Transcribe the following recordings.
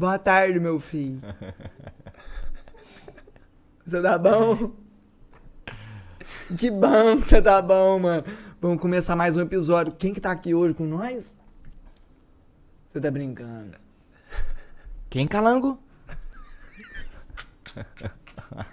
Boa tarde, meu filho. Você tá bom? Que bom que você tá bom, mano. Vamos começar mais um episódio. Quem que tá aqui hoje com nós? Você tá brincando. Quem, Calango?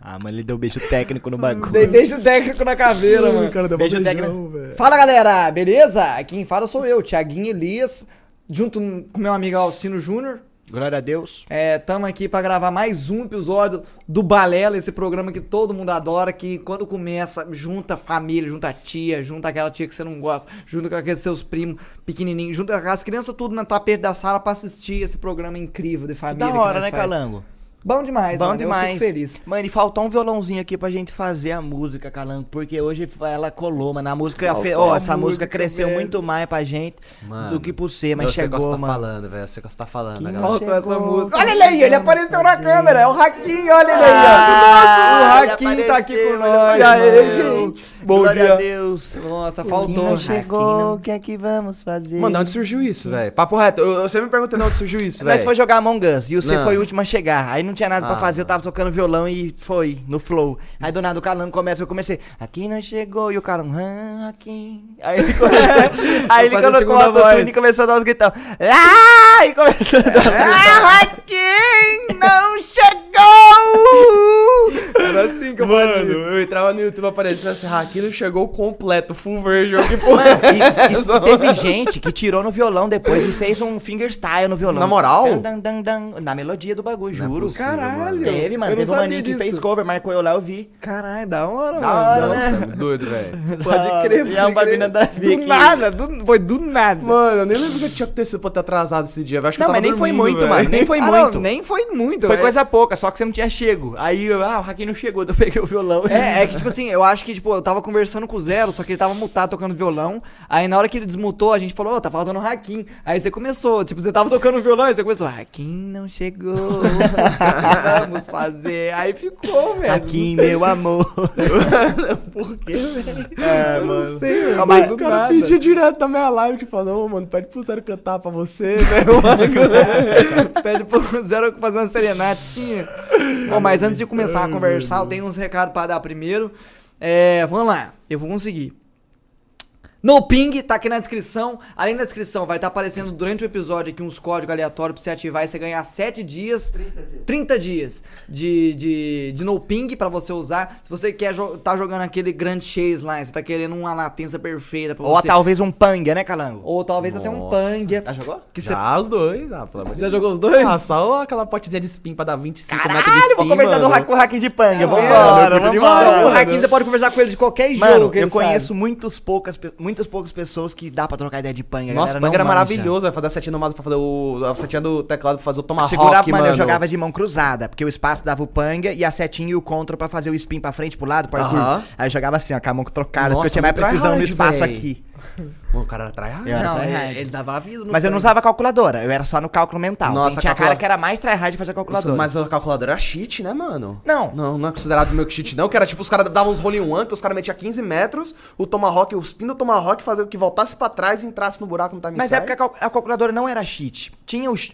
ah, mas ele deu beijo técnico no bagulho. Dei beijo técnico na caveira, mano. cara deu Beijo beijão, técnico. velho. Fala, galera. Beleza? Quem fala sou eu, Thiaguinho Elias. Junto com meu amigo Alcino Júnior. Glória a Deus. É, tamo aqui pra gravar mais um episódio do Balela, esse programa que todo mundo adora, que quando começa, junta a família, junta a tia, junta aquela tia que você não gosta, junta com aqueles seus primos pequenininhos, junta as crianças tudo na tapete da sala pra assistir esse programa incrível de família. Da que hora, nós né, faz. Calango? Bom demais, Bom mano, demais. Eu fico feliz. Mano, e faltou um violãozinho aqui pra gente fazer a música, Calango, porque hoje ela colou, mano. A música, Faltou fe- ó, a essa música, música, cresceu velho. muito mais pra gente Mano, do que por você, mas eu sei o que chegou, você tá falando, velho. Eu sei o que você tá falando, Que galera. Faltou essa chegou, música. Olha ele aí, ele apareceu na câmera, é o Raquinho, olha ele aí, Ah, O Raquinho tá aqui com nós. E aí? Bom Glória dia. a Deus. Nossa, faltou. não Raquinho, chegou, o que é que vamos fazer? Mano, de onde surgiu isso, velho? Papo reto. Eu, eu sempre me de onde surgiu isso, Nós velho. foi jogar Among Us e você foi o último a chegar. Aí não tinha nada pra Ah. fazer, eu tava tocando violão e foi no flow. Aí do nada o Calango começa, eu comecei, aqui não chegou, e o Calango, ah, aqui. Aí ele começou, aí ele a colocou o autotune e começou a dar uns gritão. Ah! E começou a dar. Ah, aqui não chegou! Era assim que eu Mano, fazia. eu entrava no YouTube aparecendo assim, Raquino chegou completo, full version. Que porra Mano, é e- e essa? teve gente que tirou no violão depois e fez um fingerstyle no violão. Na moral? Dan, dan, dan, na melodia do bagulho, é juro. Possível, Caralho. Teve, mano. Eu Teve um sabia maninho que disso. fez cover, marcou eu lá, eu vi. Caralho, da hora, Da mano. hora, Nossa, né? doido, velho. Pode crer, E é um pode crer. bagulho nada a ver Do nada, do- foi do nada. Mano, eu nem lembro o que tinha acontecido pra ter atrasado esse dia. Eu acho que Não, eu mas tava nem foi muito, mano. Nem foi Ah, muito. não, nem foi muito. Foi é. coisa pouca, só que você não tinha chego. Aí, eu, ah, o Raquinho não chegou, eu peguei o violão. É, é que, tipo assim, eu acho que, tipo, eu tava conversando com o Zero, só que ele tava mutado tocando violão. Aí na hora que ele desmutou, a gente falou, ô, tá faltando o Hakim. Aí você começou, tipo, você tava tocando violão, aí você começou, Hakim não chegou. Vamos fazer. Aí ficou, velho. Raquinho, meu amor. Por quê, velho? É, Eu não mano. sei, velho. Mas Mas o cara nada. pediu direto da minha live, tipo, falou, ô, mano, pede pro Zero cantar pra você, né? Pede pro Zero fazer uma serenatinha. Bom, mas antes de começar a conversar, eu tenho uns recados pra dar primeiro. É, vamos lá, eu vou conseguir. No Ping, tá aqui na descrição. Além da descrição, vai estar aparecendo durante o episódio aqui uns códigos aleatórios pra você ativar e você ganhar 7 dias. 30 dias. de, de, de No Ping pra você usar. Se você quer jo tá jogando aquele Grand Chase lá, você tá querendo uma latência perfeita pra Ou você. talvez um panga, né, Calango? Ou talvez até um Nossa. Pang. Já jogou? Que Já os dois, ah, pelo amor de já Deus. jogou os dois? Ah, só aquela potezinha de spin pra dar 25 metros de Caralho, spin, vou conversar mano. do o Raquinho de panga. É, Vambora, vambora. O. Hakim você pode conversar com ele de qualquer jogo. Mano, ele eu conheço sabe. muitos poucas, pe- muitas poucas pessoas que dá pra trocar ideia de panga. Nossa, panga era manja. maravilhoso, vai fazer a setinha do mouse pra fazer o. A setinha do teclado pra fazer o Tomahawk, Segurava, mano. mano, eu jogava de mão cruzada, porque o espaço dava o panga e a setinha e o contra pra fazer o spin pra frente, pro lado, parkour. Aham. Aí eu jogava assim, ó, com a mão trocada, Nossa, porque eu tinha mais precisão no tryhard, espaço véi. aqui. O cara era tryhard. Eu era Não, tryhard. ele, ele dava a vida no Mas eu não usava calculadora, eu era só no cálculo mental. Nossa, Tem- tinha calcula- cara que era mais tryhard de fazer calculadora. Mas a calculadora era cheat, né, mano? Não. Não, não é considerado meio que cheat, não. Que era tipo, os caras davam uns roll in one, que os caras metiam 15 metros, o Tomahawk, o spin do Tomahawk fazia que voltasse pra trás e entrasse no buraco no time Mas é porque a, cal- a calculadora não era cheat. Tinha os.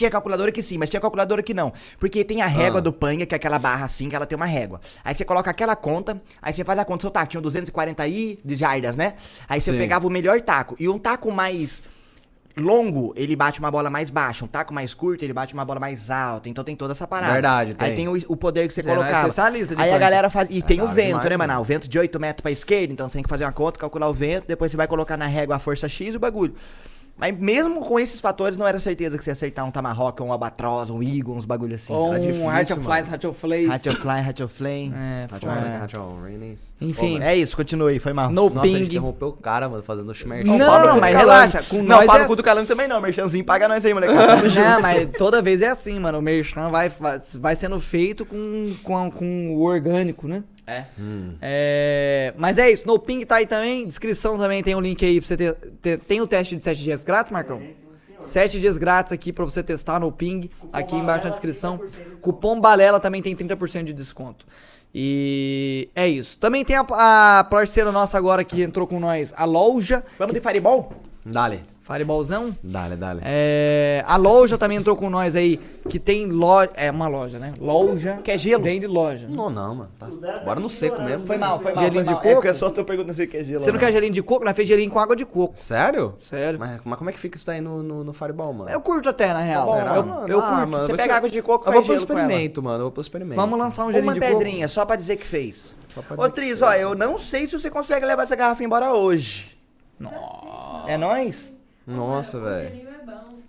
Tinha calculadora que sim, mas tinha calculadora que não. Porque tem a régua Ah. do Panga, que é aquela barra assim, que ela tem uma régua. Aí você coloca aquela conta, aí você faz a conta, seu taco tinha um 240 i de jardas, né? Aí você Sim. pegava o melhor taco. E um taco mais longo, ele bate uma bola mais baixa. Um taco mais curto, ele bate uma bola mais alta. Então tem toda essa parada. Verdade, Aí tem. tem o, o poder que você, Você era colocava. especialista de Aí a Panga. galera faz. E tem o vento, demais, né, mano? mano. O vento de 8 metros pra esquerda, então você tem que fazer uma conta, calcular o vento, depois você vai colocar na régua a força X e o bagulho. Mas mesmo com esses fatores, não era certeza que você ia acertar um Tomahawk, um Albatross, um Eagle, uns bagulho assim. Ou um Heart of. Flies, Heart of Flays. Hatch of Fly, Hatch of Flame. É, Hatch of- Hatch Rainings. Enfim. Pô, É isso, continue, foi mal. No Nossa, a gente Ping. interrompeu o cara, mano, fazendo o Schmerz. Não, do mas relaxa, com não, nós é no cu do Calango também não, merchanzinho, paga nós aí, moleque. Não, mas toda vez é assim, mano. O merchan vai, vai sendo feito com, com, com o orgânico, né? É. É, mas é isso, no Ping tá aí também, descrição também tem o link aí pra você ter, ter- tem o teste de 7 dias grátis, Marcão? 7 dias grátis aqui pra você testar no Ping, aqui embaixo na descrição. Cupom Balela também tem 30% de desconto. E é isso. Também tem a, a parceira nossa agora que entrou com nós, a loja Vamos de Fireball? Dale. Fireballzão. Dale, dale. É, a loja também entrou com nós aí, que tem loja, é uma loja, né? Loja. Quer gelo? Vende loja. Não, não, mano. Tá, bora no seco mesmo. Foi mal, foi mal. Gelinho foi de mal. É coco? porque eu só tô perguntando se quer gelo. Você não ou quer gelinho de coco? Nós fez gelinho com água de coco. Sério? Sério. Mas, mas como é que fica isso daí no, no, no Fireball, mano? Eu curto até, na real. Será, eu, mano? eu Ah, curto. mano, Você pega ser- água de coco, Eu vou faz pro gelo com ela. experimento, mano. Eu vou pro experimento. Vamos lançar um gelinho Uma de coco. pedrinha, só pra dizer que fez. pra Ô, dizer Tris, ó, eu não sei se você consegue levar essa garrafa embora hoje. É nóis? Nossa, velho. É.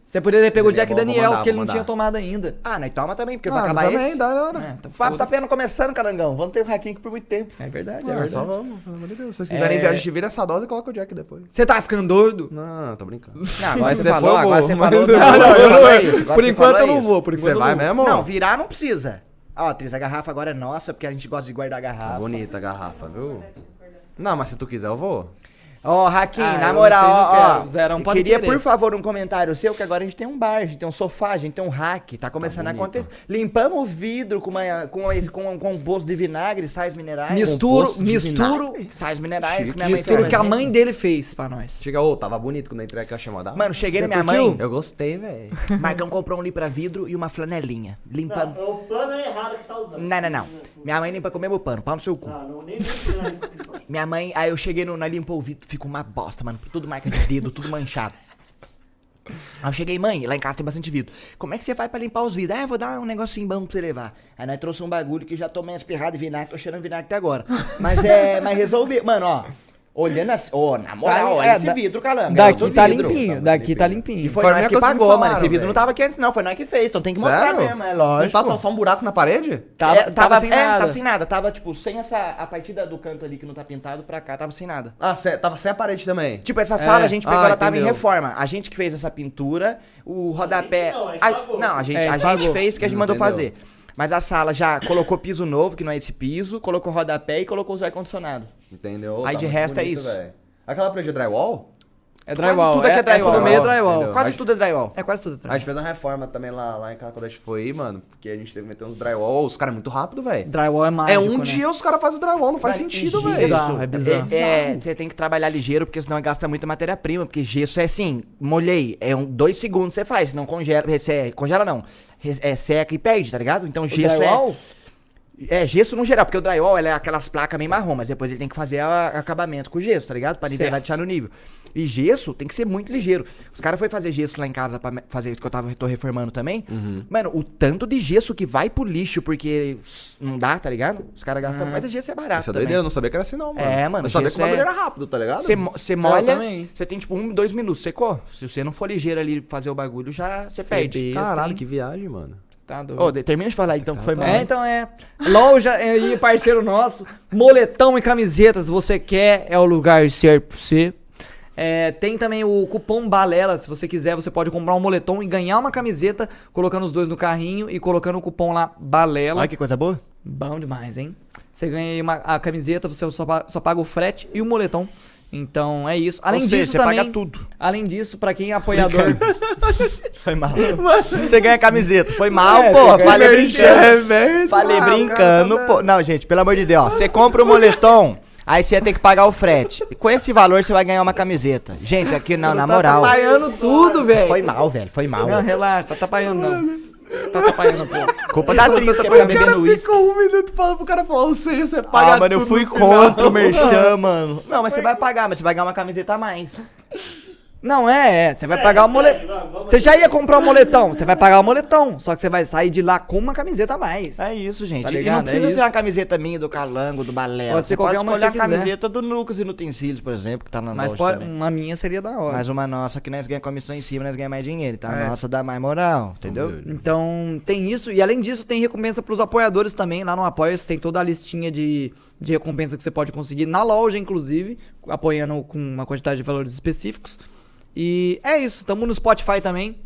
Você poderia ter pego o é Jack bom, vou Daniels, mandar, que ele não tinha tomado ainda. Ah, nós toma também, porque Ah, vai acabar também, esse. dá, da hora. É, então O Papo foda-se. Sapendo começando, Calangão. Vamos ter um raquinho aqui por muito tempo. É verdade, é Ah, verdade. só vamos, pelo amor de Deus. Se vocês quiserem É. viagem de vida, essa dose, coloca o Jack depois. Você tá ficando doido? Não, tô brincando. Não, agora Mas você falou, agora vou, você mas- falou. Não, não, você eu falou não- isso, Por enquanto eu não vou, por enquanto Você vai não mesmo? Não, virar não precisa. Ó, Tris, a garrafa agora é nossa, porque a gente gosta de guardar a garrafa. Bonita a garrafa, viu? Não, mas se tu quiser, eu vou. Ó, Raquinho, Ah, na moral, ó. Zerão eu pode queria, querer. por favor, um comentário seu, que agora a gente tem um bar, a gente tem um sofá, a gente tem um rack, tá começando a bonito. acontecer. Limpamos o vidro com, uma, com, esse- com, com um bolso de vinagre, sais minerais. Misturo, composto misturo, Sais minerais Chique. que minha mãe misturo que a mãe dele fez pra nós. Chega, ô, tava bonito quando eu entrei aqui a chamada. Mano, cheguei na minha curtiu? mãe, eu gostei, velho. Marcão comprou um limpa vidro e uma flanelinha. Limpamos. Não, o pano é errado que você tá usando. Não, não, não. Minha mãe limpa com o mesmo pano, pau no seu cu. Não, não, nem nem Minha mãe, aí eu cheguei no, na limpou o vidro, ficou uma bosta, mano. Tudo marca de dedo, tudo manchado. Aí eu cheguei, mãe, lá em casa tem bastante vidro. Como é que você faz pra limpar os vidros? Ah, eu vou dar um negocinho bom pra você levar. Aí nós trouxe um bagulho que já tomei as pirradas de vinagre, tô cheirando vinagre até agora. Mas é, mas resolvi. Mano, ó, olhando assim, ó, na moral, Tá- olha é, esse da- vidro, calanga. é Daqui tá vidro. limpinho, daqui tá limpinho. E foi Foi a nós que pagou, mano. falaram, Esse vidro velho. não tava aqui antes, não. Foi nós que fez, então tem que mostrar Sério? mesmo, é lógico. Não tá só um buraco na parede? Tava, É, tava, sem é, nada. tava sem nada. Tava, tipo, sem essa. A partida do canto ali que não tá pintado pra cá, tava sem nada. Ah, cê- tava sem a parede também. Tipo, essa sala É. a gente pegou, Ah, ela tava em reforma. A gente que fez essa pintura, o rodapé. gente não, a gente a- pagou. não, a gente, É, a a gente gente pagou. fez porque a gente mandou fazer. Mas a sala já colocou piso novo, que não é esse piso, colocou rodapé e colocou os ar-condicionado. Entendeu? Aí Tá de resto é bonito, isso. velho. Aquela parede é drywall? É drywall. Quase tudo aqui é drywall. Essa do meio é Entendeu? drywall. Quase tudo é drywall. É quase tudo A drywall. gente fez uma reforma também lá, lá em casa quando a gente foi aí, mano. Porque a gente teve que meter uns drywall. Os caras é muito rápido, velho. Drywall é É mágico, um né? dia os caras fazem o drywall, não faz sentido, velho. gesso, Bizarro, é bizarro. É, é, você tem que trabalhar ligeiro, porque senão gasta muita matéria-prima. Porque gesso é assim, molhei, é um, dois segundos você faz, senão congela. Você, congela não. É, seca e perde, tá ligado? Então O gesso drywall? é. É, gesso no geral, porque o drywall é aquelas placas meio marrom, mas depois ele tem que fazer a- acabamento com gesso, tá ligado? Pra nivelar deixar no nível. E gesso tem que ser muito ligeiro. Os caras foram fazer gesso lá em casa pra me- fazer, que eu tava, tô reformando também. Uhum. Mano, o tanto de gesso que vai pro lixo, porque não dá, tá ligado? Os caras gastam, mas o gesso é barato. Essa também. doideira, eu não sabia que era assim, não, mano. É, mano, Eu sabia que o bagulho é- era rápido, tá ligado? Você mo- você molha, você tem tipo um, dois minutos, secou. Se você não for ligeiro ali fazer o bagulho, já você perde. besta, Caralho, hein? que viagem, mano. Tá de- termina de falar então, que foi mal. É, então é. Loja aí, parceiro nosso. Moletão e camisetas, você quer, é o lugar certo pra você. É, tem também o cupom Balela, se você quiser, você pode comprar um moletom e ganhar uma camiseta, colocando os dois no carrinho e colocando o cupom lá Balela. Olha que coisa boa. Bom demais, hein? Você ganha aí uma, a camiseta, você só, só paga o frete e o moletom. Então é isso. Além Ou seja, disso, você também. paga tudo. Além disso, pra quem é apoiador. Foi mal. Você ganha camiseta. Foi mal, É, pô. Falei brincando. Falei Ah, brincando, tá- pô. Não, gente, pelo amor de Deus. ó, Você compra o moletom, aí você ia ter que pagar o frete. E com esse valor você vai ganhar uma camiseta. Gente, aqui não, na moral. Tá atrapalhando tudo, velho. Foi mal, velho. Foi mal. Não, relaxa, tá atrapalhando não. Tá atrapalhando, pô. Culpa da atriz que O fica cara bebendo uísque. ficou um minuto falando pro cara falar, ou seja, você paga Ah, mano, eu fui contra o Merchan, mano. Não, mas você vai pagar, mas você vai ganhar uma camiseta a mais. Não, é, é. Você vai pagar o moletom. Você já ia comprar o moletom, você vai pagar o moletom. Só que você vai sair de lá com uma camiseta a mais. É isso, gente. Tá e não precisa É ser isso. uma camiseta minha, do Calango, do Balela. Pode ser Você qualquer pode uma que escolher a você quiser. camiseta do Lucas e Utensílios, por exemplo, que tá na Mas loja pode, também. uma minha seria da hora. Mas uma nossa que nós ganhamos comissão em cima, nós ganhamos mais dinheiro, tá? É. A nossa dá mais moral, entendeu? Então, tem isso. E além disso, tem recompensa pros apoiadores também. Lá no Apoia tem toda a listinha de, de recompensa que você pode conseguir na loja, inclusive, apoiando com uma quantidade de valores específicos. E é isso. Tamo no Spotify também.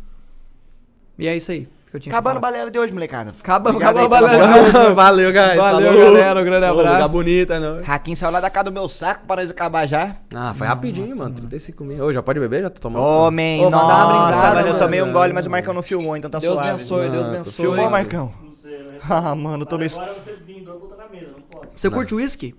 E é isso aí. que eu tinha Acabando falar. balela de hoje, molecada. Acaba, Obrigado acabou a balela. Valeu, guys. Valeu, Falou. galera, um grande abraço. Lugar bonita, não. Raquin saiu lá da casa do meu saco para nós acabar já. Ah, foi rapidinho, mano. 35 mil. Ô, já pode beber? Já tô tomando? Homem, Ô, mandar uma nossa, brindada, mano, eu tomei um gole, mas o Marcão não filmou, então tá Deus suave. abençoe, Deus Não, tô abençoe. Filmou, Marcão? Não sei, né? Ah, mano, eu tomei... Agora você brindou, botar na mesa, não pode. Você curte uísque?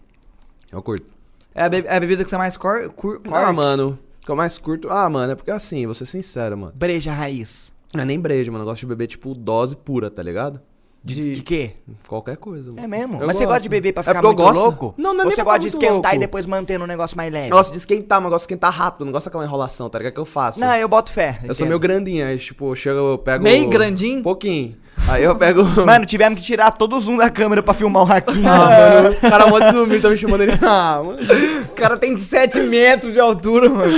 Eu curto. É a, é a bebida que você mais cor, cur, Ah, mano. Que eu mais curto. Ah, mano, é porque assim, vou ser sincero, mano. Breja raiz. Não é nem breja, mano. Eu gosto de beber, tipo, dose pura, tá ligado? De, de quê? Qualquer coisa, mano. É mesmo? Eu mas você gosto. gosta de beber pra É ficar eu muito gosto. louco? Não, não é Ou nem você gosta de esquentar e louco. depois manter um negócio mais leve? Eu gosto de esquentar, mas eu gosto de esquentar rápido. Não gosto daquela enrolação, tá ligado? Que eu faço. Não, eu boto fé. Eu sou entendo. meio grandinho, aí, tipo, eu chego, eu pego. Meio grandinho? Um pouquinho. Aí eu pego. Mano, tivemos que tirar todo o zoom da câmera pra filmar o Raquin. Ah, mano, o cara mó desumilde, tá me chamando ele. Ah, mano. O cara tem 7 metros de altura, mano.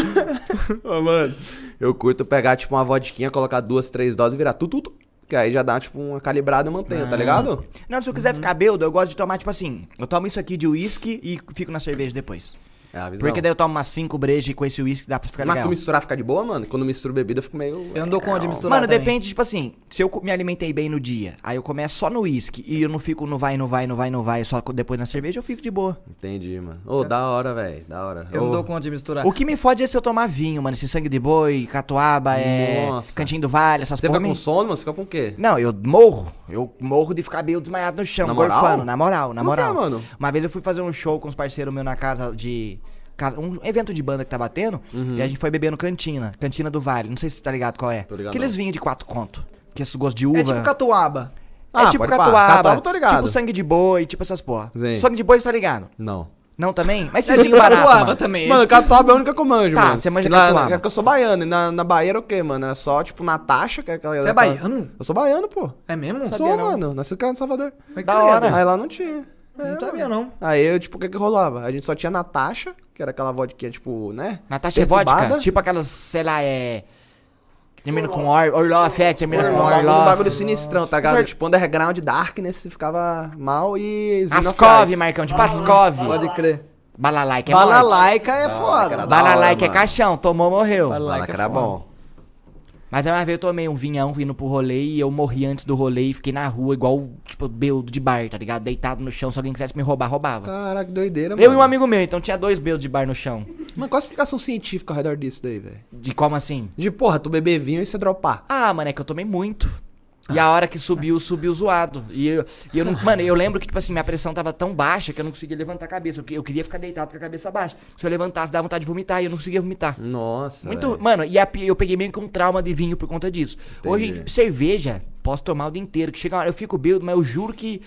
Ô, mano. Eu curto pegar, tipo, uma vodquinha, colocar duas, três doses e virar tudo, tudo. Que aí já dá, tipo, uma calibrada e mantenha, tá ligado? Não, se eu quiser ficar bêbado, eu gosto de tomar, tipo assim, eu tomo isso aqui de uísque e fico na cerveja depois. É a visão. Porque daí eu tomo umas 5 brejas e com esse uísque dá pra ficar Mas legal. tu misturar fica de boa, mano? Quando misturo bebida, eu fico meio. Eu não dou conta de misturar Mano, também. depende, tipo assim, se eu me alimentei bem no dia, aí eu começo só no uísque e eu não fico no vai, no vai, no vai, no vai, só depois na cerveja, eu fico de boa. Entendi, mano. Ô, da hora, velho. Da hora. Eu não Ô, dou conta de misturar. O que me fode é se eu tomar vinho, mano, esse sangue de boi, catuaba, é. Nossa. Cantinho do vale, essas Você porra. fica com sono, mano? Você fica com o quê? Não, eu morro. Eu morro de ficar meio desmaiado no chão, Na moral? na moral, na Por quê, moral. mano? Uma vez eu fui fazer um show com os parceiros meus na casa de. Um evento de banda que tá batendo, e a gente foi beber no Cantina, Cantina do Vale. Não sei se você tá ligado qual é. Tô ligado Aqueles vinhos de quatro conto. Que esses gostos de uva. É tipo catuaba. É Ah, tipo pode pá. catuaba, Catuaba tô ligado. tipo sangue de boi, tipo essas porra. Sim. Sangue de boi, você tá ligado? Não. Não também? Mas vinhos baratos, Catuaba mano. também. Mano, catuaba é a única que eu manjo, Tá, mano. você manja na- catuaba. É que eu sou baiano. E na, na Bahia era o quê, mano? Era só, tipo, Natasha, que é aquela... Você é baiano? Eu sou baiano, pô. É mesmo? Eu Não sou, sabia, não. mano. Nasci criado em Salvador. É que Da hora. Aí lá não tinha. É, Não sabia, mano. não. Aí eu, tipo, o que que rolava? A gente só tinha Natasha, que era aquela vodka, tipo, né? Natasha é perturbada. vodka? Tipo aquelas, sei lá, é. Que termina com or, Orloff, é, que termina com Um bagulho, um bagulho Orloff. sinistrão, tá ligado? Tipo, underground, darkness, você ficava mal e... Ascov, Marcão, tipo Ascov. Pode crer. Balalaica é. Balalaica é foda. Balalaica é caixão, tomou, morreu. Balalaica é era foda. bom. Mas uma vez eu tomei um vinhão vindo pro rolê e eu morri antes do rolê e fiquei na rua igual, tipo, beudo de bar, tá ligado? Deitado no chão, se alguém quisesse me roubar, roubava. Caraca, que doideira, mano. Eu e um amigo meu, então tinha dois beudos de bar no chão. Mano, qual a explicação científica ao redor disso daí, velho? De como assim? De, porra, tu beber vinho e você dropar. Ah, mano, é que eu tomei muito. E a hora que subiu, subiu zoado. E eu, e eu não. Mano, eu lembro que, tipo assim, minha pressão tava tão baixa que eu não conseguia levantar a cabeça. Eu, eu queria ficar deitado com a cabeça baixa. Se eu levantasse, dava vontade de vomitar e eu não conseguia vomitar. Nossa, Muito. velho. Mano, e a eu peguei meio que um trauma de vinho por conta disso. Hoje, Entendi. cerveja, posso tomar o dia inteiro. Que chega uma hora, eu fico bêbado, mas eu juro que.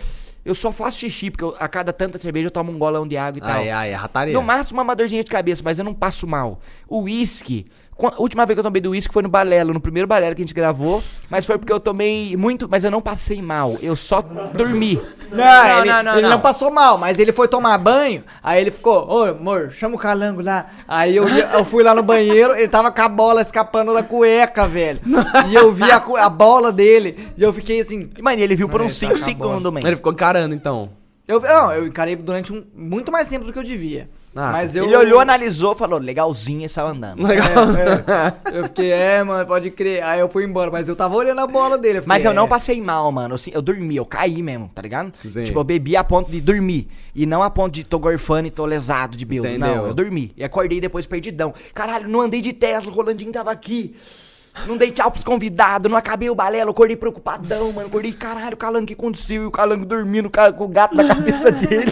Eu só faço xixi, porque eu- a cada tanta cerveja eu tomo um golão de água e tal. Ai, ai, é rataria. No máximo uma dorzinha de cabeça, mas eu não passo mal. O uísque. A última vez que eu tomei do uísque foi no Balelo, no primeiro Balelo que a gente gravou. Mas foi porque eu tomei muito, mas eu não passei mal. Eu só dormi. Não, ele, ele não passou mal, mas ele foi tomar banho, aí ele ficou, ô amor, chama o calango lá. Aí eu, eu fui lá no banheiro, ele tava com a bola escapando da cueca, velho. E eu vi a, a bola dele, e eu fiquei assim. Mano, ele viu por uns tá 5 acabando. segundos, man. Ele ficou encarando, então. Eu, não, eu encarei durante um, muito mais tempo do que eu devia. Ah, mas eu. Ele olhou, analisou, falou, legalzinho e saiu andando. Legal. Eu fiquei, é, mano, pode crer. Aí eu fui embora, mas eu tava olhando a bola dele. fiquei, Mas eu não é. passei mal, mano. Assim, eu dormi, eu caí mesmo, tá ligado? Sim. Tipo, eu bebi a ponto de dormir. E não a ponto de tô gorfando e tô lesado de bêbado. Entendeu? Não, eu dormi. E acordei depois perdidão. Caralho, não andei de Tesla, o Rolandinho tava aqui. Não dei tchau pros convidados, não acabei o balelo, acordei preocupadão, mano. Acordei, caralho, o calango, o que aconteceu? E o calango dormindo com o gato na cabeça dele.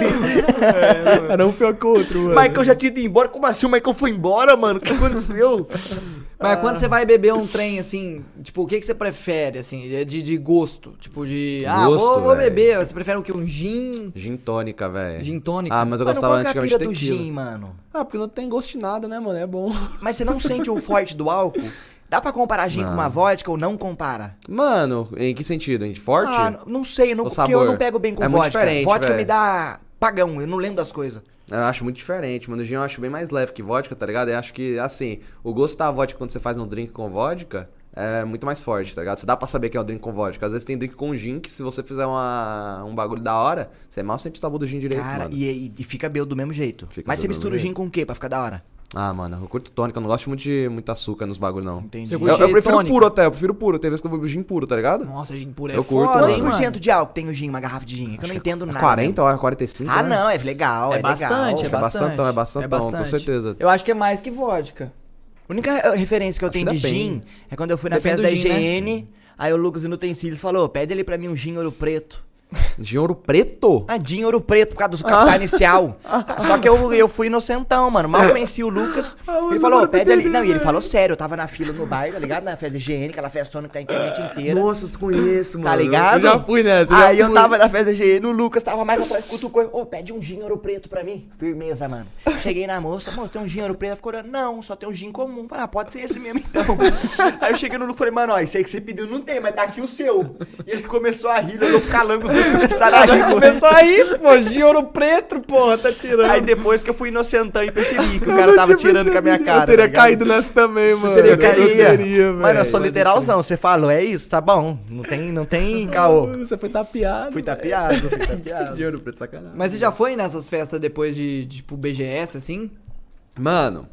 Era um pior que o outro, mano. Michael já tinha ido embora. Como assim? O Michael foi embora, mano? O que aconteceu? Mas quando você vai beber um trem assim, tipo, o que, que você prefere, assim, de, de gosto? Tipo, de. Ah, Gosto, vou, vou beber. Você prefere o que? Um gin? Gin tônica, velho. Gin tônica? Ah, mas eu Mano, gostava que é antigamente de do tequila. gin, mano? Ah, porque não tem gosto de nada, né, mano? É bom. Mas você não sente o forte do álcool? Dá pra comparar gin com uma vodka ou não compara? Mano, em que sentido? Em forte? Ah, não sei, não, O porque eu não pego bem com É muito vodka. diferente, vodka velho. me dá pagão, eu não lembro das coisas. Eu acho muito diferente, mano. O gin eu acho bem mais leve que vodka, tá ligado? Eu acho que, assim, o gosto da vodka quando você faz um drink com vodka é muito mais forte, tá ligado? Você dá pra saber que é o drink com vodka. Às vezes tem drink com gin que se você fizer uma, um bagulho da hora, você mal sente o sabor do gin direito, Cara, mano. e, e- e fica belo do mesmo jeito. Fica Mas você mistura o gin com o quê pra ficar da hora? Ah, mano, eu curto tônica, eu não gosto muito de muito açúcar nos bagulho, não. Entendi. Você Eu, curte eu prefiro tônica? puro até, eu prefiro puro. Tem vezes que eu vou gin puro, tá ligado? Nossa, gin puro é Eu curto, foda, hein, Quantos por mano? cento de álcool tem o gin, uma garrafa de gin? É que eu não entendo nada. 40 ou 45? Ah, né? não, é legal, é, É bastante, é legal. É bastante. bastantão, é bastantão, com certeza. Eu acho que é mais que vodka. A única eh, referência que eu Acho tenho que de depende. gin é quando eu fui na Depende festa da do gin, né? IGN, aí o Lucas Inutensílios falou, pede ali pra mim um gin ouro preto. Gin ouro preto? Ah, gin ouro preto por causa do capital inicial. Só que eu, eu fui inocentão, mano. Mal conheci o Lucas. ele falou, pede ali. Não, e ele falou sério, eu tava na fila no bar, tá ligado? Na festa IGN, aquela festona que tá a internet inteira. Nossa, eu conheço, mano. Tá ligado? Eu já fui nessa. já Aí eu tava na festa GN, o Lucas tava mais atrás, cutucou. Ô, pede um gin ouro preto pra mim. Firmeza, mano. Cheguei na moça, moça, tem um gin ouro preto? Ela ficou olhando, não, só tem um gin comum. Falei, ah, pode ser esse mesmo então. Aí eu cheguei no Lucas e falei, mano, ó, esse aí que você pediu não tem, mas tá aqui o seu. E ele começou a rir, pro calango, os dois começaram a rir. Começou a isso, pô. Gin ouro preto, porra, tá tirando. Aí depois que eu fui inocentão e percebi que o cara tava tirando com a minha cara. Eu teria tá caído nessa também, mano. Eu Eu queria. teria, Mano, eu sou literalzão. Você falou, é isso, tá bom. Não tem, não tem caô. Você foi tapeado. Fui tapeado, fui tapeado. Gin ouro preto, sacanagem. Mas você já foi nessas festas depois de, de, tipo, BGS, assim? Mano,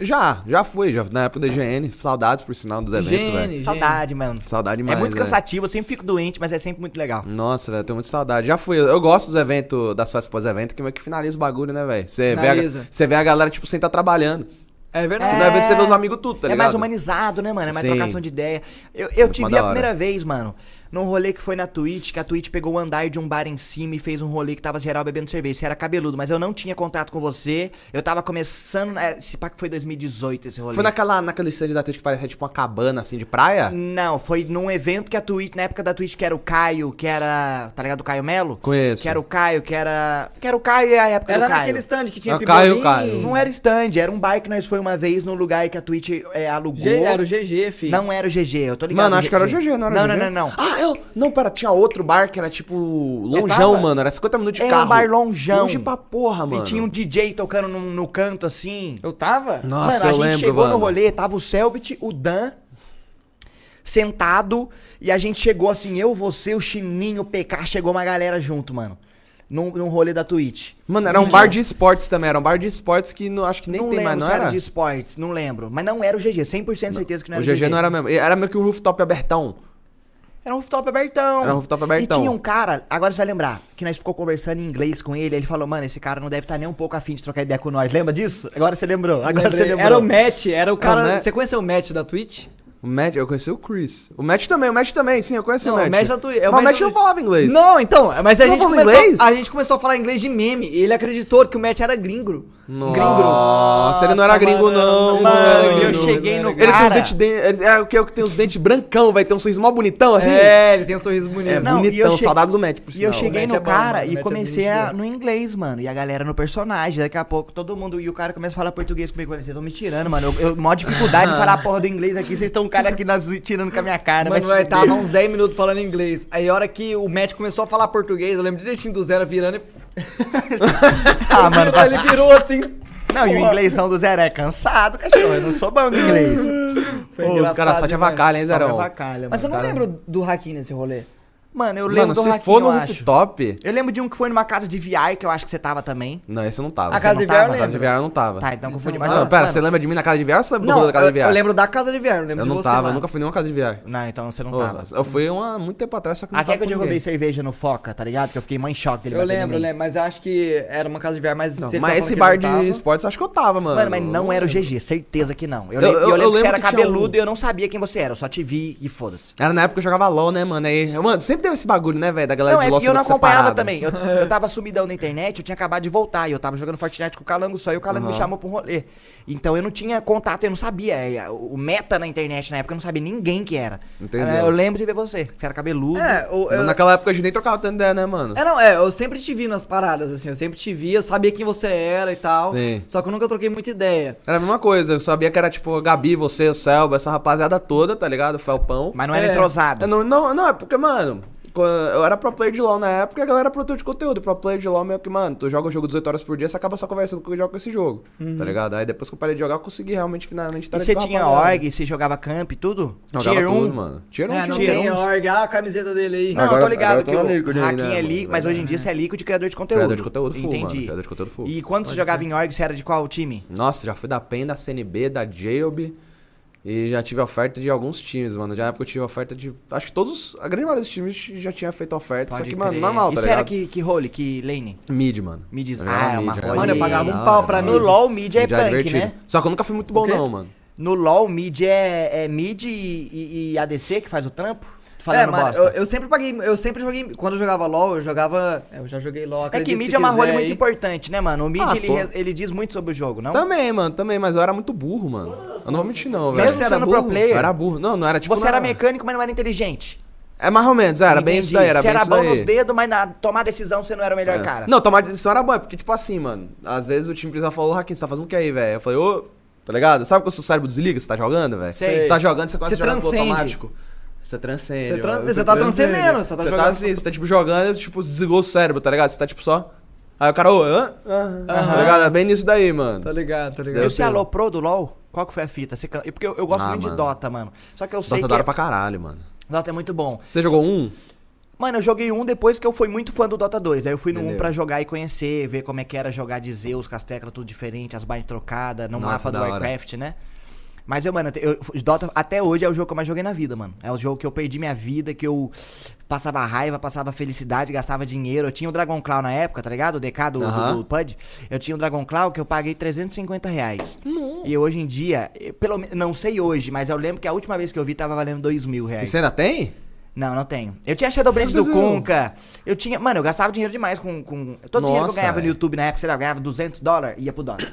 já, já fui, já na época da IGN. Saudades, por sinal, dos eventos, velho. Saudade, mano. Saudade É demais, muito cansativo, eu sempre fico doente, mas é sempre muito legal. Nossa, velho, eu tenho muita saudade. Já fui. Eu gosto dos eventos, das festas pós-evento, que meio que finaliza o bagulho, né, velho? Você vê, a- Finaliza. você vê a galera, tipo, sem estar trabalhando. É Que verdade. no evento você vê os amigos tudo, tá é ligado? mais humanizado, né, mano? É mais Sim. trocação de ideia. Eu, eu te mais vi da a hora. primeira vez, mano, num rolê que foi na Twitch, que a Twitch pegou o andar de um bar em cima e fez um rolê que tava geral bebendo cerveja. Você era cabeludo, mas eu não tinha contato com você. Eu tava começando. Esse pá que foi 2018 esse rolê. Foi naquela, naquele stand da Twitch que parecia tipo uma cabana, assim, de praia? Não, foi num evento que a Twitch, na época da Twitch, que era o Caio, que era. Tá ligado? O Caio Melo? Conheço. Que era o Caio, que era. Que era o Caio e a época Era do Caio. naquele stand que tinha o Caio. Caio. Não era stand, era um bar que nós foi uma vez num lugar que a Twitch é, alugou. G- Era o GG, filho. Não era o GG, eu tô ligado. Mano, acho que era o GG, não era não, o Não, GG? não, não, Ah, eu... Não, pera, tinha outro bar que era tipo longeão, tava- mano. Era 50 minutos de Era carro. um bar longeão. Longe pra porra, mano. E tinha um DJ tocando no, no canto assim. Eu tava? Nossa, mano, a eu gente lembro, chegou mano. no rolê, tava o Selbit, o Dan, sentado, e a gente chegou assim, eu, você, o Chininho, o PK, chegou uma galera junto, mano. Num, num rolê da Twitch. Mano, era um E bar de esportes também. Era um bar de esportes que não, acho que nem não tem lembro mais, não se era era? de esportes, não lembro. Mas não era o GG, 100% certeza que não O era o GG não era mesmo. Era meio que um rooftop abertão. Era um rooftop abertão. Era um rooftop abertão. E tinha um cara, agora você vai lembrar, que nós ficou conversando em inglês com ele, ele falou, mano, esse cara não deve estar nem um pouco afim de trocar ideia com nós. Lembra disso? Agora você lembrou. Agora Lembrei. você lembrou. Era o Matt, era o cara. Era o Matt. Você conheceu o Matt da Twitch? O Matt, eu conheci o Chris. O Matt também, o Matt também, sim, eu conheci Não, o Matt. o Matt da Twitch- é o Mas o Matt Matt da não falava inglês. Não, então, mas a Não gente, falava começou, inglês? a gente começou a falar inglês de meme e ele acreditou que o Matt era gringo. Nossa, ele não era gringo, não, mano, mano. eu cheguei no Ele tem os cara. dentes. de- Ele é o que, é o que tem os dentes brancão, vai ter um sorriso mó bonitão assim. É, ele tem um sorriso bonito. É, Não, e bonitão, che- saudades do Matt, por E eu sinal. cheguei no é bom, cara mano, e é comecei bonito, a, né? no inglês, mano. E a galera no personagem. Daqui a pouco todo mundo. E o cara começa a falar português comigo. Vocês estão me tirando, mano. Eu, eu maior dificuldade de falar a porra do inglês aqui. Vocês estão um cara aqui nas, tirando com a minha cara. vai Mano, nós fuder. tava uns 10 minutos falando inglês. Aí a hora que o Matt começou a falar português, eu lembro direitinho do zero virando e. Ah, mano. ele virou assim. Não, e o inglêsão do Zero é cansado, cachorro. Eu não sou bom no inglês. Foi Ô, os caras só te avacalham, hein, Zerão? Mas eu não lembro do Hakim nesse rolê. Mano, eu lembro Mano, do se Hakim, for no eu acho. rooftop. Eu lembro de um que foi numa casa de VR, que eu acho que você tava também. Não, esse eu não tava. A casa de? VR eu A casa de lembro. VR eu não tava. Tá, então confundi não mais. Não, pera, mano, você lembra de mim na casa de VR ou você lembra do Não, rolê da casa eu, de VR? eu lembro da casa de VR, não lembro Eu de não você tava, lá. eu nunca fui em nenhuma casa de VR. Não, então você não Ô, tava. eu fui há muito tempo atrás, só que não Até tava que eu com derrubei ninguém. cerveja no Foca, tá ligado? Que eu fiquei mó em choque dele Eu em lembro, eu mim. lembro, mas eu acho que era uma casa de VR, mas Não, você mas esse falando bar que de ele não tava. esportes acho que eu tava, mano. Mano, mas não era o lembro. GG, certeza que não. Eu, Eu- le- eu, eu- eu lembro que você lembro era que tinha cabeludo um- e eu não sabia quem você era, eu só te vi e foda-se. Era na época que eu jogava LOL, né, mano? Aí, mano, sempre teve esse bagulho, né, velho? Da galera Não, de é, LOL e eu não acompanhava separada. também. Eu, eu tava sumidão na internet, eu tinha acabado de voltar. E eu tava jogando Fortnite com o Calango só, e o Calango me Aham. chamou pra um rolê. Então eu não tinha contato, eu não sabia. é, O meta na internet na época, eu não sabia ninguém que era. Entendeu. É, Eu lembro de ver você. Você era cabeludo. É, o, eu, Naquela época a gente nem trocava tanta ideia, né, mano? É, não, é, eu sempre te vi nas paradas, assim, eu sempre te vi, eu sabia quem você era e tal. Sim. Só que eu nunca troquei muita ideia. Era a mesma coisa, eu sabia que era tipo a Gabi, você, o Selba, essa rapaziada toda, tá ligado? O Felpão. Mas não era É. entrosado. É, Não, não, não, é porque, mano, eu era pro player de LoL na época e a galera era produtor de conteúdo. E pro player de LoL meio que, mano, tu joga o jogo 18 horas por dia, você acaba só conversando com o que joga com esse jogo. Tá ligado? Aí depois que eu parei de jogar, eu consegui realmente, finalmente, E estar você tinha rapaziada. org, você jogava camp e tudo? Jogava Tier 1? tudo, mano. Tier 1, É, não tier tem 1. org. Ah, a camiseta dele aí. Não, Agora- eu tô ligado que o hacking ainda, é. Liquid, mas hoje em dia você é Liquid criador de conteúdo. Criador de conteúdo full, Entendi. mano. Criador de conteúdo full. E quando você jogava em org, você era de qual time? Nossa, já fui da PEN, da CNB, da Jailb. E já tive oferta de alguns times, mano. Já na época eu tive oferta de. Acho que todos. A grande maioria dos times já tinha feito oferta. só Pode que, mano, crer. normal, E tá você era ligado? que, que role, que lane? Mid, mano. Mid, Eu ah, é uma mid, role. jogava Mano, eu pagava um pau pra da No. LoL, mid é punk, divertido. né? Só que eu nunca fui muito bom, quê? não, mano. No LoL, mid é, é mid e, e- e ADC que faz o trampo? Falando É, mano, eu, eu sempre paguei, eu sempre joguei, quando eu jogava LoL, eu jogava, eu já joguei LoL, É que mid é uma role muito importante, né, mano? O mid, Ah, ele, re- ele diz muito sobre o jogo, não? Também, mano, também, mas eu era muito burro, mano. Eu não vou mentir, não, velho. Você era burro? pro player, Eu era burro. Não, não era tipo. você não era mecânico, mas não era inteligente. É mais ou menos, era bem Entendi. isso daí, era Você bem era isso bom nos dedos, mas na tomar decisão você não era o melhor É. cara. Não, tomar decisão era bom, é porque, tipo assim, mano, às vezes o time precisava falar, ô Raquel, você tá fazendo o que aí, velho? Eu falei, ô, tá ligado? Sabe quando o seu cérebro desliga, você tá jogando, velho? Sei. Você tá jogando, você começa Você a jogar no transcende. automático. Você transcende. Você tran- mano, você tá transcende. transcendendo, você tá Você jogando- tá assim, você tá tipo jogando e tipo desligou o cérebro, tá ligado? Você tá tipo só. Aí o cara, ô, hã? Aham. Tá ligado? É bem nisso daí, mano. Tá ligado, tá E ligado. você alô pro do LoL? Qual que foi a fita? Você can- Porque eu, eu gosto Ah, muito de mano. Dota, mano. Só que eu sei Dota que hora é- pra caralho, mano. Dota é muito bom. Você jogou um? Mano, eu joguei um depois que eu fui muito fã do Dota 2. Aí eu fui no 1 Entendeu. pra jogar e conhecer, ver como é que era jogar de Zeus, com as teclas tudo diferente, as barras trocadas, no Nossa, mapa do da hora. Warcraft, né? Mas eu, mano, eu, Dota até hoje é o jogo que eu mais joguei na vida, mano. É o jogo que eu perdi minha vida, que eu passava raiva, passava felicidade, gastava dinheiro. Eu tinha o Dragon Claw na época, tá ligado? O DK do, do- Aham. do PUD. Eu tinha o Dragon Claw que eu paguei 350 reais. E hoje em dia, eh, pelo menos, não sei hoje, mas eu lembro que a última vez que eu vi tava valendo 2 mil E reais. você ainda tem? Não, não tenho. Eu tinha Shadowblade do Meu Deus. Kunka. Eu tinha. Mano, eu gastava dinheiro demais com. com... Todo o dinheiro que eu ganhava no velho. YouTube na época, sei lá, eu ganhava 200 dólares ia pro Dota.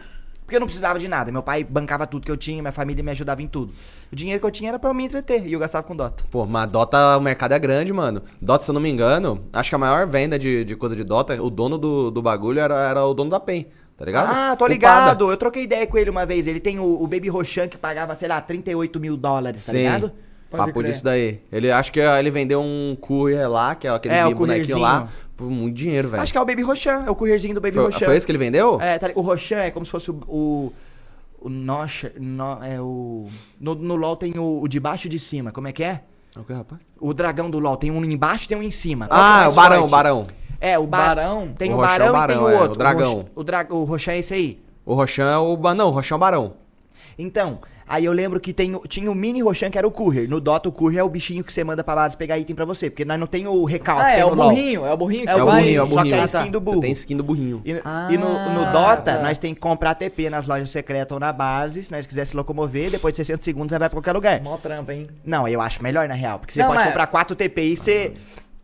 Porque eu não precisava de nada. Meu pai bancava tudo que eu tinha, minha família me ajudava em tudo. O dinheiro que eu tinha era pra eu me entreter e eu gastava com Dota. Pô, mas Dota, o mercado é grande, mano. Dota, se eu não me engano, acho que a maior venda de, de coisa de Dota, o dono do, do bagulho era, era o dono da PEN, tá ligado? Ah, tô ligado. Eu troquei ideia com ele uma vez. Ele tem o, o Baby Roshan que pagava, sei lá, 38 mil dólares, tá Sim. ligado? Pode Papo crer. disso daí. Ele acho que ele vendeu um courier lá, que é aquele É, o bonequinho lá. Por muito dinheiro, velho. Acho que é o Baby Roshan, é o courierzinho do Baby Foi, foi esse que ele vendeu? É, tá o Roshan é como se fosse o. O, o Nosher. No, é o. No, no LoL tem o, o de baixo e de cima. Como é que é? O que, rapaz? O dragão do LoL. Tem um embaixo e tem um em cima. Qual é Ah, mais o Barão, o? Barão. É, o ba- Barão? Tem O o, Roxão é Barão, o e tem Barão, o é, outro. o dragão. Rox- O, dra o é esse aí. O Roshan é o... Não, o Roshan é o Barão. Então, aí eu lembro que tem, tinha o mini Roshan que era o Courier. No Dota, o Courier é o bichinho que você manda pra base pegar item pra você. Porque nós não tem o recalque. Ah, é no o burrinho, é o burrinho que É É o burrinho, é o só que burrinho. é a skin do burro. Tem skin do burrinho. E, Ah, e no, no Dota, tá. nós tem que comprar TP nas lojas secretas ou na base, se nós quiser se locomover, depois de 60 segundos você vai pra qualquer lugar. Mó trampa, hein? Não, eu acho melhor na real, porque você Não, pode mas- comprar 4 TP e você...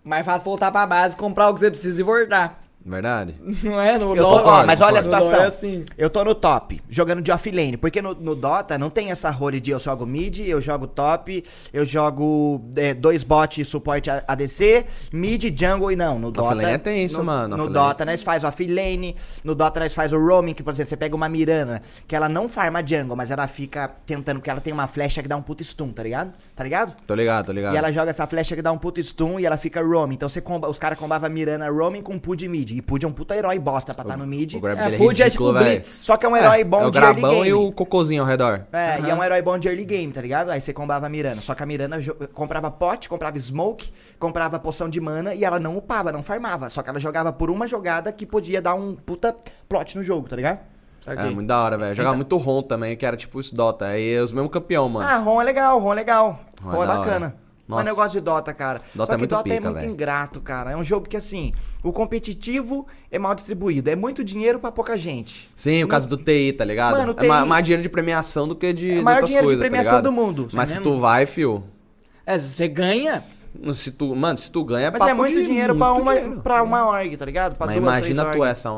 Mais fácil voltar pra base, comprar o que você precisa e voltar. Verdade? Não é? No Eu tô, ó, mas olha a situação. É assim. Eu tô no top, jogando de offlane. Porque no, no Dota não tem essa role de eu jogo mid, eu jogo top, eu jogo é, dois bots suporte ADC, mid, jungle e não. No Dota. Offlane é tenso, no, mano, No. Dota nós faz offlane, no Dota nós faz o roaming, que por exemplo, você pega uma Mirana, que ela não farma jungle, mas ela fica tentando, porque ela tem uma flecha que dá um puta stun, tá ligado? Tá ligado? Tô ligado, tô ligado. E ela joga essa flecha que dá um puta stun e ela fica roaming. Então você comba, os caras combavam a Mirana roaming com Pud mid. E Pud é um puta herói bosta pra estar no mid. O grab É, dele é Pud é ridículo, tipo. Blitz. Só que é um herói bom é o de early game. e o cocôzinho ao redor. É, e é um herói bom de early game, tá ligado? Aí você combava a Mirana. Só que a Mirana comprava pot, comprava smoke, comprava poção de mana e ela não upava, não farmava. Só que ela jogava por uma jogada que podia dar um puta plot no jogo, tá ligado? É, muito da hora, velho. Jogava muito Ron também, que era tipo isso Dota. Aí é os mesmos campeão, mano. Ah, Ron é legal, Ron é legal. Ron Ron, é é bacana. hora. Mano, eu Nossa. gosto de Dota, cara. Dota Só é que muito Dota é pica, muito velho. ingrato, cara. É um jogo que, assim, o competitivo é mal distribuído. É muito dinheiro pra pouca gente. Sim, o caso do TI, tá ligado? Mano, é ma- TI mais dinheiro de premiação do que de, É de o maior outras dinheiro de coisas, tá premiação ligado? do mundo, Mas você se tu vai, fio... É, se você ganha, Se tu, mano, se tu ganha, é Mas papo é muito de dinheiro pra muito uma, dinheiro. pra uma org, tá ligado? Pra Mas duas, imagina tu org. essa...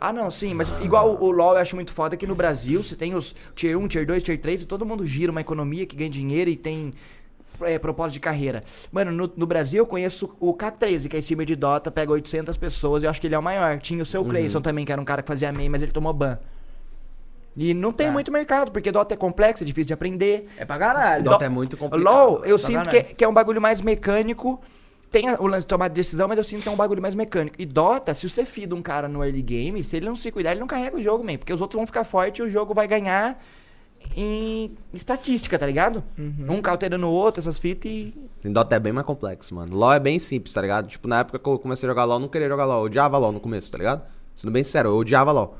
Ah, não, sim, mas igual o LoL eu acho muito foda que no Brasil você tem os Tier 1, Tier 2, Tier 3 e todo mundo gira uma economia que ganha dinheiro e tem é, propósito de carreira. Mano, no, no Brasil eu conheço o K13, que é em cima de Dota, pega 800 pessoas e eu acho que ele é o maior. Tinha o seu Uhum. Clayson também, que era um cara que fazia main, mas ele tomou ban. E não tem Tá. muito mercado, porque Dota é complexo, é difícil de aprender. é pra caralho. Dota é muito complicado. LoL, eu sinto que, que é um bagulho mais mecânico tem o lance de tomar decisão, mas eu sinto que é um bagulho mais mecânico. E Dota, se você fida um cara no early game, se ele não se cuidar, ele não carrega o jogo, man. Porque os outros vão ficar fortes e o jogo vai ganhar em estatística, tá ligado? Um cauterando o outro, essas fitas e. Assim, Dota é bem mais complexo, mano. LoL é bem simples, tá ligado? Tipo, na época que eu comecei a jogar LoL, eu não queria jogar LoL. Eu odiava LoL no começo, tá ligado? Sendo bem sério, eu odiava LoL.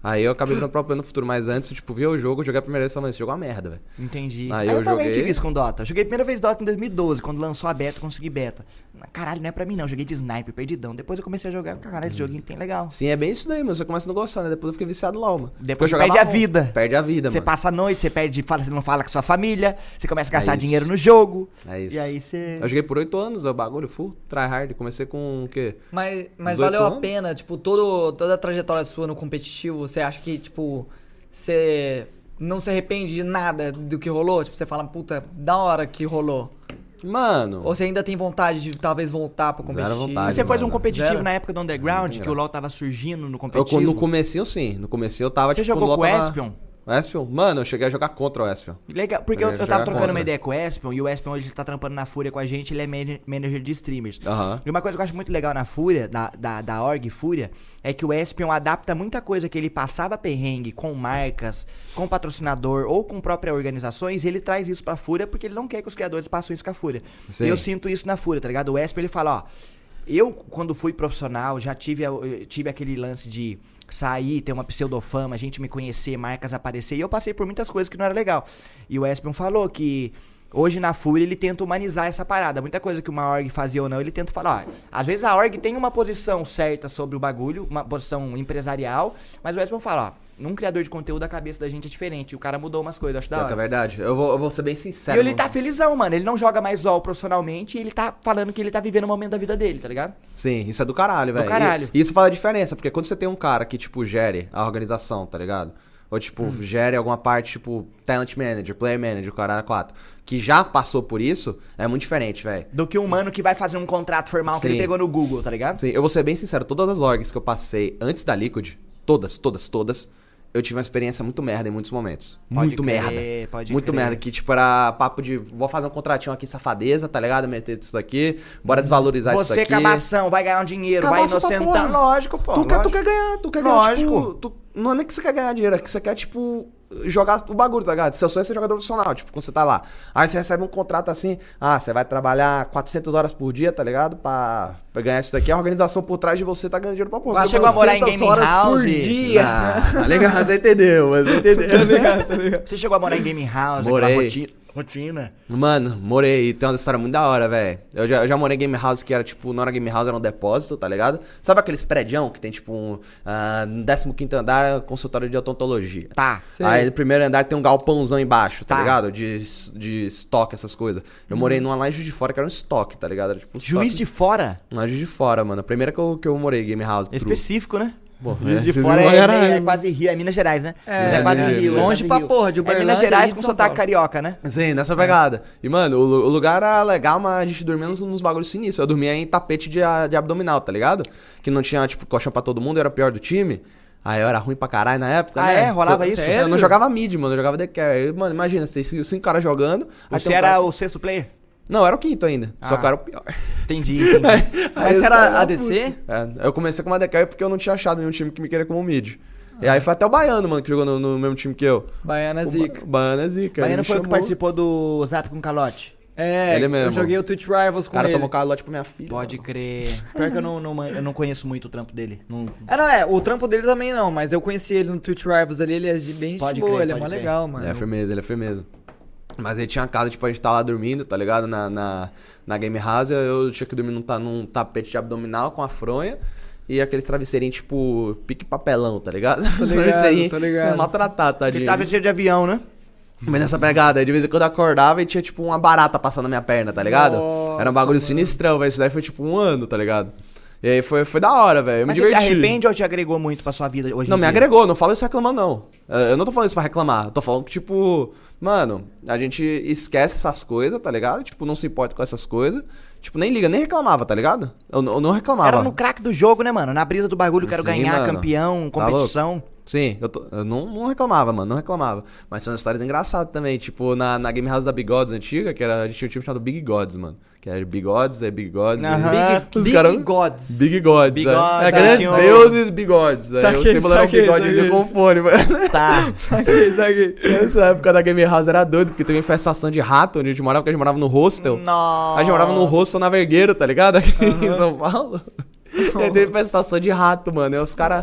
Aí eu acabei virando pro plano no futuro, mas antes, tipo, vi o jogo, joguei a primeira vez e falei, esse jogo é uma merda, velho. Entendi. Aí eu, eu também joguei- tive isso com Dota. Joguei a primeira vez Dota em 2012, quando lançou a beta, consegui beta. Caralho, não é pra mim não, joguei de sniper, perdidão. Depois eu comecei a jogar, caralho, esse joguinho tem legal. Sim, é bem isso daí, mano. Você começa a não gostar, né? Depois eu fiquei viciado LoL, mano. Depois eu perde a vida. Perde a vida, Você mano. passa a noite, você perde, fala, você não fala com sua família, você começa a gastar É dinheiro no jogo. É isso. E aí você. Eu joguei por 8 anos, é o bagulho full, tryhard. Comecei com o quê? Mas, mas 18 valeu a anos? pena, tipo, todo, toda a trajetória sua no competitivo, você acha que, tipo, você não se arrepende de nada do que rolou? Tipo, você fala, puta, da hora que rolou. Mano. Ou você ainda tem vontade de talvez voltar pro Zero competitivo? vontade, Você faz um mano. competitivo Zero. na época do Underground, que o LoL tava surgindo no eu, competitivo. no comecinho, sim. No comecinho eu tava, Você tipo, jogou com o tava- Espion? O Espion? Mano, eu cheguei a jogar contra o Espion. Legal, porque eu, Eu tava trocando uma contra. ideia com o Espion, e o Espion hoje ele tá trampando na Fúria com a gente, ele é man- manager de streamers. E uma coisa que eu acho muito legal na Fúria, da, da, da org Fúria, é que o Espion adapta muita coisa que ele passava perrengue com marcas, com patrocinador ou com próprias organizações, e ele traz isso pra Fúria porque ele não quer que os criadores passem isso com a Fúria. Sim. E eu sinto isso na Fúria, tá ligado? O Espion ele fala, ó, eu quando fui profissional já tive, tive aquele lance de sair, ter uma pseudofama, gente me conhecer, marcas aparecer, e eu passei por muitas coisas que não era legal. E o Espion falou que hoje na Fúria ele tenta humanizar essa parada. Muita coisa que uma org fazia ou não, ele tenta falar, ó, às vezes a org tem uma posição certa sobre o bagulho, uma posição empresarial, mas o Espion fala, ó, num criador de conteúdo a cabeça da gente é diferente, o cara mudou umas coisas, acho da que é hora. verdade. Eu vou, eu vou ser bem E sincero. ele mano. tá felizão, mano. Ele não joga mais LOL profissionalmente e ele tá falando que ele tá vivendo o momento da vida dele, tá ligado? Sim, isso é do caralho, velho. caralho. E, e isso faz a diferença, porque quando você tem um cara que, tipo, gere a organização, tá ligado? Ou, tipo, Hum. gere alguma parte, tipo, talent manager, player manager, o caralho 4, que já passou por isso, é muito diferente, velho. Do que um mano que vai fazer um contrato formal que Sim. ele pegou no Google, tá ligado? Sim, eu vou ser bem sincero, todas as orgs que eu passei antes da Liquid, todas, todas, todas, eu tive uma experiência muito merda em muitos momentos. Pode muito crer, merda. pode muito crer. merda. Que, tipo, era papo de vou fazer um contratinho aqui, safadeza, tá ligado? Meter isso aqui, bora desvalorizar isso Você aqui. cabação, vai ganhar um dinheiro, vai Cabaço pra inocentando. porra. Lógico, pô. Tu quer, tu lógico. quer ganhar, tu quer ganhar, Lógico. tipo, tu- não é nem que você quer ganhar dinheiro, é que você quer, tipo, jogar o bagulho, tá ligado? Seu sonho é ser jogador profissional, tipo, quando você tá lá. Aí você recebe um contrato assim, ah, você vai trabalhar 400 horas por dia, tá ligado? Pra, pra ganhar isso daqui, a organização por trás de você tá ganhando dinheiro pra porra. Você chegou a morar em 400 gaming horas house? por dia. Ah, tá ligado? Você entendeu, mas entendeu. Você chegou a morar em gaming house, Morei. aquela rotina. Rotina. Mano, morei. Tem uma história muito da hora, velho. Eu já, eu já morei em game house que era tipo, não era game house, era um depósito, tá ligado? Sabe aqueles prédios que tem tipo um ah, no 15 andar, consultório de odontologia? Tá. Sei. Aí no primeiro andar tem um galpãozão embaixo, tá, Tá. ligado? De, de estoque, essas coisas. Eu morei numa lá em Juiz de Fora que era um estoque, tá ligado? Era, tipo, um Juiz de fora? Lá em Juiz de Fora, mano. A primeira que eu, que eu morei, game house. true. Específico, né? Pô, Juiz é, de Fora é, é quase Rio, é Minas Gerais, né? É, Mas é quase Rio. Gerais. é Longe quase pra Rio. porra, de É Uberlândia Minas Gerais com sotaque carioca, né? Sim, nessa pegada. E, mano, o, o lugar era legal, mas a gente dormia nos, nos bagulhos sinistros. Eu dormia em tapete de, de abdominal, tá ligado? Que não tinha, tipo, colchão pra todo mundo, eu era o pior do time. Aí eu era ruim pra caralho na época, Ah, né? é? Rolava Eu- isso? Eu não jogava mid, mano, eu jogava the carry. Aí, Mano, imagina, vocês cinco caras jogando. aí Você um era cara- o sexto player? Não, eu era o quinto ainda. Só Ah. que eu era o pior. Entendi, entendi. Aí Mas você era ADC? É, eu comecei com uma carry porque eu não tinha achado nenhum time que me queria como mid. E aí foi até o Baiano, mano, que jogou no, no mesmo time que eu. Baiana O Ba- Zica. O Baiano é zica. ele Baiano me foi o que participou do Zap com Calote. É, Ele eu mesmo. joguei o Twitch Rivals O com cara ele. tomou calote pra minha filha. Pode crer. Pior que eu não, não, eu não conheço muito o trampo dele. Não- É, não, é, o trampo dele também não, mas eu conheci ele no Twitch Rivals ali, ele é bem Pode boa, crer, ele é mó legal, mano. Ele é firmeza, ele é firmeza. Mas ele tinha casa, tipo, a gente tá lá dormindo, tá ligado? Na, na, na Game House, eu tinha que dormir num, num tapete de abdominal com a fronha e aqueles travesseirinhos, tipo, pique papelão, tá ligado? Tô ligado, tô ligado. Maltratado, tadinho. tava cheio de avião, né? Mas nessa pegada, aí de vez em quando eu acordava e tinha, tipo, uma barata passando na minha perna, tá ligado? Nossa, Era um bagulho mano. sinistrão, velho. Isso daí foi, tipo, um ano, tá ligado? E aí foi, foi da hora, velho. Eu me Mas você se arrepende ou te agregou muito pra sua vida hoje Não, em me agregou, não falo isso reclamando, não. Eh, Eu não tô falando isso pra reclamar. Eu tô falando que, tipo, mano, a gente esquece essas coisas, tá ligado? Tipo, não se importa com essas coisas. Tipo, nem liga, nem reclamava, tá ligado? Eu, eu não reclamava. Era no craque do jogo, né, mano? Na brisa do bagulho, quero Sim, ganhar, mano. campeão, Tá competição. Sim, eu, tô- eu não, não reclamava, mano, não reclamava. Mas são histórias engraçadas também. Tipo, na, na Game House da Bigodes antiga, que era, a gente tinha um time chamado Big Gods, mano. Que era Bigodes, é Big Gods. Aham. e- Big, Os Big caras- Gods. Big Gods. Big é. Gods, é, grandes deuses bigodes. Aí Saquei, o símbolo era um saquei, bigodezinho saquei. com fone, mano. Tá. Saquei, saquei. Nessa época da Game House era doido, porque teve infestação de rato onde a gente morava, porque a gente morava no hostel. Nossa. A gente morava num hostel na Vergueiro, tá ligado? Aqui em São Paulo. E aí teve infestação de rato, mano. E os caras.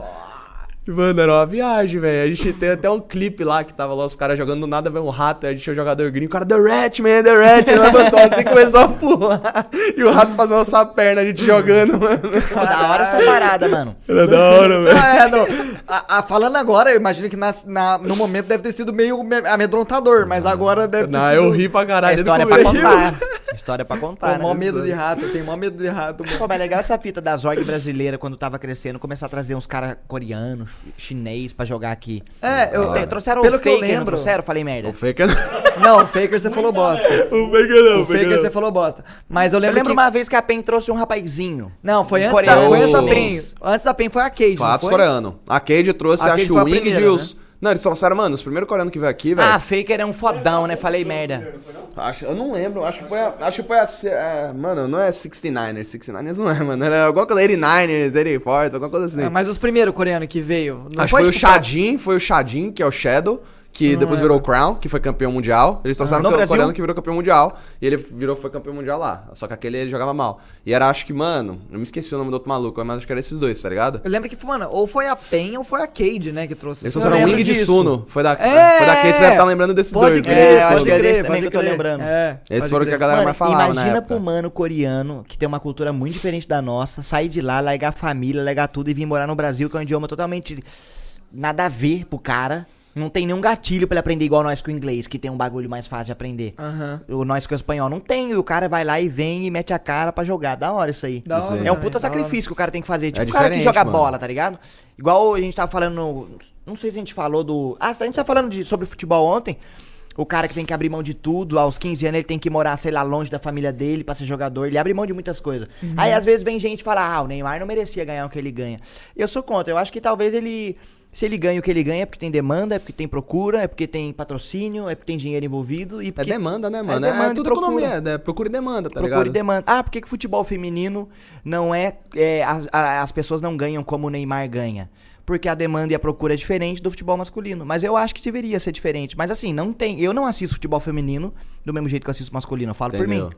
Mano, era uma viagem, velho. A gente tem até um clipe lá que tava lá os caras jogando do nada, veio um rato, a gente tinha um jogador gringo, o cara, The Rat, man, The Rat. Ele levantou assim e começou a pular. E o rato fazendo essa perna, a gente jogando, mano. Pô, da hora essa parada, mano. Era da hora, velho. Ah, é, não. A- a- falando agora, eu imagino que na- na- no momento deve ter sido meio me- amedrontador, mas agora deve ter Não, sido... eu ri pra É caralho. história desde pra o começo. contar. História pra Pô, contar, mó né? medo de rato, eu tenho mó medo de rato, mano. Pô, mas é legal essa fita da Zorg brasileira quando tava crescendo, começar a trazer uns caras coreanos, chinês pra jogar aqui. É, eu, Tem- trouxeram pelo o que eu Faker, não lembro... trouxeram? Falei merda. O Faker Não, o Faker você falou bosta. O Faker não, O Faker você falou bosta. Mas eu Eu lembro, lembro que... uma vez que a PEN trouxe um rapazinho. Não, foi antes, coreano. da, foi antes da PEN. Antes da PEN foi a Cage, não Fatos foi? coreanos. A Cade trouxe, A acho que o primeira, e os... Não, eles trouxeram, mano, os primeiros coreanos que veio aqui, velho. Ah, Faker é um fodão, né? Falei merda. Acho, eu não lembro, acho que foi a, acho que foi a, a- mano, não é 69ers, 69ers não é, mano, era alguma coisa 89ers, 84, alguma coisa assim. Ah, mas os primeiros coreanos que veio... Não acho que foi o tipo, pra- Shadin, foi o Shadin, que é o Shadow, que depois virou o Crown, que foi campeão mundial. Eles trouxeram no o Brasil? coreano que virou campeão mundial, e ele virou foi campeão mundial lá. Só que aquele ele jogava mal. E era acho que, mano, eu me esqueci o nome do outro maluco, mas acho que era esses dois, tá ligado? Eu lembro que, mano, ou foi a PEN ou foi a Cade, né, que trouxe. Eles trouxeram o Wing de. Suno. Foi da, É! foi da Cade, você deve estar lembrando desses Pode dois. crer, É, pode acho que é desse também que eu tô lembrando. É, Esses foram que a galera Mano, mais falava na imagina pro mano coreano, que tem uma cultura muito diferente da nossa, sair de lá, largar a família, largar tudo e vir morar no Brasil, que é um idioma totalmente nada a ver pro cara. Não tem nenhum gatilho pra ele aprender igual nós com o inglês, que tem um bagulho mais fácil de aprender. Aham. O nós com o espanhol não tem, e o cara vai lá e vem e mete a cara pra jogar. Da hora isso aí. Da Isso hora. É um puta sacrifício que o cara tem que fazer. Tipo, É o cara que joga mano. bola, tá ligado? Igual a gente tava falando. Não sei se a gente falou do. Ah, a gente tava falando de, sobre futebol ontem. O cara que tem que abrir mão de tudo, aos 15 anos ele tem que morar, sei lá, longe da família dele pra ser jogador. Ele abre mão de muitas coisas. Uhum. Aí às vezes vem gente falar, ah, o Neymar não merecia ganhar o que ele ganha. Eu sou contra. Eu acho que talvez ele. Se ele ganha o que ele ganha é porque tem demanda, é porque tem procura, é porque tem patrocínio, é porque tem dinheiro envolvido e É porque demanda, né, mano? É, demanda e tudo procura. economia, né? Procura e demanda, tá Procura e ligado? demanda. Ah, por que, o futebol feminino não é, é, as, as pessoas não ganham como o Neymar ganha? Porque a demanda e a procura é diferente do futebol masculino. Mas eu acho que deveria ser diferente. Mas assim, não tem. Eu não assisto futebol feminino do mesmo jeito que eu assisto masculino. Eu falo por Entendeu? mim.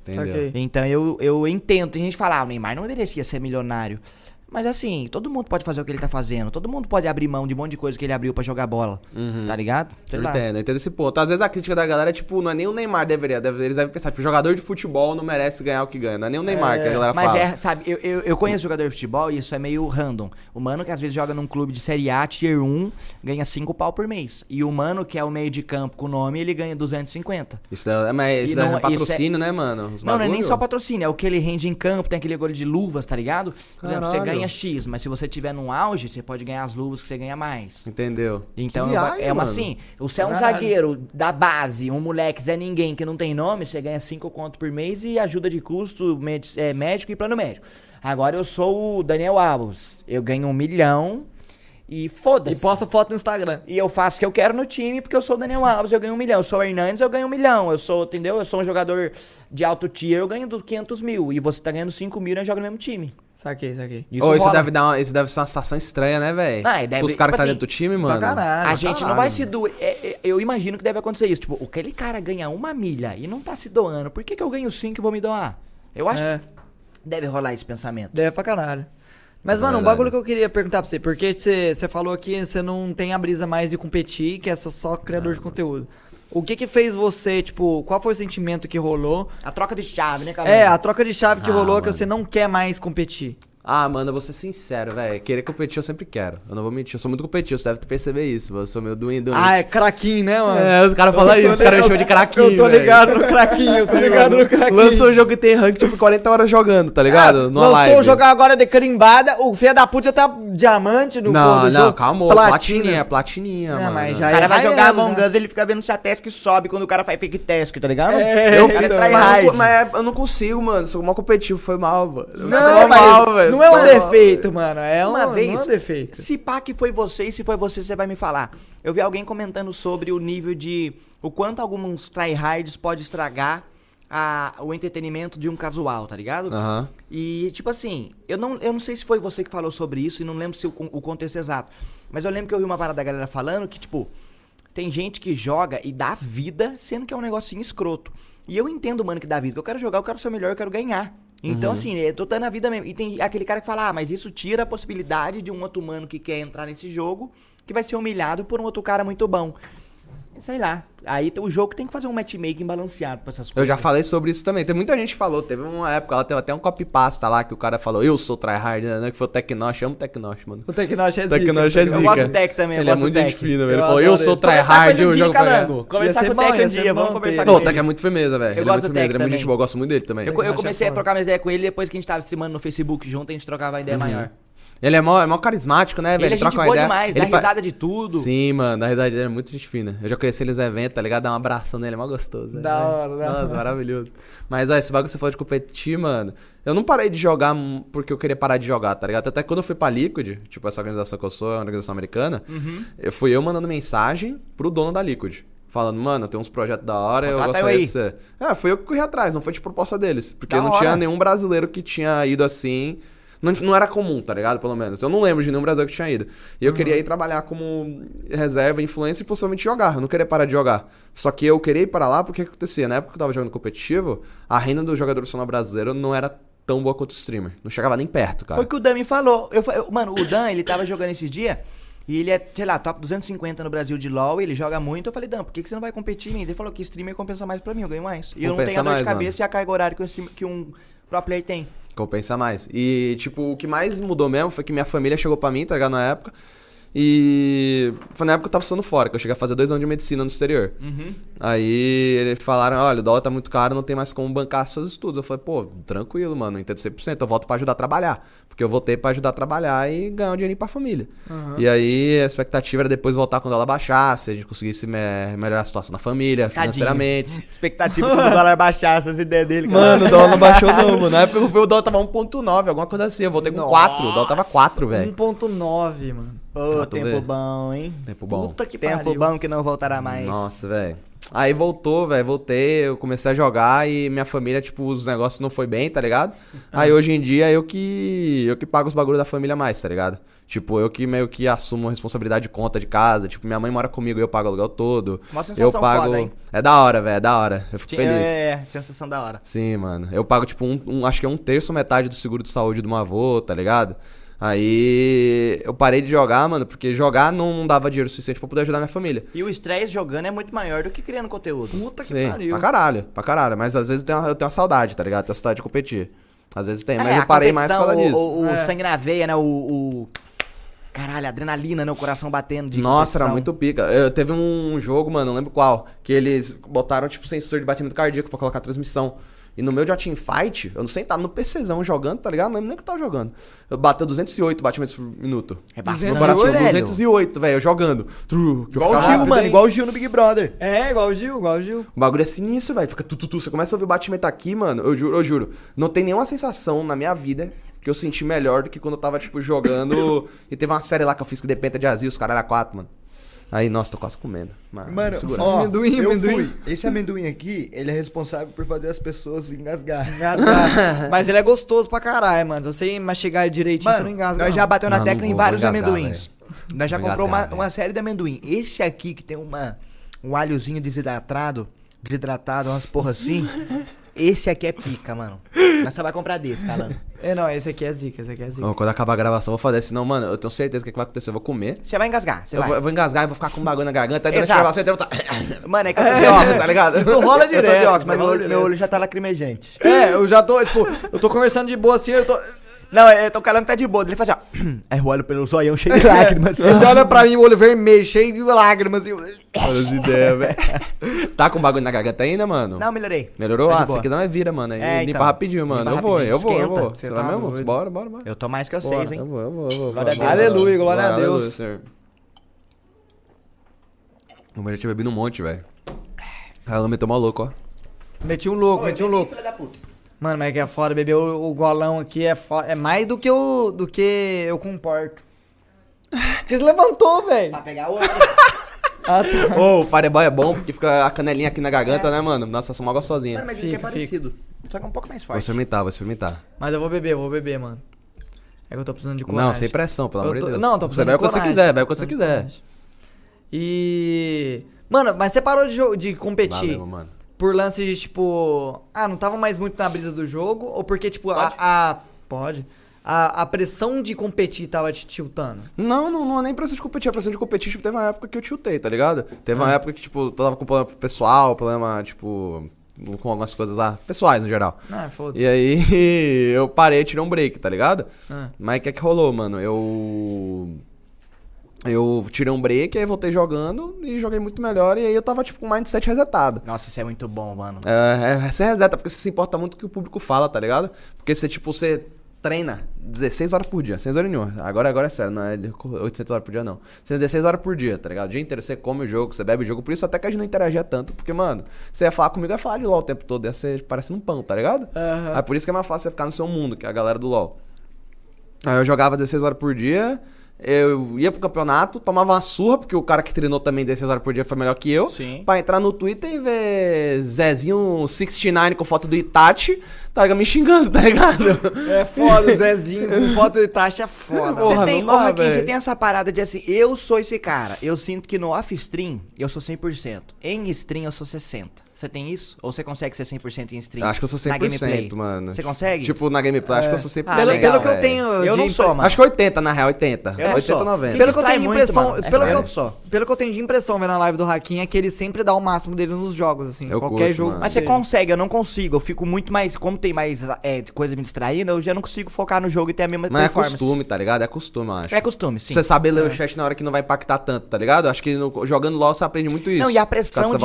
Entendeu? Ok. Então eu, eu entendo. Tem gente que fala, ah, o Neymar não merecia ser milionário. Mas assim, todo mundo pode fazer o que ele tá fazendo. Todo mundo pode abrir mão de um monte de coisa que ele abriu pra jogar bola. Tá ligado? Sei Eu lá. entendo, eu entendo esse ponto. Às vezes a crítica da galera é tipo, não é nem o Neymar deveria, deve- eles devem pensar, tipo, jogador de futebol não merece ganhar o que ganha. Não é nem o Neymar que a galera Mas fala. é, sabe, eu, eu, eu conheço jogador de futebol e isso é meio random. O mano que às vezes joga num clube de Série A, Tier 1, ganha 5 pau por mês. E o mano que é o meio de campo com o nome, ele ganha 250. Isso daí, mas isso não- é isso é- patrocínio, né, mano? Os Não, não é nem bagulho. só patrocínio, é o que ele rende em campo, tem aquele gol de luvas, tá ligado? Por exemplo, você Caralho. Ganha X, mas se você tiver num auge, você pode ganhar as luvas que você ganha mais. Entendeu? Então Que viagem, é uma mano. assim, você é um Caralho. zagueiro da base, um moleque Zé Ninguém que não tem nome, você ganha 5 conto por mês e ajuda de custo, é, médico e plano médico. Agora eu sou o Daniel Alves, eu ganho um milhão e E foda-se. posta foto no Instagram. E eu faço o que eu quero no time, porque eu sou o Daniel Alves, eu ganho um milhão. Eu sou o Hernandes, eu ganho um milhão. Eu sou, entendeu? Eu sou um jogador de alto tier, eu ganho do 500 mil. E você tá ganhando 5 mil e joga no mesmo time. Saquei, saquei. Isso, rola. deve dar uma, isso deve ser uma sensação estranha, né, velho? Ah, e deve- Os caras tipo que tá assim, dentro do time, Pra mano. caralho. A gente não caralho, vai se doer. É, é, eu imagino que deve acontecer isso. Tipo, aquele cara ganha uma milha e não tá se doando. Por que, que eu ganho cinco e vou me doar? Eu acho É, que deve rolar esse pensamento. deve pra caralho. Mas, É mano, um bagulho que eu queria perguntar pra você, porque você falou que você não tem a brisa mais de competir, que é só, só criador de conteúdo. O que que fez você, tipo, qual foi o sentimento que rolou? A troca de chave, né, cara? É, a troca de chave que Ah, rolou que mano. você não quer mais competir. Ah, mano, eu vou ser sincero, velho. Querer competir eu sempre quero. Eu não vou mentir. Eu sou muito competitivo, você deve perceber isso. Eu sou meio doente, doente. Ah, é craquinho, né, mano? É, os caras falam isso, os caras me chamam de craquinho. Eu tô ligado no craquinho, eu tô ligado no craquinho. Lançou o jogo e tem rank, tipo, 40 horas jogando, tá ligado? Ah, Numa lançou live. jogar agora de carimbada, o filho da puta já tá diamante no Não, do não, jogo. calma, Platina. platininha, platininha, É, mano. mas já O cara é vai jogar Among? Us, ele fica vendo se a task sobe quando o cara faz fake task, tá ligado? É, Eu fico, try mas, hard. eu não- mas eu não consigo, mano. Sou mal competitivo, foi mal, mano. Não, mas mal, velho. Não é um defeito, mano. É Uma um, vez, não é um defeito. Se pá que foi você, e se foi você, você vai me falar. Eu vi alguém comentando sobre o nível de. O quanto alguns tryhards pode estragar a, o entretenimento de um casual, tá ligado? Aham. E, tipo assim, eu não, eu não sei se foi você que falou sobre isso e não lembro se o, o contexto exato. Mas eu lembro que eu vi uma parada da galera falando que, tipo, tem gente que joga e dá vida, sendo que é um negocinho escroto. E eu entendo, mano, que dá vida. que Eu quero jogar, eu quero ser o melhor, eu quero ganhar. Então, assim, eu tô dando a vida mesmo. E tem aquele cara que fala, ah, mas isso tira a possibilidade de um outro humano que quer entrar nesse jogo, que vai ser humilhado por um outro cara muito bom. Sei lá. Aí o jogo tem que fazer um matchmaking balanceado pra essas Eu coisas. já falei sobre isso também. Tem muita gente que falou. Teve uma época, ela teve até um copy-pasta lá que o cara falou, eu sou tryhard, né? Que foi o Tecnosh. Amo o Tecnosh, mano. O Tecnosh é O zica. Tecnosh é Eu zica. gosto do Tech também, eu Ele é muito gente fina, velho. Eu Ele falou, eu sou tryhard, eu jogo pra Conversar com o Tech ia um dia, vamos conversar ele. com o ele. Tech é muito firmeza, velho. Eu Ele é gosto muito do firmeza, ele é muito gente boa, eu gosto muito dele também. Eu, eu comecei é a trocar minhas ideias com ele depois que a gente tava streamando no Facebook junto, a gente trocava uma ideia maior. Ele é mó, é mó carismático, né, velho? Ele é gente troca uma ideia. demais, ele dá fa- risada de tudo. Sim, mano, na verdade ele é muito gente fina. Eu já conheci ele nos eventos, tá ligado? Dá um abraço nele, é mó gostoso. velho. Da hora, da Nossa, hora. maravilhoso. Mas, ó, esse bagulho que você falou de competir, mano. Eu não parei de jogar porque eu queria parar de jogar, tá ligado? Até quando eu fui pra Liquid, tipo, essa organização que eu sou, é uma organização americana, Uhum. eu fui eu mandando mensagem pro dono da Liquid. Falando, mano, tem uns projetos da hora, eu Contrata eu gostaria aí. de ser. É, foi eu que corri atrás, não foi de proposta deles. Porque Da não hora. tinha nenhum brasileiro que tinha ido assim. Não, não era comum, tá ligado? Pelo menos. Eu não lembro de nenhum brasileiro que tinha ido. E eu queria ir trabalhar como reserva, influência e possivelmente jogar. Eu não queria parar de jogar. Só que eu queria ir para lá porque o que acontecia? Na época que eu tava jogando competitivo, a renda do jogador profissional brasileiro não era tão boa quanto o streamer. Não chegava nem perto, cara. Foi o que o Dan me falou. Eu, eu- mano, o Dan, ele tava jogando esses dias e ele é, sei lá, top 250 no Brasil de LoL, ele joga muito. Eu falei, Dan, por que, que você não vai competir em mim? Ele falou que streamer compensa mais pra mim, eu ganho mais. E eu não tenho a dor de mais, mano. cabeça e a carga horária que um, streamer- que um pro player tem. Compensa mais. E, tipo, o que mais mudou mesmo foi que minha família chegou pra mim, tá ligado? Na época. E foi na época que eu tava estudando fora, que eu cheguei a fazer dois anos de medicina no exterior. Aí eles falaram, olha, o dólar tá muito caro, não tem mais como bancar seus estudos. Eu falei, pô, tranquilo, mano, entendo 100%, eu volto pra ajudar a trabalhar. Porque eu voltei pra ajudar a trabalhar e ganhar um dinheirinho pra família. E aí a expectativa era depois voltar quando ela baixasse, a gente conseguisse me- melhorar a situação da família, Tadinho. financeiramente. Expectativa que o dólar baixasse as ideias dele. cara. Mano, o dólar não baixou não, mano. Na época o dólar tava 1.9, alguma coisa assim. Eu voltei com 4, o dólar tava 4, velho. 1.9, mano. Ô, tu tempo ver. bom, hein? Tempo bom. Puta que Tempo pariu. bom que não voltará mais. Nossa, velho. Aí voltou, velho, voltei, eu comecei a jogar e minha família, tipo, os negócios não foi bem, tá ligado? Aí hoje em dia eu que eu que pago os bagulhos da família mais, tá ligado? Tipo, eu que meio que assumo a responsabilidade de conta de casa, tipo, minha mãe mora comigo, eu pago o aluguel todo. Eu sensação pago foda, hein? É da hora, velho, é da hora. Eu fico Tinha- feliz. É, é, sensação da hora. Sim, mano. Eu pago, tipo, um, um- acho que é um terço, metade do seguro de saúde do meu avô, tá ligado? Aí eu parei de jogar, mano, porque jogar não dava dinheiro suficiente pra poder ajudar minha família. E o estresse jogando é muito maior do que criando conteúdo. Puta que Sim, pariu. pra caralho, pra caralho. Mas às vezes eu tenho, uma- eu tenho uma saudade, tá ligado? Tenho uma saudade de competir. Às vezes tem, mas É, eu a parei mais por causa disso. O, o- É. sangue na veia, né? O, o- Caralho, a adrenalina, né? O coração batendo de Nossa, era competição. muito pica. Eu, teve um jogo, mano, não lembro qual, que eles botaram, tipo, sensor de batimento cardíaco pra colocar transmissão. E no meu de teamfight, eu não sei, tava no PCzão jogando, tá ligado? Não lembro nem que eu tava jogando. Eu bateu 208 batimentos por minuto. É No bastante, meu coração, velho. 208, velho, eu jogando. Tru, que eu Igual o Gil, rápido, mano. hein? Igual o Gil no Big Brother. É, igual o Gil, igual o Gil. O bagulho é sinistro, velho. Fica tu, tu, tu. Você começa a ouvir o batimento aqui, mano. Eu juro, eu juro. Não tem nenhuma sensação na minha vida que eu senti melhor do que quando eu tava, tipo, jogando. e teve uma série lá que eu fiz que dependa de Azil, os caralho a quatro, mano. Aí, nossa, tô quase comendo. Mano, Mano, ó, Amendoim, eu amendoim. fui. Esse amendoim aqui, ele é responsável por fazer as pessoas engasgar. Engasgar. Mas ele é gostoso pra caralho, mano. Se você mastigar direitinho, você não Mano, engasga. nós não. já bateu na Não, tecla não em vários engasgar, amendoins. Nós já Vou comprou uma, engasgar, uma velho. série de amendoim. Esse aqui que tem uma, um alhozinho desidratado, desidratado, umas porra assim. esse aqui é pica, mano. Nós só vai comprar desse, calando. É, não, esse aqui é zica, esse aqui é zica. Quando acabar a gravação, eu vou fazer. Senão, mano, eu tenho certeza que o que vai acontecer. Eu vou comer. Você vai engasgar, você Eu vai. vou, eu vou engasgar e vou ficar com um bagulho na garganta. Aí durante a gravação eu tô... Mano, é que eu tô de óculos, tá ligado? Isso rola Eu tô direto, de óculos, mas meu direto. meu olho já tá lacrimejante. É, eu já tô, tipo, eu tô conversando de boa assim, eu tô. Não, eu tô calando que tá de boa. Ele faz assim, ó. Aí eu olho pelo zoião cheio de lágrimas. Você olha pra mim, o olho vermelho, cheio de lágrimas. E... eu- Olha as ideias, velho. Tá com bagulho na garganta ainda, mano? Não, melhorei. Melhorou? Tá ah, boa. você aqui não é vira, mano. Aí É, limpa então. rapidinho, mano. Limpa eu vou, rapidinho, eu vou, eu esquenta. vou. Você Você tá mesmo? doido. Bora, bora, bora. Eu tô mais que Bora, vocês, hein? Eu vou, eu vou, eu vou. Glória a bora, Deus. bora, Aleluia, glória a aleluia, Deus. senhor. Eu já tinha bebido um monte, velho. Ela meteu mal louco, ó. Meti um louco, meti um louco. Filha da puta. Mano, mas é que é foda, beber o, o golão aqui é foda. É mais do que eu, do que eu comporto. Porque você levantou, velho. Pra pegar outra. Ah, tá. Ô, o Fireball é bom porque fica a canelinha aqui na garganta, né, mano? Nossa, são mó gostosinha. Mano, mas Fica, ele é fica. parecido. Só que é um pouco mais Vou forte. experimentar, vou experimentar. Mas eu vou beber, eu vou beber, mano. É que eu tô precisando de coragem. Não, sem pressão, pelo Eu amor tô- de Deus. Não, tô Você precisando bebe de quando você quiser, bebe quando você quiser. E. Mano, mas você parou de, de competir Valeu, mano. Por lance de tipo. Ah, não tava mais muito na brisa do jogo? Ou porque, tipo, a. a- Pode. A, a pressão de competir tava te tiltando? Não, não, não é nem pressão de competir. A pressão de competir, tipo, teve uma época que eu tiltei, tá ligado? Teve uma época que, tipo, eu tava com problema pessoal, problema, tipo, com algumas coisas lá, pessoais no geral. Ah, foda-se. E aí eu parei, tirei um break, tá ligado? Ah. Mas o que é que rolou, mano? Eu. Eu tirei um break, aí voltei jogando e joguei muito melhor. E aí eu tava, tipo, com o mindset resetado. Nossa, isso é muito bom, mano. É, é, você reseta porque você se importa muito com o que o público fala, tá ligado? Porque você, tipo, você treina 16 horas por dia, sem horas nenhuma. Agora, agora é sério, não é 800 horas por dia, não. Você treina 16 horas por dia, tá ligado? O dia inteiro você come o jogo, você bebe o jogo. Por isso até que a gente não interagia tanto, porque, mano, você ia falar comigo, ia falar de LOL o tempo todo, ia ser parecendo um pão, tá ligado? Aham. Aí por isso que é mais fácil você ficar no seu mundo, que é a galera do LOL. Aí eu jogava 16 horas por dia, eu ia pro campeonato, tomava uma surra, porque o cara que treinou também 16 horas por dia foi melhor que eu. Sim. Pra entrar no Twitter e ver Zezinho 69 com foto do Itachi, tá ligado? Me xingando, tá ligado? É foda, o Zezinho com foto de taxa é foda. Porra, Você tem, não dá, Marquinhos, você tem essa parada de assim, eu sou esse cara. Eu sinto que no off-stream eu sou 100%. Em stream eu sou 60%. Você tem isso? Ou você consegue ser 100% em stream? Acho que eu sou Na gameplay? 100%, mano. Você consegue? Tipo, na gameplay, acho que eu sou 100%. Ah, pelo, legal, pelo que eu tenho. Eu de não sou, mano. Acho que 80, na real, 80. Eu não 80, sou. 90. Quem Pelo que eu tenho de muito, impressão, é pelo, que eu, só. pelo que eu tenho de impressão vendo a live do Hakim é que ele sempre dá o máximo dele nos jogos, assim. Eu qualquer curto, jogo. mano. Mas você consegue, eu não consigo. Eu fico muito mais. Como tem mais é, coisa me distraindo, eu já não consigo focar no jogo e ter a mesma Mas é performance. costume, tá ligado? É costume, eu acho. É costume, sim. Você saber ler o chat na hora que não vai impactar tanto, tá ligado? Acho que no- jogando LOL você aprende muito isso. Não, e a pressão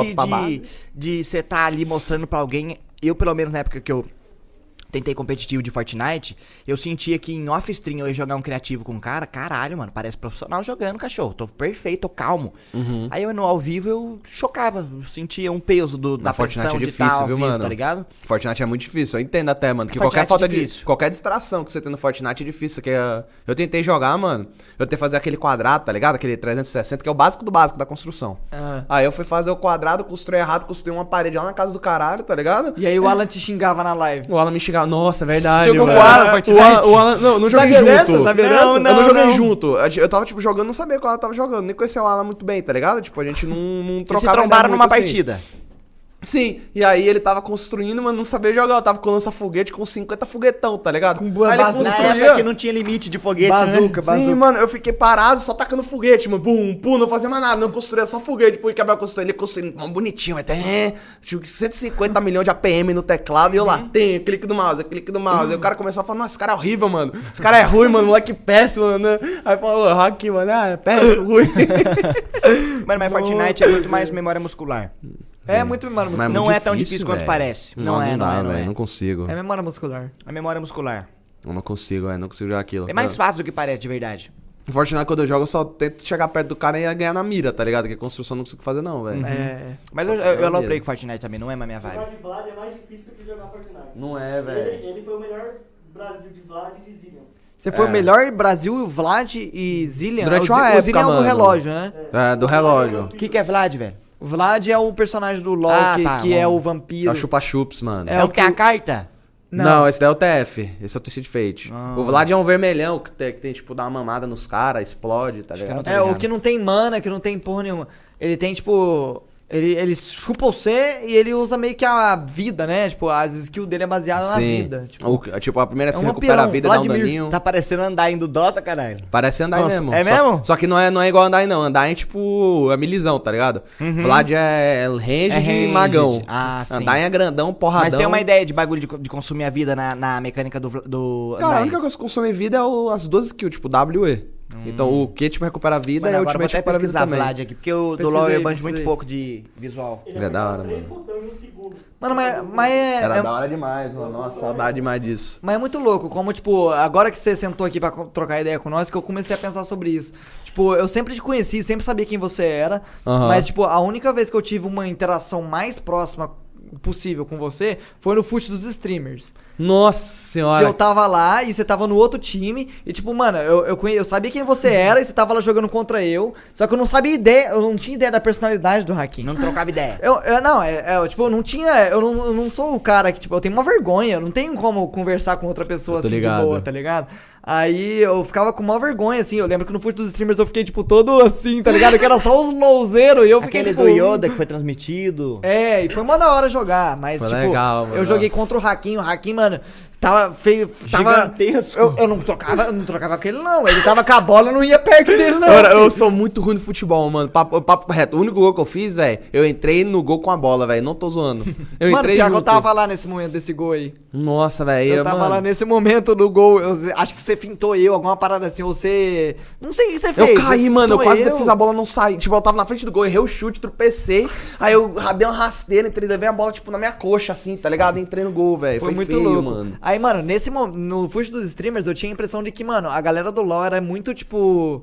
de você tá ali mostrando pra alguém. Eu, pelo menos na época que eu tentei competitivo de Fortnite, eu sentia que em off-stream eu ia jogar um criativo com um cara, caralho, mano, parece profissional jogando, cachorro. Tô perfeito, tô calmo. Uhum. Aí eu no ao vivo eu chocava, eu sentia um peso do, da Fortnite pressão é de difícil, tá ao viu, vivo, mano? tá ligado? Fortnite é muito difícil, eu entendo até, mano. Que Fortnite qualquer é falta de. difícil. Qualquer distração que você tem no Fortnite é difícil. Que é- eu tentei jogar, mano. Eu tentei fazer aquele quadrado, tá ligado? Aquele 360, que é o básico do básico da construção. Ah. Aí eu fui fazer o quadrado, construí errado, construí uma parede lá na casa do caralho, tá ligado? E aí o Alan te xingava na live. O Alan me xingava, nossa, é verdade. Jogou mano. com o Alan, Fortnite? O Alan, o Alan- não, não joguei Sabia junto. dessa? Sabia dessa? Não, não, eu não joguei não. junto. Eu tava, tipo, jogando, não sabia que o Alan tava jogando. Nem conhecia o Alan muito bem, tá ligado? Tipo, a gente não, não E se trocava trombaram numa assim. partida. Sim, e aí ele tava construindo, mas não sabia jogar. Eu tava com lança-foguete com 50 foguetão, tá ligado? Com boa aí ele. Na construía. que não tinha limite de foguete, Bazuca, né? bazuca. Sim, mano, eu fiquei parado só tacando foguete, mano. Pum, pum, não fazia mais nada. Não construía só foguete. Depois quebrar a construção. Ele construindo mó bonitinho, até. Tipo, 150 milhões de APM no teclado. E eu lá, tem, clique do mouse, clique do mouse. Aí o cara começou a falar, nossa, esse cara é horrível, mano. Esse cara é ruim, mano. Moleque péssimo, mano. Aí falou, ô, Rock, mano, ah, é péssimo, ruim. Mano, mas Fortnite é muito mais memória muscular. É muito memória Mas muscular. é Não é tão difícil quanto velho. parece. Não é, não dá, é, não velho, é. Não consigo. É memória muscular. É memória muscular. Eu não consigo, é, não consigo jogar aquilo. É mais Não. fácil do que parece de verdade. Fortnite, quando eu jogo, eu só tento chegar perto do cara e ganhar na mira, tá ligado? Que construção eu não consigo fazer, não, velho. É. Mas eu, eu, eu aloprei com Fortnite também, não é mais minha Jogar vibe. de Vlad é mais difícil do que jogar Fortnite. Não é, Ele, ele foi o melhor Brasil de Vlad e de Zillion. Você foi o melhor Brasil, Vlad e Zillian. Durante o, uma o época, Zillian é o do mano. relógio, né? É, do relógio. O que, que é Vlad, velho? O Vlad é o personagem do LoL Ah, que, tá, que é bom. o É vampiro. o chupa-chups, mano. É, o que é a carta? Não. Não. esse daí é o TF. Esse é o Twisted Fate. O Vlad é um vermelhão que tem, que tem, tipo, dá uma mamada nos caras, explode, tá ligado? É, o que não tem mana, que não tem porra nenhuma. Ele tem, tipo. Ele, ele chupa você e ele usa meio que a vida, né? Tipo, as skills dele é baseada na vida. Tipo, O- tipo, a primeira É skill um recupera a vampirão, vida, dá um Vladimir. daninho. Tá parecendo andar indo Dota, caralho. Parece Andai Nossa, mesmo. é Só- mesmo? Só, que não é, não é igual Andai, não. Andai é tipo. É milizão, tá ligado? Vlad é ranged É e magão. Ah, sim. Andai é grandão, porradão. Mas tem uma ideia de bagulho de, de consumir a vida na, na mecânica do, do Cara, a única coisa que consome vida é o- as duas skills, tipo W e. Então o que tipo recupera a vida Mano, é o Ultimate até recupera a vida pesquisar também. Vlad aqui, porque o do LoL eu manjo muito pouco de visual. Ele, Ele é da hora, três mano. botões em segundo. Mano, mas, mas é. Era é- da hora demais, mano. Nossa, saudade demais disso. Mas é muito louco, como, tipo, agora que você sentou aqui pra trocar ideia com nós, que eu comecei a pensar sobre isso. Tipo, eu sempre te conheci, sempre sabia quem você era, Aham. mas, tipo, a única vez que eu tive uma interação mais próxima possível com você foi no fute dos streamers. Nossa Que senhora. eu tava lá e você tava no outro time. E tipo, mano, eu, eu, conhe- eu sabia quem você era e você tava lá jogando contra eu. Só que eu não sabia ideia, eu não tinha ideia da personalidade do Hakim. Não trocava ideia. Eu, eu- não, é, é, tipo, eu não tinha. Eu não, eu não sou o cara que, tipo, eu tenho uma vergonha. Eu não tenho como conversar com outra pessoa assim ligado. de boa, tá ligado? Aí eu ficava com uma vergonha, assim. Eu lembro que no fute dos streamers eu fiquei, tipo, todo assim, tá ligado? Que era só os lowzeiros e eu fiquei, Aquele tipo. do Yoda que foi transmitido. É, e foi uma da hora jogar, mas, Foi tipo, legal, mano, eu joguei contra o Hakim, o Hakim, mano, tava feio, tava... Gigantesco. Eu, eu não trocava, eu não trocava com ele, não, ele tava com a bola, eu não ia perto dele, não. Cara, eu sou muito ruim no futebol, mano. Papo, papo reto. O único gol que eu fiz, velho, eu entrei no gol com a bola, velho. Não tô zoando. Eu Mano, entrei pior que eu tava lá nesse momento desse gol aí. Nossa, velho. Eu tava mano, lá nesse momento do gol, eu acho que você fintou eu, alguma parada assim, você... Não sei o que você Eu fez. caí, você mano. Eu quase fiz a bola não sair. Tipo, eu tava na frente do gol, errei o chute, tropecei. Aí eu dei uma rasteira, entrei, levei a bola, tipo, na minha coxa, assim, tá ligado? Entrei no gol, velho. Foi, Foi, muito feio, louco. mano. Aí, mano, nesse no Fute dos Streamers, eu tinha a impressão de que, mano, a galera do LoL era muito, tipo.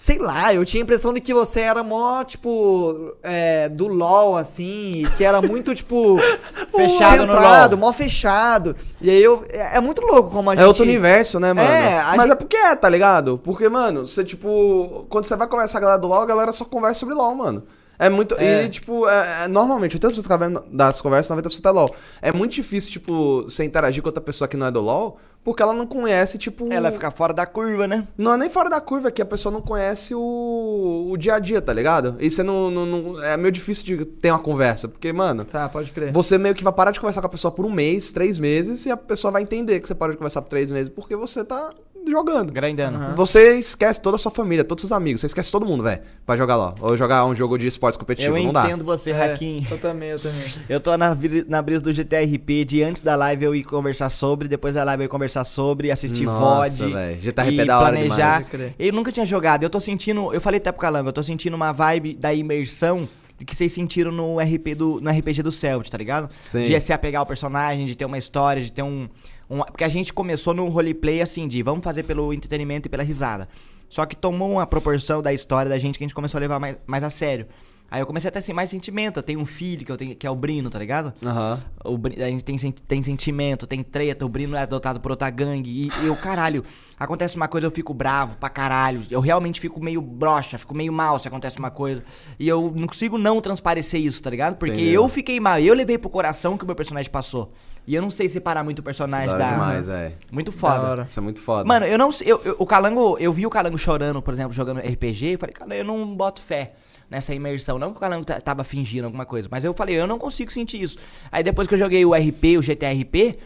Sei lá, eu tinha a impressão de que você era mó, tipo, é, do LoL, assim, e que era muito, tipo, Fechado no centrado, LoL. mó fechado. E aí eu. É, é muito louco como a gente. É outro universo, né, mano? É, a Mas gente- é porque é, tá ligado? Porque, mano, você, tipo, quando você vai conversar com a galera do LoL, a galera só conversa sobre LoL, mano. É muito. É. E, tipo, é, é, normalmente, 80% das conversas, 90% é LoL. É muito difícil, tipo, você interagir com outra pessoa que não é do LoL, porque ela não conhece, tipo. Ela fica fora da curva, né? Não é nem fora da curva, é que a pessoa não conhece o, o dia a dia, tá ligado? E você não, não- não- É meio difícil de ter uma conversa, porque, mano. Tá, pode crer. Você meio que vai parar de conversar com a pessoa por um mês, três meses, e a pessoa vai entender que você parou de conversar por três meses porque você tá jogando. Grindando. Você esquece toda a sua família, todos os seus amigos, você esquece todo mundo, velho, pra jogar lá. Ou jogar um jogo de esportes competitivo, Eu não dá. entendo você, É, Hakim. Eu também, eu também. Eu tô na, na brisa do GTRP de antes da live eu ir conversar sobre, depois da live eu ir conversar sobre, assistir Nossa, VOD. velho, GTRP e é da hora planejar. demais. Eu nunca tinha jogado, eu tô sentindo, eu falei até pro Calango, eu tô sentindo uma vibe da imersão que vocês sentiram no, RP do, no RPG do Celt, tá ligado? Sim. De se apegar ao personagem, de ter uma história, de ter um, um- Porque a gente começou no roleplay assim, de vamos fazer pelo entretenimento e pela risada. Só que tomou uma proporção da história da gente que a gente começou a levar mais, mais a sério. Aí eu comecei a ter assim, mais sentimento. Eu tenho um filho que, eu tenho, que é o Brino, tá ligado? Aham. O Bri- a gente tem, tem sentimento, tem treta, o Brino é adotado por outra gangue. E eu, caralho, acontece uma coisa, eu fico bravo pra caralho. Eu realmente fico meio broxa, fico meio mal se acontece uma coisa. E eu não consigo não transparecer isso, tá ligado? Porque Entendeu. eu fiquei mal, eu levei pro coração que o meu personagem passou. E eu não sei separar muito o personagem Isso é da. demais, velho. Muito Da foda. Isso é muito foda. Mano, eu não sei. Eu, eu- o Calango, eu vi o Calango chorando, por exemplo, jogando RPG, e falei, cara, eu não boto fé nessa imersão. Não que o Calango ta- tava fingindo alguma coisa, mas eu falei, eu não consigo sentir isso. Aí depois que eu joguei o RP, o GTRP,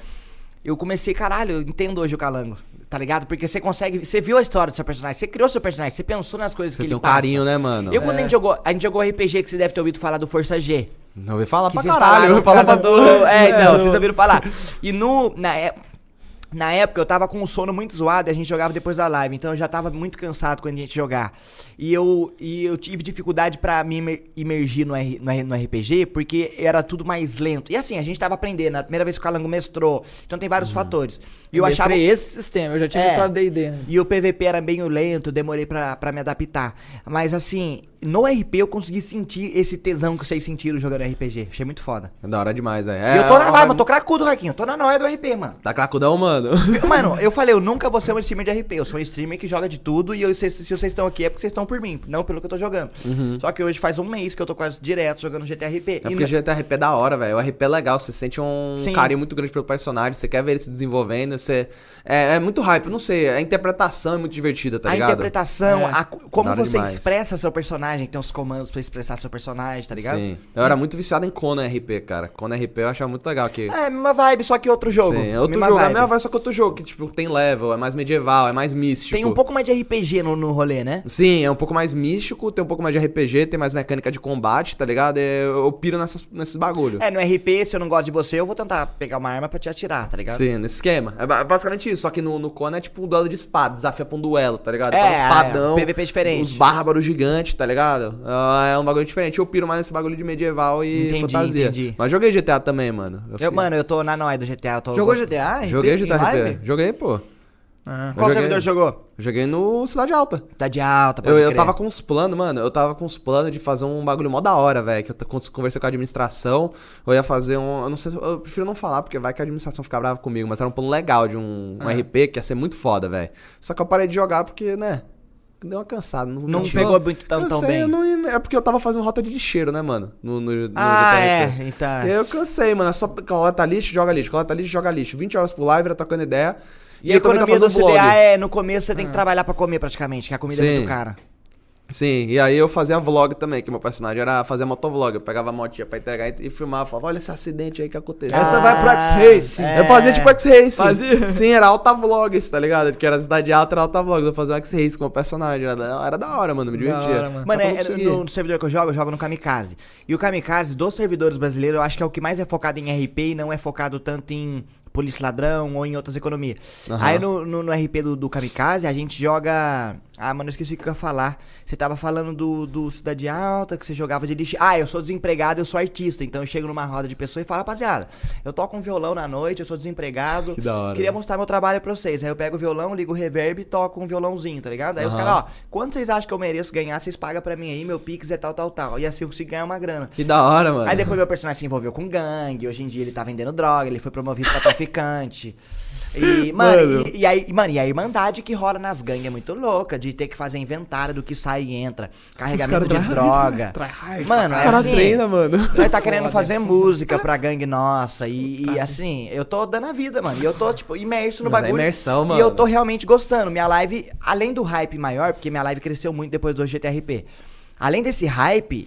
eu comecei, caralho, eu entendo hoje o Calango. Tá ligado? Porque você consegue. Você viu a história do seu personagem, você criou seu personagem, você pensou nas coisas Você que tem ele um passa. carinho, né, mano? Eu, quando a gente jogou, a gente jogou RPG que você deve ter ouvido falar do Força G. Não ouvi falar Que pra vocês caralho. falaram Eu por falar pra... do... É, então, É, vocês ouviram falar. E no... Na, é- na época eu tava com o sono muito zoado e a gente jogava depois da live, então eu já tava muito cansado quando a gente jogar. E eu, e eu tive dificuldade pra me imer- imergir no, R- no, R- no RPG porque era tudo mais lento. E assim, a gente tava aprendendo, a primeira vez que o Calango mestrou, então tem vários fatores. E eu achava... esse sistema, eu já tive É. história D&D. E o PVP era bem lento, eu demorei pra, pra me adaptar. Mas assim, no RP eu consegui sentir esse tesão que vocês sentiram jogando RPG. Achei muito foda. É da hora demais, velho. E eu tô na vibe, eu tô cracudo, Raquinho. Eu tô na noia do RP, mano. Tá cracudão, mano. Mano, eu falei, eu nunca vou ser um streamer de RP. Eu sou um streamer que joga de tudo. E eu, se, se vocês estão aqui é porque vocês estão por mim, não pelo que eu tô jogando. Só que hoje faz um mês que eu tô quase direto jogando GTRP. É porque no- GTRP é da hora, velho. O RP é legal, você sente um Sim. carinho muito grande pelo personagem, você quer ver ele se desenvolvendo, você... É, é muito hype, não sei, a interpretação é muito divertida, tá a ligado? interpretação, É. a- como você demais. expressa seu personagem, tem os comandos pra expressar seu personagem, tá ligado? Sim. Eu era muito viciado em Conan RP, cara. Conan RP eu achava muito legal que... É, mesma vibe, só que outro jogo. Sim, outro mesma jogo, é a vibe. mesma vibe, só que outro jogo, que tipo, tem level, é mais medieval, é mais místico. Tem um pouco mais de RPG no, no rolê, né? Sim, é um pouco mais místico, tem um pouco mais de RPG, tem mais mecânica de combate, tá ligado? É, Eu, eu piro nessas, nesses bagulho. É, no RP, se eu não gosto de você, eu vou tentar pegar uma arma pra te atirar, tá ligado? Sim, nesse esquema. É ba- basicamente isso, só que no, no Conan é tipo um duelo de espada, desafia pra um duelo, tá ligado? É, Tá um espadão, é, PVP diferente. Os bárbaros gigantes, tá ligado? Ah, é um bagulho diferente. Eu piro mais nesse bagulho de medieval e Entendi, fantasia. entendi. Mas joguei GTA também, mano. Eu, fiz- mano, eu tô na noia do GTA. Eu tô Jogou gost- GTA? Joguei RP, GTA? RP. Joguei, pô. Ah. Qual joguei- servidor jogou? Joguei no Cidade Alta. Tá de alta, pode Eu, eu tava com uns planos, mano. Eu tava com uns planos de fazer um bagulho mó da hora, velho. Que eu conversei com a administração. Eu ia fazer um. Eu não sei. Eu prefiro não falar, porque vai que a administração fica brava comigo. Mas era um plano legal de um, um RP que ia ser muito foda, velho. Só que eu parei de jogar porque, né? Deu uma cansada. Não, Não pegou muito tão, tão bem. não é porque eu tava fazendo rota de lixeiro, né, mano? No, no, no Ah, é. Então. E aí eu cansei, mano. É só coleta lixo, joga lixo, coleta lixo, joga lixo. 20 horas por live, era trocando ideia. E a eu também economia do CDA vlog. é, no começo você tem que trabalhar pra comer praticamente, que a comida é Sim. muito cara. Sim, e aí eu fazia vlog também, que meu personagem era fazer motovlog. Eu pegava a motinha pra entregar e, e filmava, falava, olha esse acidente aí que aconteceu. Essa vai pro X-Racing. é. Eu fazia tipo X-Racing. Fazia? Sim, era alta vlogs, tá ligado? Porque era cidade alta, era alta vlogs. Eu fazia um X-Racing com o personagem. Era, da- era da hora, mano, me Da divertia. hora, mano. Mano, é, é no, no servidor que eu jogo, eu jogo no Kamikaze. E o Kamikaze dos servidores brasileiros, eu acho que é o que mais é focado em RP e não é focado tanto em polícia ladrão ou em outras economias. Aham. Aí no, no, no RP do, do Kamikaze, a gente joga. Ah, mano, eu esqueci o que eu ia falar. Você tava falando do, do Cidade Alta, que você jogava de lixo. Ah, eu sou desempregado, eu sou artista. Então eu chego numa roda de pessoas e falo, rapaziada, eu toco um violão na noite, eu sou desempregado. Que da hora. Queria mostrar meu trabalho pra vocês. Aí eu pego o violão, ligo o reverb e toco um violãozinho, tá ligado? Aí os Aham. caras, ó, quanto vocês acham que eu mereço ganhar? Vocês pagam pra mim aí, meu pix é tal, tal, tal. E assim eu consigo ganhar uma grana. Que da hora, mano. Aí depois meu personagem se envolveu com gangue, hoje em dia ele tá vendendo droga, ele foi promovido pra traficante. E, mano, Mano. E, e aí, mano, e a irmandade que rola nas gangues é muito louca, de ter que fazer inventário do que sai e entra, carregamento de droga. Mano, é assim, treina, mano. nós tá querendo fazer música pra gangue nossa. E, e, assim, eu tô dando a vida, mano. E eu tô, tipo, imerso no Mas é bagulho. imersão, E mano. eu tô realmente gostando. Minha live, além do hype maior, porque minha live cresceu muito depois do GTRP. Além desse hype,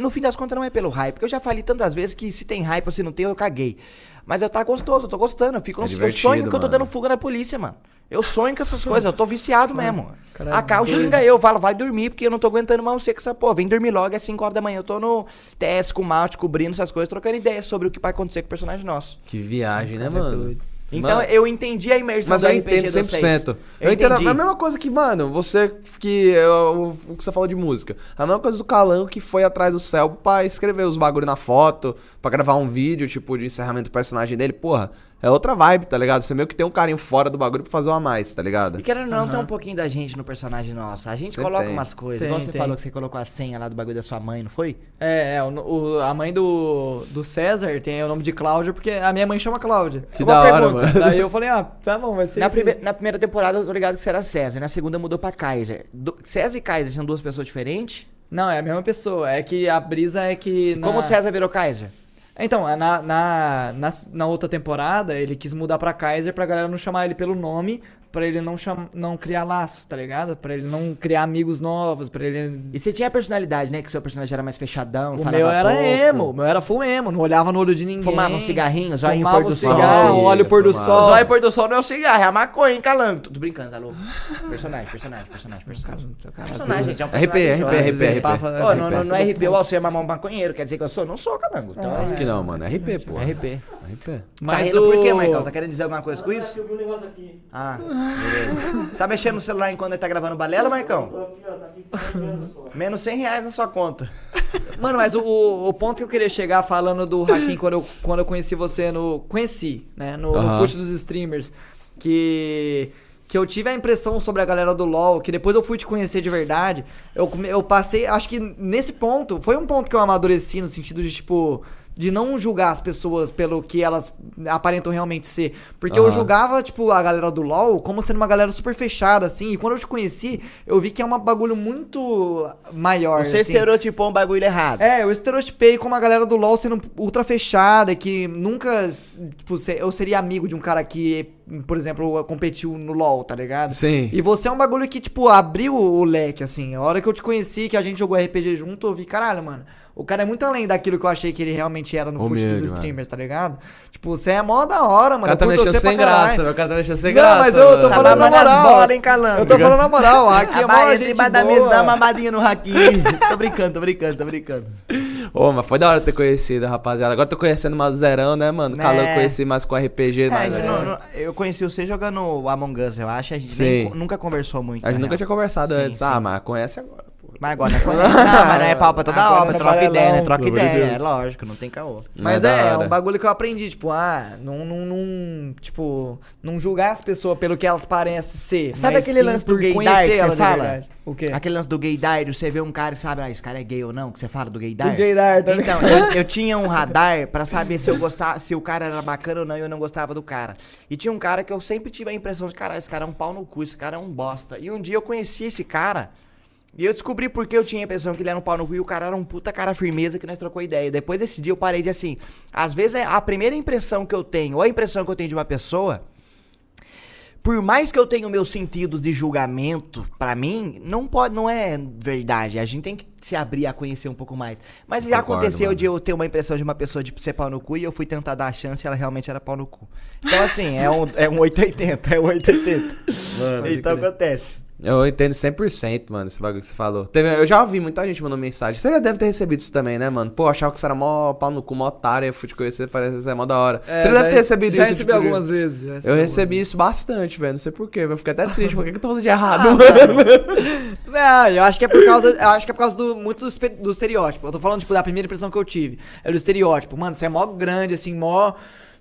no fim das contas não é pelo hype, porque eu já falei tantas vezes que se tem hype ou se não tem, eu caguei. Mas eu tá gostoso, eu tô gostando. Eu, fico, É eu sonho que eu tô dando fuga na polícia, mano. Eu sonho com essas coisas, eu tô viciado mesmo. é a Cal xinga eu, fala, vai dormir, porque eu não tô aguentando mais você com essa porra. Vem dormir logo, é 5 horas da manhã. Eu tô no TS com o Malte, cobrindo essas coisas, trocando ideias sobre o que vai acontecer com o personagem nosso. Que viagem, né, é mano? doido. Então Mano, eu entendi a imersão Mas do eu RPG entendo de 100%. vocês. Eu, Eu entendo entendi. a mesma coisa que, mano, você que. eu- O que você falou de música. A mesma coisa do Calango que foi atrás do céu pra escrever os bagulho na foto, pra gravar um vídeo, tipo, de encerramento do personagem dele. Porra, é outra vibe, tá ligado? Você meio que tem um carinho fora do bagulho pra fazer uma mais, tá ligado? E querendo ou não, tem um pouquinho da gente no personagem nosso. A gente Você coloca tem. umas coisas. Tem, Igual você tem. falou que você colocou a senha lá do bagulho da sua mãe, não foi? É, é, o, o- a mãe do, do César tem o nome de Cláudia, porque a minha mãe chama Cláudia. Que Uma da hora, pergunta. mano. Daí eu falei, ah, tá bom, vai ser Na, prime- na primeira temporada eu tô ligado que você era César. Na segunda mudou pra Kaiser. Do- César e Kaiser são duas pessoas diferentes? Não, é a mesma pessoa. É que a brisa é que. Como na- o César virou Kaiser? Então, na, na, na, na outra temporada, ele quis mudar pra Kaiser pra galera não chamar ele pelo nome, pra ele não, cham, não criar laço, tá ligado? Pra ele não criar amigos novos, pra ele. E você tinha a personalidade, né? Que seu personagem era mais fechadão, O falava meu era pouco, emo, o meu era full emo, não olhava no olho de ninguém. Fumava um cigarrinho, zóio Fumava pôr do um sol. cigarro, olha o pôr do Fumava. sol. Zóio pôr do sol não é o cigarro, é a maconha, hein, calango. Tô brincando, tá louco? Personagem, personagem, personagem, personagem. Personagem, gente, é um RP, personagem. RP. RP, RP. Passa- Ô, no, no, passa no do RP, o Alceu é mamão maconheiro, quer dizer que eu sou? Não sou, calango. Então, Acho que não, mano. RP, pô. É RP. RP. tá rindo por quê, Marcão? Tá querendo dizer alguma coisa com Ah, isso? Eu vi um negócio aqui. Ah, beleza. Tá mexendo no celular enquanto ele tá gravando balela, Marcão? Tô aqui, ó, tá aqui. Menos 100 reais na sua conta. Mano, mas o, o ponto que eu queria chegar falando do Hakim quando eu, quando eu conheci você no. Conheci, né? No, no Aham. Fute dos Streamers. Que. Que eu tive a impressão sobre a galera do LoL, que depois eu fui te conhecer de verdade. Eu, eu passei. Acho que nesse ponto. Foi um ponto que eu amadureci no sentido de, tipo. De não julgar as pessoas pelo que elas aparentam realmente ser. Porque eu Aham. julgava, tipo, a galera do LoL como sendo uma galera super fechada, assim. E quando eu te conheci, eu vi que é um bagulho muito maior. Você assim. estereotipou um bagulho errado. É, eu estereotipei como a galera do LoL sendo ultra fechada, que nunca, tipo, eu seria amigo de um cara que, por exemplo, competiu no LoL, tá ligado? Sim. E você é um bagulho que, tipo, abriu o leque, assim. A hora que eu te conheci, que a gente jogou RPG junto, eu vi, caralho, mano. O cara é muito além daquilo que eu achei que ele realmente era no Fute dos Humilde, mano. streamers, tá ligado? Tipo, você é mó da hora, O mano. cara tá mexendo sem graça, meu cara tá mexendo sem Não, graça. mas eu tô mano. Tá falando na mamando as moral. bolas, hein? Eu tô falando na moral, aqui é mó gente debaixo da boa. mesa, dá uma mamadinha no Haki. tô brincando, tô brincando, tô brincando. Ô, mas foi da hora ter conhecido, rapaziada. Agora tô conhecendo mais o Zerão, né, mano? Né? Calão conheci mais com RPG, É, mas. é. não- não- eu conheci você jogando Among Us, eu acho. A gente Sim. nem nunca conversou muito. A gente na nunca real. tinha conversado Sim, antes. sim. Ah, mas conhece agora. Mas agora não é, não, mas não é pau pra toda Agora obra, troca ideia, né? Troca pelo amor de ideia, Deus. é lógico, não tem caô. Mas é, é um bagulho que eu aprendi, tipo, ah, não, não, não, tipo, não julgar as pessoas pelo que elas parecem ser. Sabe mas aquele sim lance do gaydar conhecer que você fala? O quê? Aquele lance do gaydar, você vê um cara e sabe, ah, esse cara é gay ou não, que você fala do gaydar. Do gaydar, tá Então, eu, eu tinha um radar pra saber se eu gostava, se o cara era bacana ou não e eu não gostava do cara. E tinha um cara que eu sempre tive a impressão de, caralho, esse cara é um pau no cu, esse cara é um bosta. E um dia eu conheci esse cara e eu descobri porque eu tinha a impressão que ele era um pau no cu e o cara era um puta cara firmeza que nós trocou ideia. Depois desse dia eu parei de assim, às vezes é a primeira impressão que eu tenho, ou a impressão que eu tenho de uma pessoa, por mais que eu tenha meus sentidos de julgamento, pra mim, não pode, não é verdade. A gente tem que se abrir a conhecer um pouco mais. Mas já Concordo, aconteceu mano. de eu ter uma impressão de uma pessoa de ser pau no cu e eu fui tentar dar a chance e ela realmente era pau no cu. Então, assim, é um, é um 880, é um 880. Mano, então acontece. Eu entendo 100%, mano, esse bagulho que você falou. Teve- eu já ouvi muita gente mandando mensagem. Você já deve ter recebido isso também, né, mano? Pô, achava que você era mó pau no cu, mó otário, eu fui te conhecer, parece que você é mó da hora. É, você já deve ter recebido já isso. recebi tipo, de- algumas vezes. já Eu recebi isso bastante, velho. Não sei porquê. Eu fiquei até triste. Por que, que eu tô fazendo de errado, Ah, mano? Não, eu acho que é por causa, eu acho que é por causa do, muito do, do estereótipo. Eu tô falando, tipo, da primeira impressão que eu tive. É do estereótipo. Mano, você é mó grande, assim, mó...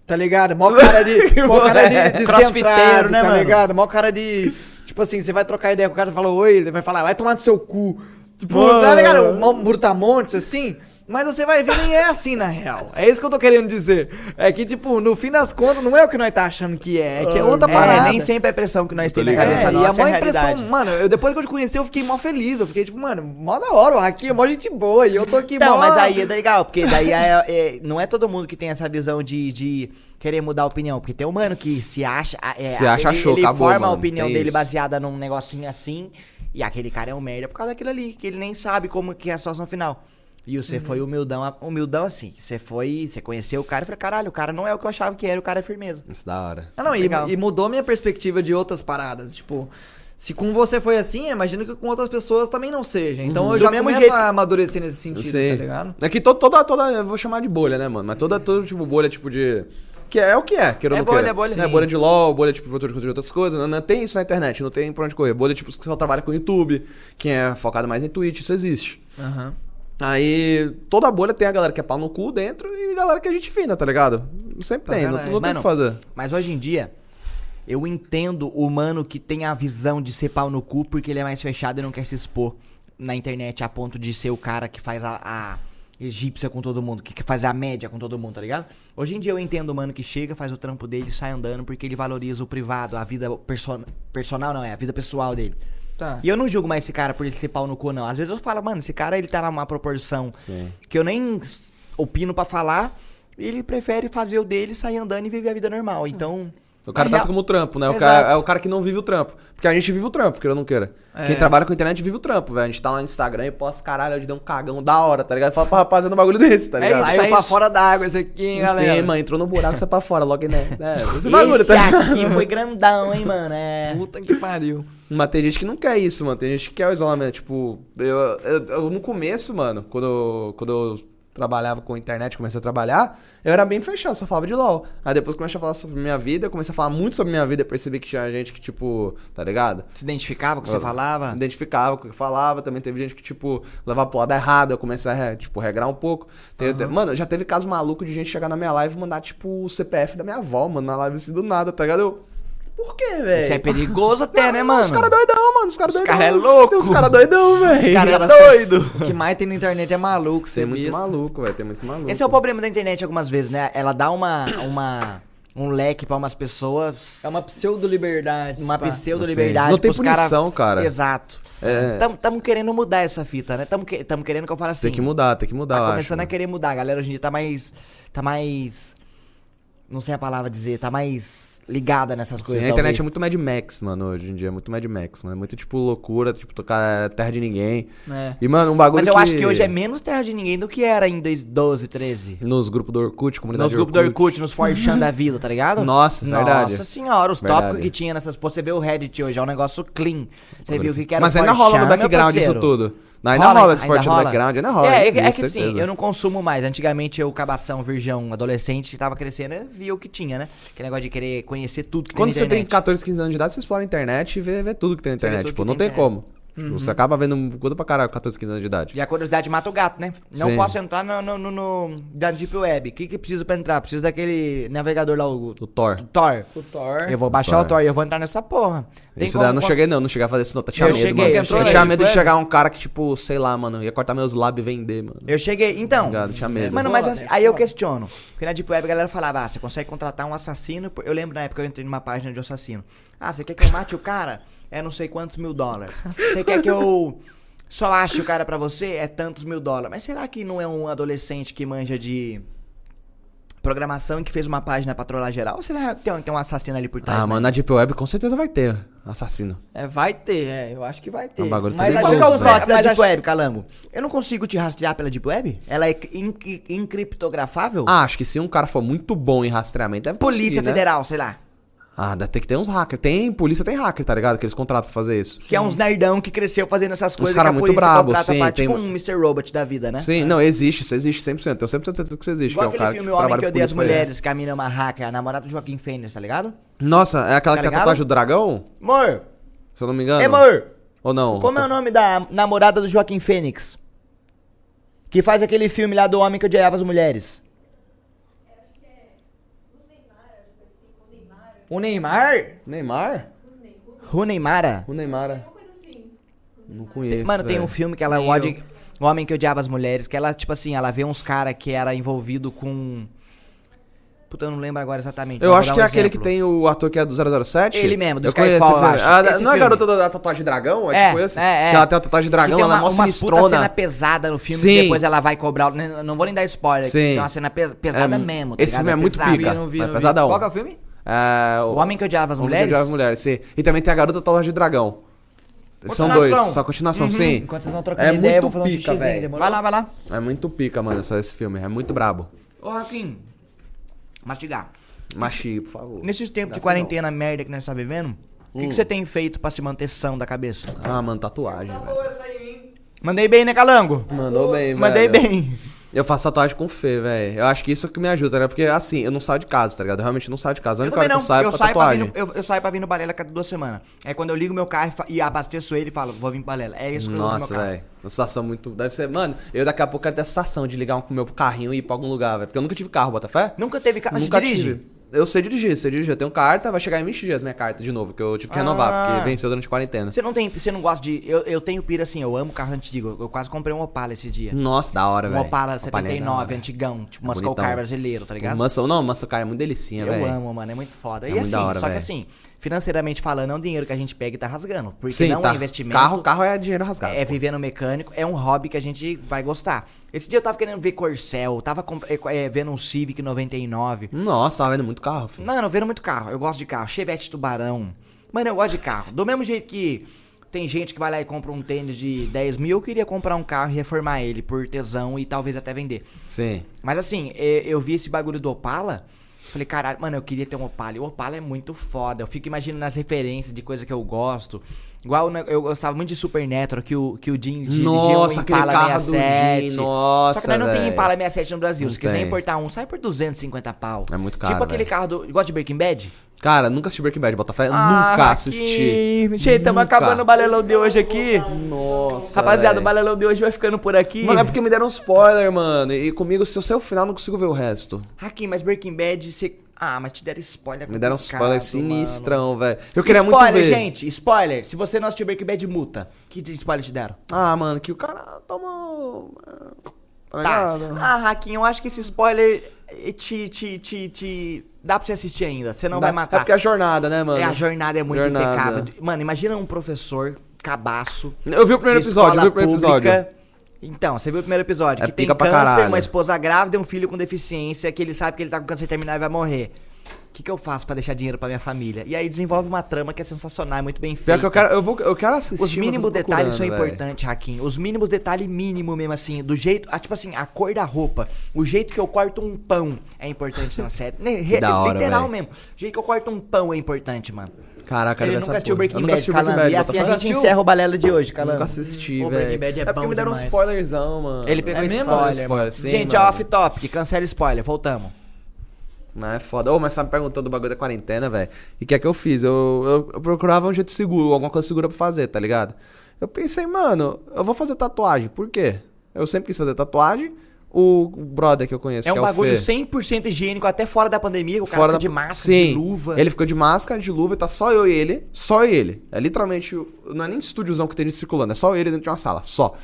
Tá ligado? Mó cara de. mó cara de, de Crossfiteiro, centrado, né, tá mano? ligado? Mó cara de. Tipo assim, você vai trocar ideia com o cara e fala oi, ele vai falar, vai tomar no seu cu. Tipo, Mano. tá ligado? Brutamontes, assim. Mas você vai ver, nem é assim na real. É isso que eu tô querendo dizer. É que, tipo, no fim das contas, não é o que nós tá achando que é, é que é outra É, parada. nem sempre a impressão que nós temos na cabeça É, e a nossa é maior a impressão, realidade. mano, eu, depois que eu te conheci, eu fiquei mó feliz. Eu fiquei tipo, mano, mó da hora, o Haki é mó gente boa. E eu tô aqui Então, mó... mas aí é legal, porque daí é, é- não é todo mundo que tem essa visão de, de querer mudar a opinião. Porque tem um mano que se acha. é, Se acha, ele, achou, ele acabou, forma a mano, opinião tem dele isso. baseada num negocinho assim. E aquele cara é um merda por causa daquilo ali, que ele nem sabe como que é a situação final. E você Uhum. foi humildão, humildão assim. Você foi, você conheceu o cara e falou: caralho, o cara não é o que eu achava que era, o cara é firmeza. Isso da hora. Ah, não, e, e mudou minha perspectiva de outras paradas. Tipo, se com você foi assim, imagino que com outras pessoas também não seja. Então eu Do já mesmo começo jeito a amadurecer nesse Eu sentido, sei. tá ligado? É que to- toda, toda. Eu vou chamar de bolha, né, mano? Mas toda, toda tipo, bolha, tipo, de. Que é, o que é, queira ou É não bolha, queira. é bolha. É Sim. bolha de LOL, bolha tipo, de de outras coisas. Não, não tem isso na internet, não tem pra onde correr. Bolha, tipo, que só trabalha com YouTube, quem é focado mais em Twitch, isso existe. Aham. Aí, toda bolha tem a galera que é pau no cu dentro e a galera que é gente fina, tá ligado? Sempre tem, não, não tem o que fazer. Mas hoje em dia, eu entendo o mano que tem a visão de ser pau no cu porque ele é mais fechado e não quer se expor na internet a ponto de ser o cara que faz a, a egípcia com todo mundo, que, que faz a média com todo mundo, tá ligado? Hoje em dia eu entendo o mano que chega, faz o trampo dele e sai andando porque ele valoriza o privado, a vida perso personal, não, é a vida pessoal dele. Tá. E eu não julgo mais esse cara por ele ser pau no cu, não. Às vezes eu falo, mano, esse cara ele tá numa proporção Sim. que eu nem opino pra falar, ele prefere fazer o dele, sair andando e viver a vida normal. Então. O cara na tá real- como trampo, né? O cara, é o cara que não vive o trampo. Porque a gente vive o trampo, queira ou não queira. É. Quem trabalha com internet vive o trampo, velho. A gente tá lá no Instagram e posta, caralho, hoje deu um cagão da hora, tá ligado? Fala pra rapaziada um bagulho desse, tá É ligado? isso, saiu é pra isso. fora d'água esse aqui, hein, galera. Sim, mano, entrou no buraco, sai pra fora, logo né? É, esse bagulho, Esse tá ligado? aqui foi grandão, hein, mano? É. Puta que pariu. Mas tem gente que não quer isso, mano. Tem gente que quer o isolamento. Tipo, eu, eu- eu no começo, mano, quando eu, quando eu trabalhava com internet, comecei a trabalhar, eu era bem fechado, só falava de LOL. Aí depois comecei a falar sobre minha vida, eu comecei a falar muito sobre minha vida, percebi que tinha gente que, tipo, tá ligado? Se identificava com o que você falava? Identificava com o que eu falava, também teve gente que, tipo, levava pro lado errado, eu comecei a, tipo, regrar um pouco. Teve- te- Mano, já teve caso maluco de gente chegar na minha live e mandar, tipo, o CPF da minha avó, mano, na live assim do nada, tá ligado? Eu, por quê, velho? Isso é perigoso até, né, mano? Os caras doidão, mano. Os caras Os doidão. cara é louco. Tem os caras doidão, velho. Os cara é doido. O que mais tem na internet é maluco, você Tem muito maluco, velho. Tem muito maluco. Esse é o problema da internet algumas vezes, né? Ela dá uma. uma um leque pra umas pessoas. É uma pseudo-liberdade. uma pseudo-liberdade. Não tem pros cara- punição, cara. Exato. É. Tamo querendo mudar essa fita, né? Tamo, que- tamo querendo que eu fale assim. Tem que mudar, tem que mudar, Tá eu começando acho, a querer mudar. A galera hoje em dia tá mais. Tá mais. Não sei a palavra dizer, tá mais ligada nessas Sim, coisas. a internet talvez. é muito Mad Max, mano, hoje em dia. É muito Mad Max, mano. É muito, tipo, loucura, tipo, tocar terra de ninguém. É. E, mano, um bagulho Mas eu que... acho que hoje é menos terra de ninguém do que era em 2012, 13. Nos grupos do Orkut, comunidade Nos grupos do Orkut, nos Forchan da vida, tá ligado? Nossa, verdade. Nossa senhora, os Verdade. tópicos que tinha nessas... Pô, você vê o Reddit hoje, é um negócio clean. Você viu o que que era Mas ainda rola no 4chan, meu background isso parceiro? Tudo. Ainda rola, esse forte no rola? background, ainda rola. É, é, existe, é que sim, certeza. eu não consumo mais. Antigamente eu, cabação, virgão, adolescente, que tava crescendo, via o que tinha, né? Aquele negócio de querer conhecer tudo que Quando tem você na tem internet. 14, 15 anos de idade, você explora a internet e vê, vê tudo que tem na Você internet. Tipo, não tem tem internet. como. Tipo, Você acaba vendo coisa pra caralho com 14, 15 anos de idade. E a curiosidade mata o gato, né? Não Sim. posso entrar no, no, no, no- da Deep Web. O que que precisa pra entrar? Precisa daquele navegador lá, o, O Thor. o Thor. O Thor. Eu vou baixar o Thor e eu vou entrar nessa porra. Tem isso como- daí eu não cheguei, não. Não cheguei a fazer isso, não. Tá tinha Eu medo, cheguei, mano. eu Eu, cheguei. tinha medo de Web? chegar um cara que, tipo, sei lá, mano, ia cortar meus lábios e vender, mano. Eu cheguei. Então. Obrigado, tinha medo. Mano, mas assim, aí eu questiono. Porque na Deep Web a galera falava, ah, você consegue contratar um assassino. Eu lembro na época eu entrei numa página de assassino. Ah, você quer que eu mate o cara? É não sei quantos mil dólares. Você quer que eu só ache o cara pra você? É tantos mil dólares. Mas será que não é um adolescente que manja de programação e que fez uma página pra trollar geral? Ou será que tem um, tem um assassino ali por trás? Ah, né? mano, na Deep Web com certeza vai ter assassino. É, vai ter, é. Eu acho que vai ter. É um bagulho mas Qual é o site da Deep acho- Web, Calango? Eu não consigo te rastrear pela Deep Web? Ela é encriptografável? Ah, acho que se um cara for muito bom em rastreamento, deve Polícia conseguir, né? Federal, sei lá. Ah, deve ter que ter uns hackers. Tem, polícia tem hacker, tá ligado? Que eles contratam pra fazer isso. Que é uns nerdão que cresceu fazendo essas coisas cara que a muito contrata sim, pra, tem- tipo um Mr. Robot da vida, né? Sim, não, existe, isso existe 100%. Tenho 100% certeza que isso existe. Igual que é um aquele cara filme que O Homem que Odeia as. Mulheres, que a mina é uma hacker, a namorada do Joaquim Fênix, tá ligado? Nossa, é aquela Tá que tem tatuagem do dragão? Amor, Se eu não me engano. é amor, Ou não? como é o nome da namorada do Joaquim Fênix? Que faz aquele filme lá do Homem que Odiava as Mulheres. O Neymar? Neymar? Ru Neymara? O Neymar. Não conheço. Mano, tem um filme que ela odia, O Homem que Odiava as Mulheres, que ela, tipo assim, ela vê uns caras que era envolvido com... Puta, eu não lembro agora exatamente. Eu acho que é aquele exemplo. que tem o ator que é do 007. Ele mesmo, do eu conheço Skyfall, eu acho. Ah, não é a garota da, tatuagem dragão? É, É, tipo esse? é, é. Que ela tem a tatuagem de dragão, ela é uma, puta cena pesada no filme Sim. depois ela vai cobrar. Não, vou nem dar spoiler. Sim. Tem uma cena pes- pesada É, mesmo. tá esse ligado? filme é muito pesado. pica. Vi, não vi, não vi. pesadão. Qual que é o filme? É, O Homem que Odiava as O Homem que Mulheres? Odiava as mulheres, sim. E também tem a garota da tatuagem de dragão. São dois, só continuação, sim. Uhum. Enquanto vocês vão trocando É ideia, eu muito vou fazer um velho. Vai lá, vai lá. É muito pica, mano, essa- esse filme. É muito brabo. Ô, Raquinho. Mastigar. Machi, por favor. Nesses tempos de quarentena merda que nós tá vivendo, o que, que você tem feito pra se manter são da cabeça? Ah, mano, tatuagem, velho. Mandei bem, né, Calango? Mandou bem, Mandei velho. bem. Eu faço tatuagem com fé, velho. Eu acho que isso que me ajuda, né? Porque, assim, eu não saio de casa, tá ligado? Eu realmente não saio de casa. A Eu única hora que não, eu saio é pra saio pra, vir tatuagem. no, eu, eu saio pra vir no Balela cada duas semanas. É quando eu ligo meu carro e e, abasteço ele e falo, vou vir pro Balela. É isso que eu uso Nossa, carro. velho. Uma sensação muito. Deve ser. Mano, eu daqui a pouco quero ter essa sensação de ligar um, meu carrinho e ir pra algum lugar, velho. Porque eu nunca tive carro, Botafé. Nunca teve carro, mas Nunca você dirige? tive. Eu sei dirigir, sei dirigir. Eu tenho carta, vai chegar em 20 dias minha carta de novo, que eu tive que renovar, Ah. porque venceu durante a quarentena. Você não tem, você não gosta de, eu, eu tenho pira assim, eu amo carro antigo, eu quase comprei um Opala esse dia. Nossa, da hora, Um velho. Opala é da 79, hora. antigão, tipo É Muscle. Car brasileiro, tá ligado? O Muscle, não, o Muscle Car é muito delicinha, Eu velho. amo, mano, é muito foda. É e muito assim, da hora, só que velho. assim, financeiramente falando, é um dinheiro que a gente pega e tá rasgando. Porque Sim, não tá. é investimento. Carro, carro é dinheiro rasgado. É pô. viver no mecânico, é um hobby que a gente vai gostar. Esse dia eu tava querendo ver Corcel, tava é, vendo um Civic 99. Nossa, tava vendo muito carro, filho. Mano, vendo muito carro, eu gosto de carro. Chevette Tubarão. Mano, eu gosto de carro. Do mesmo jeito que tem gente que vai lá e compra um tênis de 10 mil, eu queria comprar um carro e reformar ele por tesão e talvez até vender. Sim. Mas assim, e- eu vi esse bagulho do Opala. Falei, caralho, mano, eu queria ter um Opala. E o Opala é muito foda. Eu fico imaginando as referências de coisa que eu gosto. Igual né, eu gostava muito de Supernatural, que o, que o Jim dirigia Nossa, Impala carro do 67. Jim, nossa, Só que nós não tem. Impala 67 no Brasil. Não Se quiser tem. importar um, sai por 250 pau. É muito caro, Tipo aquele carro do... Gosta de Breaking Bad? Cara, nunca assisti Breaking Bad, Botafé. Ah, nunca assisti. Gente, tamo Nunca. acabando o balelão de hoje aqui. Nossa. Rapaziada, o velho. balelão de hoje vai ficando por aqui. Mano, é porque me deram um spoiler, mano. E comigo, se eu sei o final, eu não consigo ver o resto. Hakim, mas Breaking Bad, você... Ah, mas te deram spoiler. Me deram um spoiler mano. sinistrão, velho. Eu queria spoiler, muito ver. gente, spoiler. Se você não assistiu Breaking Bad, multa. Que spoiler te deram? Ah, mano, que o cara tomou. Tá Tá. Ah, Hakim, eu acho que esse spoiler eh, te, te, te, te... Dá pra você assistir ainda. Você não vai É matar. porque a jornada, né, mano? É, a jornada é muito Jornada. impecável. Mano, imagina um professor cabaço. Eu vi o primeiro episódio, eu vi o primeiro pública. episódio. Então, você viu o primeiro episódio, É que tem câncer, uma esposa grávida e um filho com deficiência, que ele sabe que ele tá com câncer terminal e vai morrer. O que, que eu faço pra deixar dinheiro pra minha família? E aí desenvolve uma trama que é sensacional, é muito bem feita. Pior que eu quero, eu, vou, eu quero assistir. Os mínimos detalhes são importantes, Raquinho. Os mínimos detalhes mínimo mesmo, assim. Do jeito. Ah, tipo assim, a cor da roupa. O jeito que eu corto um pão é importante na série. Re- Da hora, Literal mesmo. O jeito que eu corto um pão é importante, mano. Caraca, Ele eu nunca assistiu Breaking Bad, assisti. Bad. E assim a gente encerra o balelo de hoje, Calango. Nunca assisti, velho. Breaking Bad é porque bom me deram um spoilerzão, mano. Ele pegou É spoiler. Spoiler, mano. sim, gente, mano. off topic, cancela spoiler, voltamos. Mas é foda. Ô, mas você tá me perguntando do bagulho da quarentena, velho. E o que é que eu fiz? Eu, eu, eu procurava um jeito seguro, alguma coisa segura pra fazer, tá ligado? Eu pensei, mano, eu vou fazer tatuagem. Por quê? Eu sempre quis fazer tatuagem. O brother que eu conheço, É que um é o bagulho Fê, 100% higiênico, até fora da pandemia. O cara fora da de máscara, Sim, de luva. Ele ficou de máscara, de luva, e tá só eu e ele. Só ele. É literalmente. Não é nem estúdiozão que tem ele circulando, é só ele dentro de uma sala. Só.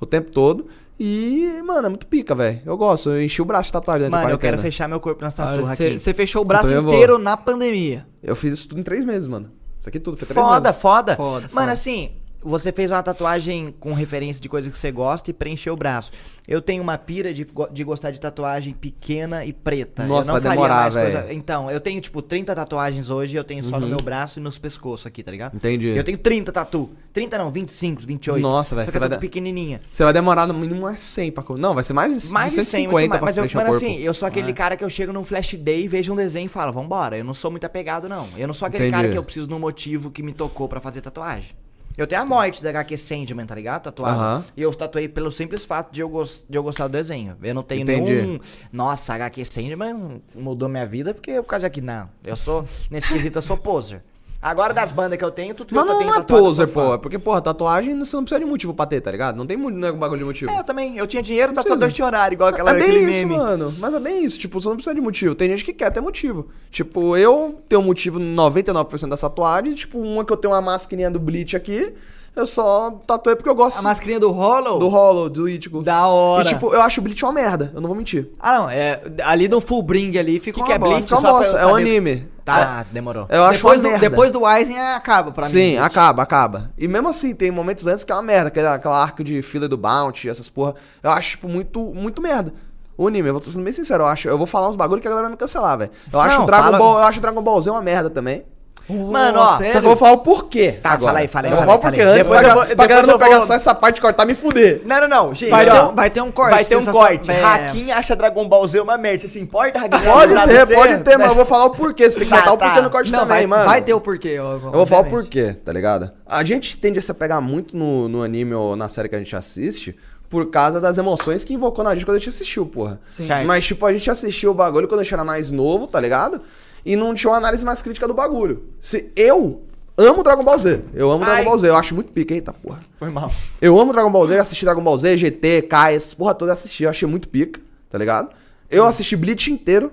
O tempo todo. E, mano, é muito pica, velho. Eu gosto. Eu enchi o braço de tatuagem Mano, eu quero fechar meu corpo nas tatuas aqui. Você fechou o braço Então eu vou. inteiro na pandemia. Eu fiz isso tudo em três meses, mano. Isso aqui tudo foi três Foda, meses. foda, Foda, Mano, foda. assim, você fez uma tatuagem com referência de coisa que você gosta e preencheu o braço. Eu tenho uma pira de, de gostar de tatuagem pequena e preta. Nossa, eu não vai faria demorar, mais coisa. velho. Então, eu tenho, tipo, 30 tatuagens hoje e eu tenho só no meu braço e nos pescoços aqui, tá ligado? Entendi. Eu tenho 30 tatu. 30 não, 25, 28. Nossa, velho, você vai dar- pequenininha. Você vai demorar no mínimo umas 100 pra... Não, vai ser mais, Mais de de 100, 150 muito mais. pra Mas, eu, mano, corpo. assim, eu sou É. aquele cara que eu chego num flash day, vejo um desenho e falo, vambora. Eu não sou muito apegado, não. Eu não sou aquele Entendi. cara que eu preciso de um motivo que me tocou pra fazer tatuagem. Eu tenho a morte da HQ Sandman, tá ligado? Tatuado. Aham. E eu tatuei pelo simples fato de eu, gos- de eu gostar do desenho. Eu não tenho Entendi. nenhum. Nossa, HQ Sandman mudou minha vida porque por causa aqui. Não. Eu sou. Nesse quesito, eu sou poser. Agora das bandas que eu tenho, tudo que Mas eu não, tenho não é poser, pô. É porque, porra, tatuagem você não precisa de motivo pra ter, tá ligado? Não tem mu- não é um bagulho de motivo. É, eu também. Eu tinha dinheiro, Não tatuador tinha horário, igual aquela, é bem aquele isso, meme. mano. Mas é bem isso. Tipo, você não precisa de motivo. Tem gente que quer ter motivo. Tipo, eu tenho um motivo em 99% das tatuagens. Tipo, uma que eu tenho uma mascarinha do Bleach aqui. Eu só tatuei porque eu gosto A mascarinha do Hollow? do Hollow, do Ichigo. Da hora. E, tipo, eu acho o Bleach uma merda. Eu não vou mentir. Ah, não. É, ali no full bring ali fica Que uma que é bosta. Bleach? Só bosta. eu É um anime. Tá, demorou. Eu acho depois, do, depois do Aizen acaba pra mim. Sim, acaba, acaba. E mesmo assim, tem momentos antes que é uma merda, aquela, aquela arco de fila do Bounty, essas porra. Eu acho, tipo, muito, muito merda. O anime, eu vou sendo bem sincero, eu acho. Eu vou falar uns bagulho que a galera vai me cancelar, velho. Eu acho Não, o Dragon fala- Ball, eu acho o Dragon Ball Z uma merda também. Mano, ó, sério? Só que eu vou falar o porquê. Tá, agora. fala aí, fala aí, Eu vou fala falar o porquê antes, pra, vou- galera não eu pegar vou- só essa parte e cortar e me fuder. Não, não, não, gente. Vai ter, ó, um, vai ter um corte. Vai ter um corte. é, Hakim acha Dragon Ball Z uma merda. Você se importa, Hakim? Pode ter, pode ter, mas eu vou falar o porquê. Você tem que Tá, botar o tá. porquê no corte Não, também, vai, mano. vai ter o porquê. Eu, Eu vou falar o porquê, tá ligado? A gente tende a se apegar muito no, no anime ou na série que a gente assiste por causa das emoções que invocou na gente quando a gente assistiu, porra. Sim. Mas, tipo, a gente assistiu o bagulho quando a gente era mais novo, tá ligado? E não tinha uma análise mais crítica do bagulho. Se eu amo Dragon Ball Z. Eu amo Ai. Dragon Ball Z. Eu acho muito pica. Eita, porra. Foi mal. Eu amo Dragon Ball Z, assisti Dragon Ball Z, GT, essas porra toda assisti, eu achei muito pica, tá ligado? Eu assisti Bleach inteiro,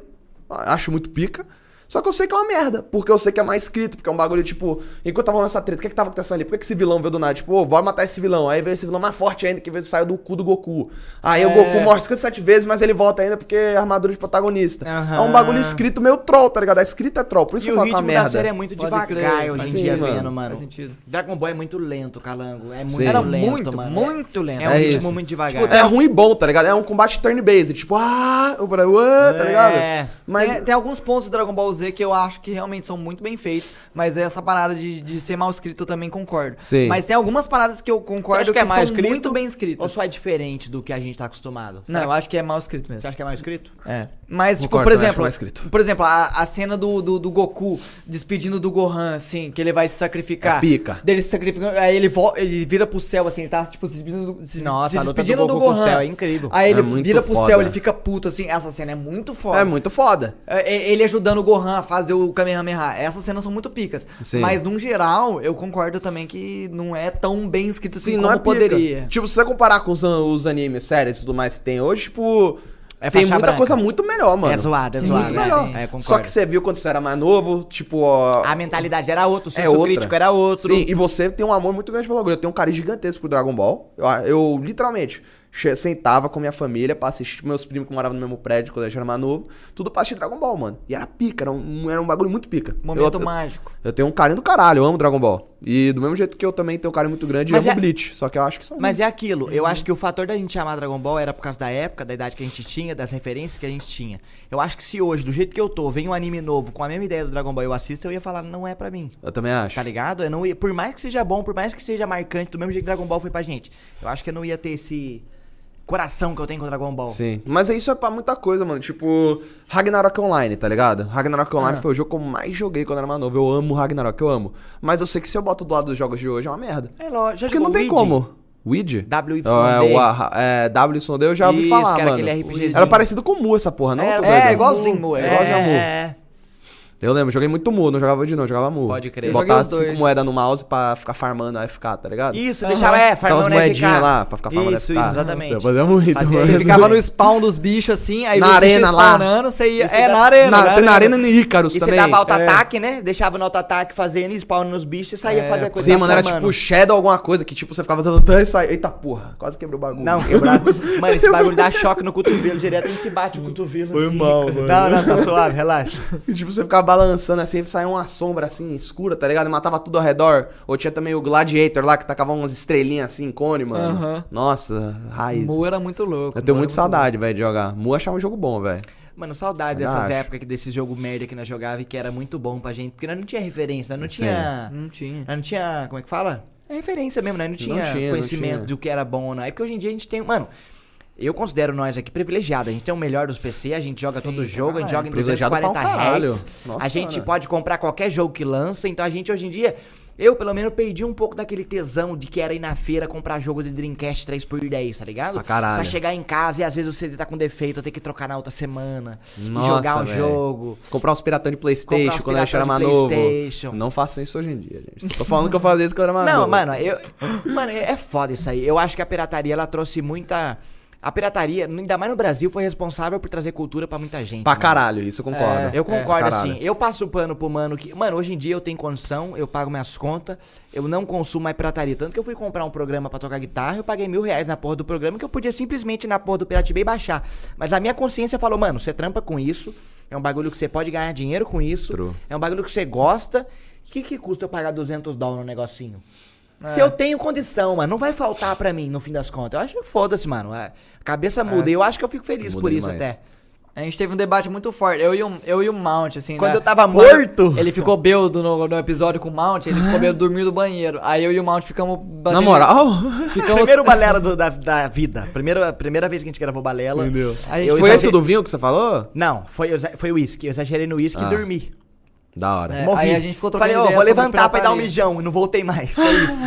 acho muito pica. Só que eu sei que é uma merda, porque eu sei que é mais escrito, porque é um bagulho, tipo, enquanto tava nessa treta, o que que tava acontecendo ali? Por que, que esse vilão veio do nada? Tipo, ô, bora matar esse vilão. Aí veio esse vilão mais forte ainda, que veio, saiu do cu do Goku. Aí o É. Goku morre 57 vezes, mas ele volta ainda porque é armadura de protagonista. Aham. É um bagulho escrito meio troll, tá ligado? A escrita é troll, por isso E que eu o falo que é uma ritmo da merda. série é muito Pode devagar crer, hoje em dia, mano. vendo, mano. Faz sentido. Dragon Ball é muito lento, calango. É muito Sim. Era lento, muito, mano. muito lento. É um É ritmo isso. muito devagar. É ruim e bom, tá ligado? É um combate turn-based, tipo, ah, eu falei, tá ligado? É. Mas Tem, tem alguns pontos do Dragon Ball Z que eu acho que realmente são muito bem feitos, mas essa parada de, de ser mal escrito eu também concordo. Sim. Mas tem algumas paradas que eu concordo que, que é mal são escrito? muito bem Ou escritas. só é diferente do que a gente tá acostumado? Não, eu acho que é mal escrito mesmo. Você acha que é mal escrito? É. Mas, tipo, Concordo, por exemplo, mal escrito. por exemplo, a, a cena do, do, do Goku despedindo do Gohan, assim, que ele vai se sacrificar. É pica. Dele se sacrificando, aí ele, vo- ele vira pro céu, assim, ele tá, tipo, se despedindo do, se, Nossa, se a luta do despedindo do, Goku com o Gohan. céu é incrível. Aí ele É vira pro foda. céu, ele fica puto, assim. Essa cena é muito foda. é muito foda. É, é, Ele ajudando o Gohan a fazer o Kamehameha. Essas cenas são muito picas. Sim. Mas, num geral, eu concordo também que não é tão bem escrito assim Sim, como não é pica. poderia. Tipo, se você comparar com os, os animes, séries e tudo mais que tem hoje, tipo. É tem muita branca. coisa muito melhor, mano. É zoado, é Sim, zoado, Muito é, melhor. sim. É. Só que você viu quando você era mais novo, tipo, ó. A mentalidade era outra, o é senso outra. crítico era outro. Sim, e você tem um amor muito grande pelo bagulho. Eu tenho um carinho gigantesco pro Dragon Ball. Eu, eu literalmente sentava com minha família pra assistir tipo, meus primos que moravam no mesmo prédio quando a gente era mais novo. Tudo pra assistir Dragon Ball, mano. E era pica, era um, era um bagulho muito pica. Momento eu, eu- mágico. Eu tenho um carinho do caralho, eu amo Dragon Ball. E do mesmo jeito que eu também tenho um carinho muito grande, Mas eu amo é- Bleach. Só que eu acho que são Mas é aquilo, eu acho que o fator da gente amar Dragon Ball era por causa da época, da idade que a gente tinha, das referências que a gente tinha. Eu acho que se hoje, do jeito que eu tô, vem um anime novo com a mesma ideia do Dragon Ball e eu assisto, eu ia falar, não é pra mim. Eu também acho. Tá ligado? Eu não ia, por mais que seja bom, por mais que seja marcante, do mesmo jeito que Dragon Ball foi pra gente. Eu acho que eu não ia ter esse coração que eu tenho com Dragon Ball. Sim. Mas isso é pra muita coisa, mano. Tipo, Ragnarok Online, tá ligado? Ragnarok Online Ah. foi o jogo que eu mais joguei quando era mais novo. Eu amo Ragnarok, eu amo. Mas eu sei que se eu boto do lado dos jogos de hoje é uma merda. É lógico, Porque não tem Ouija? como. Weed? WYD. É, o a- é, WYD eu já ouvi Isso, falar, era mano. aquele RPGzinho. Era parecido com Mu essa porra, não? É, doido? igualzinho, Mu, é É igualzinho a Mu. É, Eu lembro, joguei muito Mu, não jogava de não, jogava Mu. Pode crer. E Eu dois. cinco moedas no mouse pra ficar farmando a FK, tá ligado? Isso, deixava, é, farmando as na moedinhas lá pra ficar farmando Isso, FK. isso, exatamente. Nossa, fazia muito, Fazia. Você isso. ficava no spawn dos bichos assim, aí Na arena lá. spawnando, você ia. É, dá- na arena. Na, na tem na Arena no Icarus E você também. dava É. auto-ataque, né? Deixava no auto-ataque fazendo e spawn nos bichos e saía É, fazer coisa. Sim, mano, era tipo Shadow alguma coisa que tipo você ficava fazendo e sai. Eita porra, quase quebrou o bagulho. Não, quebrado. Mano, esse bagulho dá choque no cotovelo direto, a gente bate o cotovelo Foi assim. mal, mano. Não, não, tá suave, relaxa. E, tipo, você ficava balançando assim, saia uma sombra assim, escura, tá ligado? E matava tudo ao redor. Ou tinha também o Gladiator lá, que tacava umas estrelinhas assim, cone, mano. Aham. Nossa, raiz. Mu era muito louco. Eu tenho Mu muita muito saudade, velho, de jogar. Mu achava um jogo bom, velho. Mano, saudade Eu dessas acho. épocas que desses jogo merda que nós jogava e que era muito bom pra gente. Porque nós não tinha referência, nós não Sim. tinha. Não tinha. Nós não tinha. Como é que fala? É referência mesmo, nós não tinha, tinha, não conhecimento tinha. do que era bom ou não. É porque hoje em dia a gente tem. Mano, eu considero nós aqui privilegiados. A gente tem o melhor dos PC, a gente joga Sim, todo jogo, a gente joga em Privilegiado 240 pra um caralho. Hz. A gente pode comprar qualquer jogo que lança. Então a gente hoje em dia. Eu, pelo menos, perdi um pouco daquele tesão de que era ir na feira comprar jogo de Dreamcast 3x10, tá ligado? Pra caralho. Pra chegar em casa e às vezes o CD tá com defeito, eu ter que trocar na outra semana. e Nossa, jogar um velho. jogo. Comprar uns piratão de Playstation quando eu era piratão mais de novo. PlayStation. Não façam isso hoje em dia, gente. Tô falando que eu fazia isso quando eu era mais Não, novo. mano, eu. Mano, é é foda isso aí. Eu acho que a pirataria ela trouxe muita. A pirataria, ainda mais no Brasil, foi responsável por trazer cultura pra muita gente. Pra mano. caralho, isso eu concordo. Eu concordo, caralho. assim. Eu passo o pano pro mano que. Mano, hoje em dia eu tenho condição, eu pago minhas contas, eu não consumo mais pirataria. Tanto que eu fui comprar um programa pra tocar guitarra, eu paguei mil reais na porra do programa, que eu podia simplesmente ir na porra do Pirate Bay baixar. Mas a minha consciência falou, mano, você trampa com isso, é um bagulho que você pode ganhar dinheiro com isso, True. é um bagulho que você gosta. O que, que custa eu pagar 200 dólares no negocinho? É. Se eu tenho condição, mano, não vai faltar pra mim no fim das contas. Eu acho que foda-se, mano. A cabeça muda. E eu acho que eu fico feliz por isso demais. até. A gente teve um debate muito forte. Eu e o, eu e o Mount, assim, Quando né? eu tava morto. Ele ficou bêbado no, no episódio com o Mount, ele ficou bêbado dormindo no banheiro. Aí eu e o Mount ficamos batendo- Na moral? Ficamos... Primeiro balela do- da, da vida. Primeira, primeira vez que a gente gravou balela. Entendeu? Foi exagerei- esse do vinho que você falou? Não, foi, exa- foi uísque. Eu exagerei no uísque Ah. e dormi. Da hora. É, Morri. aí a gente ficou trocando Falei, ó, ideia vou levantar pra dar um mijão. E não voltei mais. Foi isso.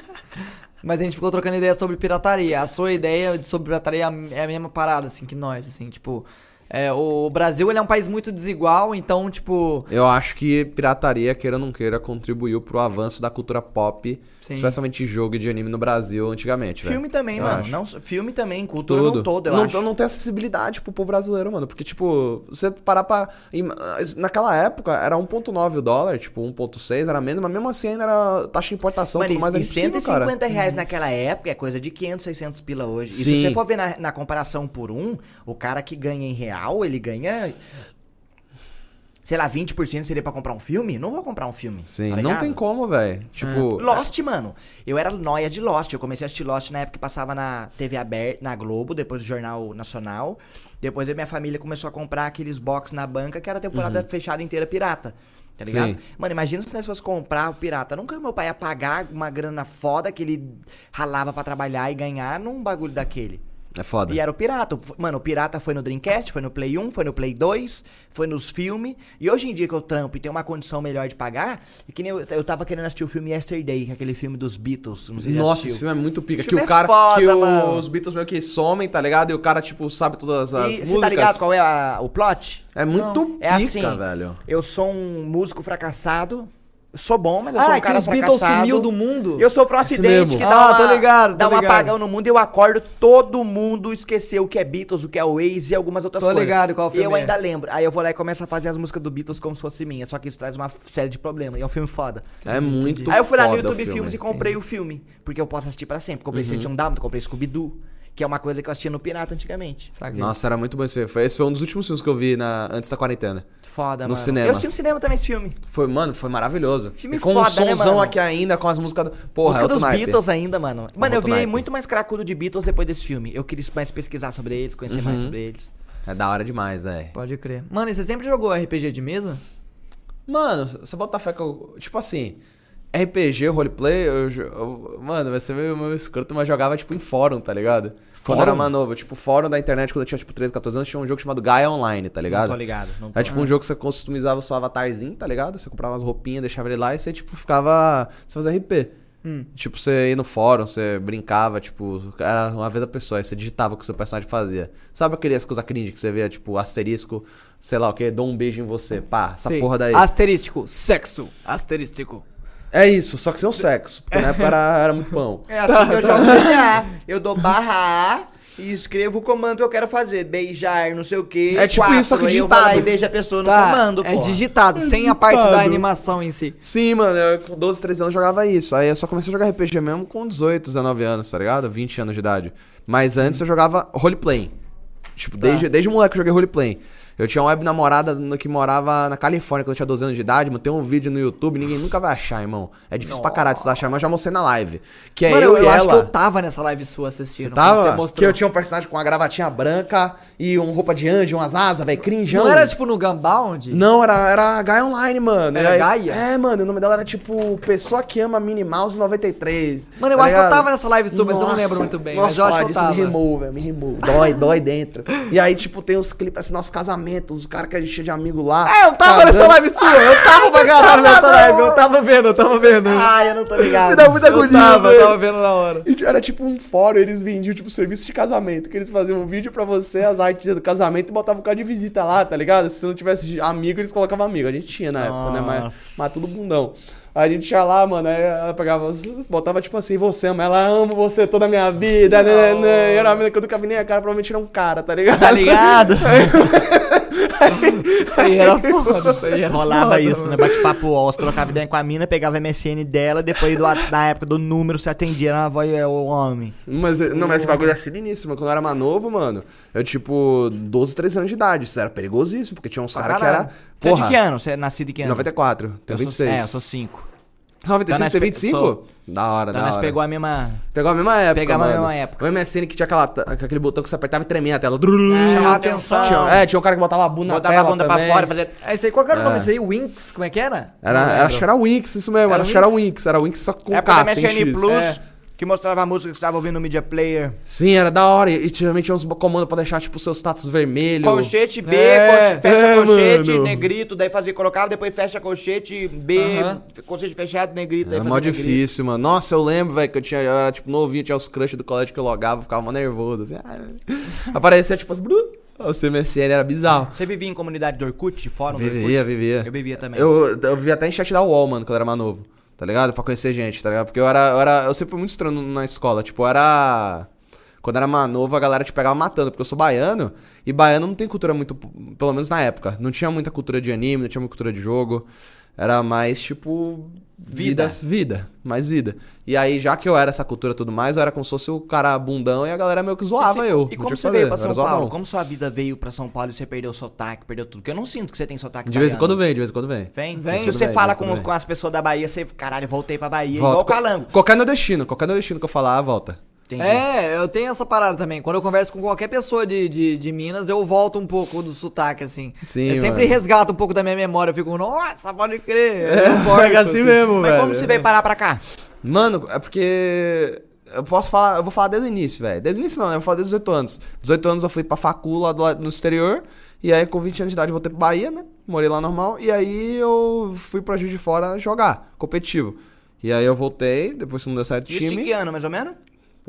Mas a gente ficou trocando ideia sobre pirataria. A sua ideia de- sobre pirataria é a mesma parada, assim, que nós, assim, tipo... é, o Brasil, ele é um país muito desigual, então, tipo... Eu acho que pirataria, queira ou não queira, contribuiu pro avanço da cultura pop, Sim. especialmente jogo e de anime no Brasil antigamente, filme também, Eu mano. acho. Não, filme também. Cultura Tudo. não todo, eu não, acho. não tem acessibilidade pro povo brasileiro, mano. Porque, tipo, você parar pra. Naquela época era 1,9 o dólar, tipo, 1,6 era menos, mas mesmo assim ainda era taxa de importação, Mano, tudo mais e é impossível, 150 cara. reais naquela época é coisa de 500, 600 pila hoje. E se Sim. você for ver na, na comparação por um, o cara que ganha em real, ele ganha. Sei lá, 20% seria pra comprar um filme? Não vou comprar um filme. Sim, tá não tem como, velho. Tipo. Lost, mano. Eu era noia de Lost. Eu comecei a assistir Lost na época que passava na TV aberta, na Globo, depois do Jornal Nacional. Depois a minha família começou a comprar aqueles box na banca que era a temporada fechada inteira pirata. Tá ligado? Sim. Mano, imagina se nós fosse comprar o pirata. Nunca meu pai ia pagar uma grana foda que ele ralava pra trabalhar e ganhar num bagulho daquele. É foda. E era o pirata. Mano, o pirata foi no Dreamcast, foi no Play 1, foi no Play 2, foi nos filmes. E hoje em dia que eu trampo e tenho uma condição melhor de pagar, e que nem eu, eu tava querendo assistir o filme Yesterday, que é aquele filme dos Beatles. Não sei Nossa, esse filme é muito pica. Que o é cara. foda, que mano. os Beatles meio que somem, tá ligado? E o cara, tipo, sabe todas as E músicas. você tá ligado qual é a- o plot? É muito É pica, assim, velho. eu sou um músico fracassado, sou bom, mas eu sou Ah, um é que cara os Beatles sumiu do mundo? Eu sofro um Esse acidente mesmo. que Ah, dá, uma, tô ligado, dá tô um ligado. apagão no mundo e eu acordo, todo mundo esqueceu o que é Beatles, o que é Waze e algumas outras Tô coisas. ligado qual E filme eu é. ainda lembro. Aí eu vou lá e começo a fazer as músicas do Beatles como se fosse minha, só que isso traz uma série de problemas. E é um filme foda. É muito Aí eu fui lá no foda YouTube filme. Filmes e comprei o filme, porque eu posso assistir pra sempre. Comprei Uhum. Station Down, comprei Scooby-Doo, que é uma coisa que eu assistia no Pirata antigamente. Saquei. Nossa, era muito bom esse filme. Esse foi um dos últimos filmes que eu vi na, antes da quarentena. Foda, No mano. cinema. Eu assisti no cinema também esse filme. Foi, mano, foi maravilhoso. Filme e com foda, um somzão né, aqui ainda, com as músicas do... Porra, Música é dos naipe. Beatles ainda, mano. Mano, eu virei naipe. muito mais cracudo de Beatles depois desse filme. Eu queria mais pesquisar sobre eles, conhecer Uhum. mais sobre eles. É da hora demais, velho. Pode crer. Mano, e você sempre jogou RPG de mesa? Mano, você bota fé que eu... Tipo assim... RPG, roleplay, eu, eu- mano, vai ser meio, meio escroto, mas jogava, tipo, em fórum, tá ligado? Quando eu era mais novo, tipo, fórum da internet, quando eu tinha, tipo, 13, 14 anos, tinha um jogo chamado Gaia Online, tá ligado? Não tô ligado. Não tô. É tipo um jogo que você customizava o seu avatarzinho, tá ligado? Você comprava umas roupinhas, deixava ele lá e você, tipo, ficava. Você fazia RP. Hum. Tipo, você ia no fórum, você brincava, tipo, era uma vez a pessoa, aí você digitava o que o seu personagem fazia. Sabe aqueles coisas cringe que você vê, tipo, asterisco, sei lá o que, dou um beijo em você, pá, essa Sei. porra daí. Asterístico. Sexo. Asterístico. É isso, só que sem o sexo, porque na época era, era muito pão. É assim que eu jogo GTA. Eu dou barra A e escrevo o comando que eu quero fazer. Beijar, não sei o quê. É tipo isso, só que Aí eu vou lá digitado. e beijo a pessoa no Tá, comando, é pô. digitado, sem a parte da digitado. animação em si. Sim, mano, eu com 12, 13 anos jogava isso. Aí eu só comecei a jogar RPG mesmo com 18, 19 anos, tá ligado? 20 anos de idade. Mas antes eu jogava roleplay. Tipo, desde, desde moleque eu joguei roleplay. Eu tinha uma web namorada no- que morava na Califórnia quando eu tinha 12 anos de idade, mano. Tem um vídeo no YouTube, ninguém nunca vai achar, irmão. É difícil pra caralho de você achar, mas eu já mostrei na live. Que é Mano, eu, eu, e acho que ela. eu tava nessa live sua assistindo. quando Tava? Você que eu tinha um personagem com uma gravatinha branca e uma roupa de anjo, umas asas, velho, crinjão. Não era tipo no Gunbound? Não, era, era a Gaia Online, mano. Era E aí- Gaia? É, mano, o nome dela era tipo Pessoa que ama Minnie Mouse 93. Mano, eu tá acho que eu tava nessa live sua, mas eu não Nossa, lembro muito bem. Nossa, mas eu acho que eu tava. me rimou, velho, me rimou. Dói, dói dentro. E aí, tipo, tem os clipes assim, nossos os caras que a gente tinha de amigo lá. É, eu tava nessa live sua. Eu tava pra caralho nessa live. Eu tava vendo, eu tava vendo. Ah, eu não tô ligado. Me dá muita Eu agonia, tava, eu tava vendo na hora. E era tipo um fórum, eles vendiam tipo serviço de casamento, que eles faziam um vídeo pra você, as artes do casamento e botavam o cara de visita lá, tá ligado? Se não tivesse amigo, eles colocavam amigo. A gente tinha na época, né? Mas, Nossa. mas tudo bundão. Aí a gente ia lá, mano, aí ela pegava, botava tipo assim, você ama, ela amo você toda a minha vida, né, né, né. Era uma menina que eu nunca vi nem a cara, provavelmente era um cara, tá ligado? Tá ligado? Isso aí era foda, isso aí era Rolava foda, isso, mano. né? Bate-papo ó, você trocava ideia com a mina, pegava a MSN dela, depois do, na época do número você atendia na voz é o homem. Mas, não, mas esse bagulho é sinistro, Quando eu era mais novo, mano, eu, tipo, 12, 13 anos de idade. Isso era perigosíssimo, porque tinha uns caras que caralho. Era. Você é de Porra, que ano? Você é nascido de que ano? 94, Eu tenho sou- 26. É, eu sou 5. 95, Então tem pe- 25? sou- Da hora, Então da nós hora. pegou a mesma... Pegou a mesma época, Pegava a mesma época. O MSN que tinha aquela, aquele botão que você apertava e tremia a tela. Chamava Ah, atenção. Tinha- é, tinha um cara que botava a bunda Botava na a tela bunda pra também. fora, fazia... É isso aí, qual que era o É. nome disso aí? Winx, como é que era? Era, era, acho que era Winx, isso mesmo. Era acho que era Winx? Winx. Era Winx só com K, sem MSN X. Plus, É. que mostrava a música que você tava ouvindo no Media Player. Sim, era da hora. E, geralmente tinha uns comandos pra deixar, tipo, seus status vermelho. Colchete B, É. colche- fecha É, colchete, mano. negrito, daí fazia, colocava, depois fecha colchete B, Aham. colchete fechado, negrito, fazia mó negrito. difícil, mano. Nossa, eu lembro, velho, que eu tinha. Eu era, tipo, novinho, tinha os crush do colégio que eu logava, ficava mó nervoso, assim. Aparecia, tipo, assim, o seu MSN era bizarro. Você vivia em comunidade de Orkut, de fórum do Vivia, Orkut? vivia. Eu vivia também. Eu, eu vivia até em chat da UOL, mano, quando eu era mais novo. Tá ligado? Pra conhecer gente, tá ligado? Porque eu era. Eu, era, eu sempre fui muito estranho na escola. Tipo, eu era. Quando eu era mais novo, a galera te pegava matando, porque eu sou baiano, e baiano não tem cultura muito. Pelo menos na época. Não tinha muita cultura de anime, não tinha muita cultura de jogo. Era mais, tipo. Vida. Vida. Mais vida. E aí, já que eu era essa cultura e tudo mais, eu era como se fosse o cara bundão e a galera meio que zoava eu. e como você fazer, veio pra São Paulo? Como sua vida veio pra São Paulo e você perdeu o sotaque, perdeu tudo? Porque eu não sinto que você tem sotaque De vez em quando vem, de vez em quando vem. Vem? Vem. Se você Tudo fala com, com as pessoas da Bahia, você, caralho, voltei pra Bahia, Volta. igual o Calango. Qualquer nordestino, qualquer nordestino que eu falar, volta. Entendi. É, eu tenho essa parada também. Quando eu converso com qualquer pessoa de, de, de Minas, eu volto um pouco do sotaque, assim. Sim, eu sempre mano. resgato um pouco da minha memória. Eu fico, nossa, pode crer. É, Eu volto, pega assim mesmo, Mas velho. como você veio parar pra cá? Mano, é porque. Eu posso falar, eu vou falar desde o início, velho. Desde o início não, né? Eu vou falar desde os 18 anos. 18 anos eu fui pra facul lá do, no exterior. E aí, com 20 anos de idade, eu voltei pra Bahia, né? Morei lá normal. E aí eu fui pra Juiz de Fora jogar, competitivo. E aí eu voltei, depois não deu certo Isso time. que ano, mais ou menos?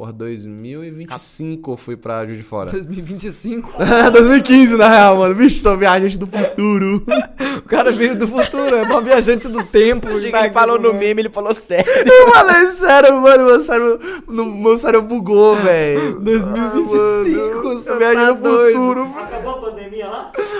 Porra, 2025 eu fui pra Juiz de Fora. 2025. 2015, na real, mano. Vixe, sou viajante do futuro. o cara veio do futuro, é uma viajante do tempo. Ele tá falou no meme, ele falou sério. Eu falei sério, mano. Meu cérebro, meu cérebro bugou, velho. 2025, você Eu viajei tá no doido. futuro. Acabou a pandemia?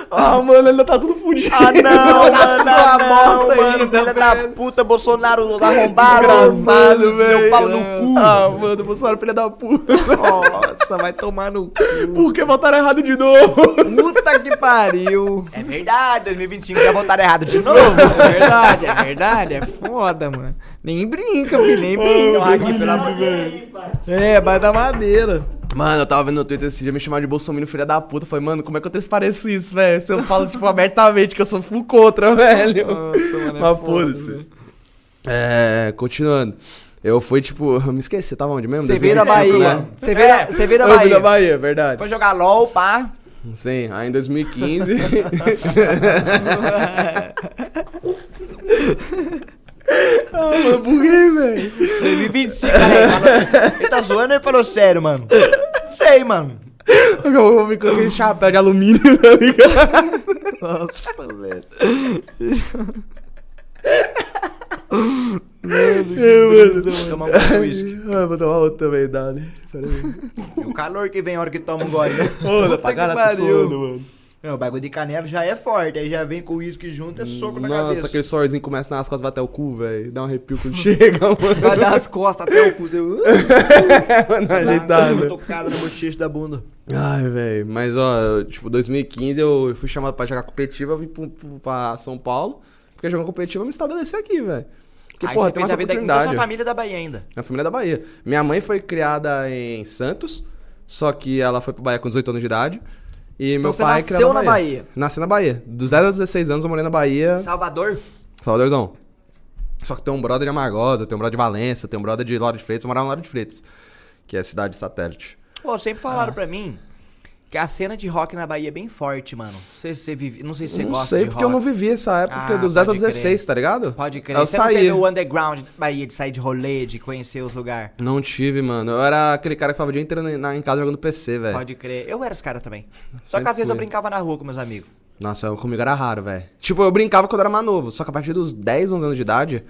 Ah, mano, ainda tá tudo fudido. Ah, não, Tá mano, tudo uma não, bosta mano, ainda, filha da puta, Bolsonaro arrombado, Engraçado, seu velho. pau no cu. Ah, mano, Bolsonaro, filha da puta. Nossa, vai tomar no cu. Por que votaram errado de novo? Puta que pariu. É verdade, 2025 já votaram errado de novo. É verdade, é verdade. É foda, mano. Nem brinca, filho, nem brinca. aqui, pelo amor Olha aí, pai. É, vai da madeira. Mano, eu tava vendo no Twitter esse dia me chamar de Bolsonaro, filha da puta. Falei, mano, como é que eu transpareço isso, velho? Se eu falo, tipo, abertamente que eu sou full contra, velho. Nossa, mano, é Mas foda, foda-se. É, continuando. Eu fui, tipo, eu me esqueci, tava onde mesmo? Você veio da 2025, Bahia. né? Você veio da, você veio da Eu vim Bahia. da Bahia, verdade. Foi jogar LOL, pá. Sim, aí em 2015. eu buguei, velho. 2025, cara. Ele, tá zoando ele falou sério, mano? Sei, mano. Eu vou vir com aquele chapéu de alumínio, tá ligado? Nossa, velho. Tomar um pouco de uísque. Ah, vou tomar outro também, Dani. Peraí. E o calor que vem a hora que toma um gole, né? Ô, dá pra caralho mano. Não, o bagulho de canela já é forte, aí já vem com o uísque junto, é soco na Nossa, cabeça. aquele sorzinho começa nas costas, vai até o cu, velho. Dá um arrepio quando chega, mano. Vai dar as costas até o cu. Eu... Mano, ajeitado. Tocada no bochecho da bunda. Ai, velho. Mas, ó, tipo, 2015 eu fui chamado pra jogar competitiva, eu vim pra São Paulo. Porque jogando competitiva eu me estabeleci aqui, velho. Porque, aí porra, você tem fez a vida com oportunidade. toda a família da Bahia ainda. Minha família é da Bahia. Minha mãe foi criada em Santos, só que ela foi pro Bahia com 18 anos de idade. E meu você pai nasceu na Bahia? Nasci na Bahia. Dos 0 aos 16 anos eu morei na Bahia. Salvador? Salvadorzão. Só que tem um brother de Amargosa, tem um brother de Valença, tem um brother de Lauro de Freitas. Eu morava em Lauro de Freitas, que é a cidade satélite. Pô, sempre falaram pra mim que a cena de rock na Bahia é bem forte, mano. Não sei se você vive, não sei se você não gosta sei, de porque rock. eu não vivi essa época Ah, dos 10 aos pode 16, tá ligado? Pode crer. Eu você não saí. teve o underground da Bahia de sair de rolê, de conhecer os lugares. Não tive, mano. Eu era aquele cara que ficava o dia inteiro na, em casa jogando PC, velho. Pode crer. Eu era esse cara também. Só que Sempre às vezes eu brincava na rua com meus amigos. Nossa, eu- comigo era raro, velho. Tipo, eu brincava quando eu era mais novo. Só que a partir dos 10, 11 anos de idade,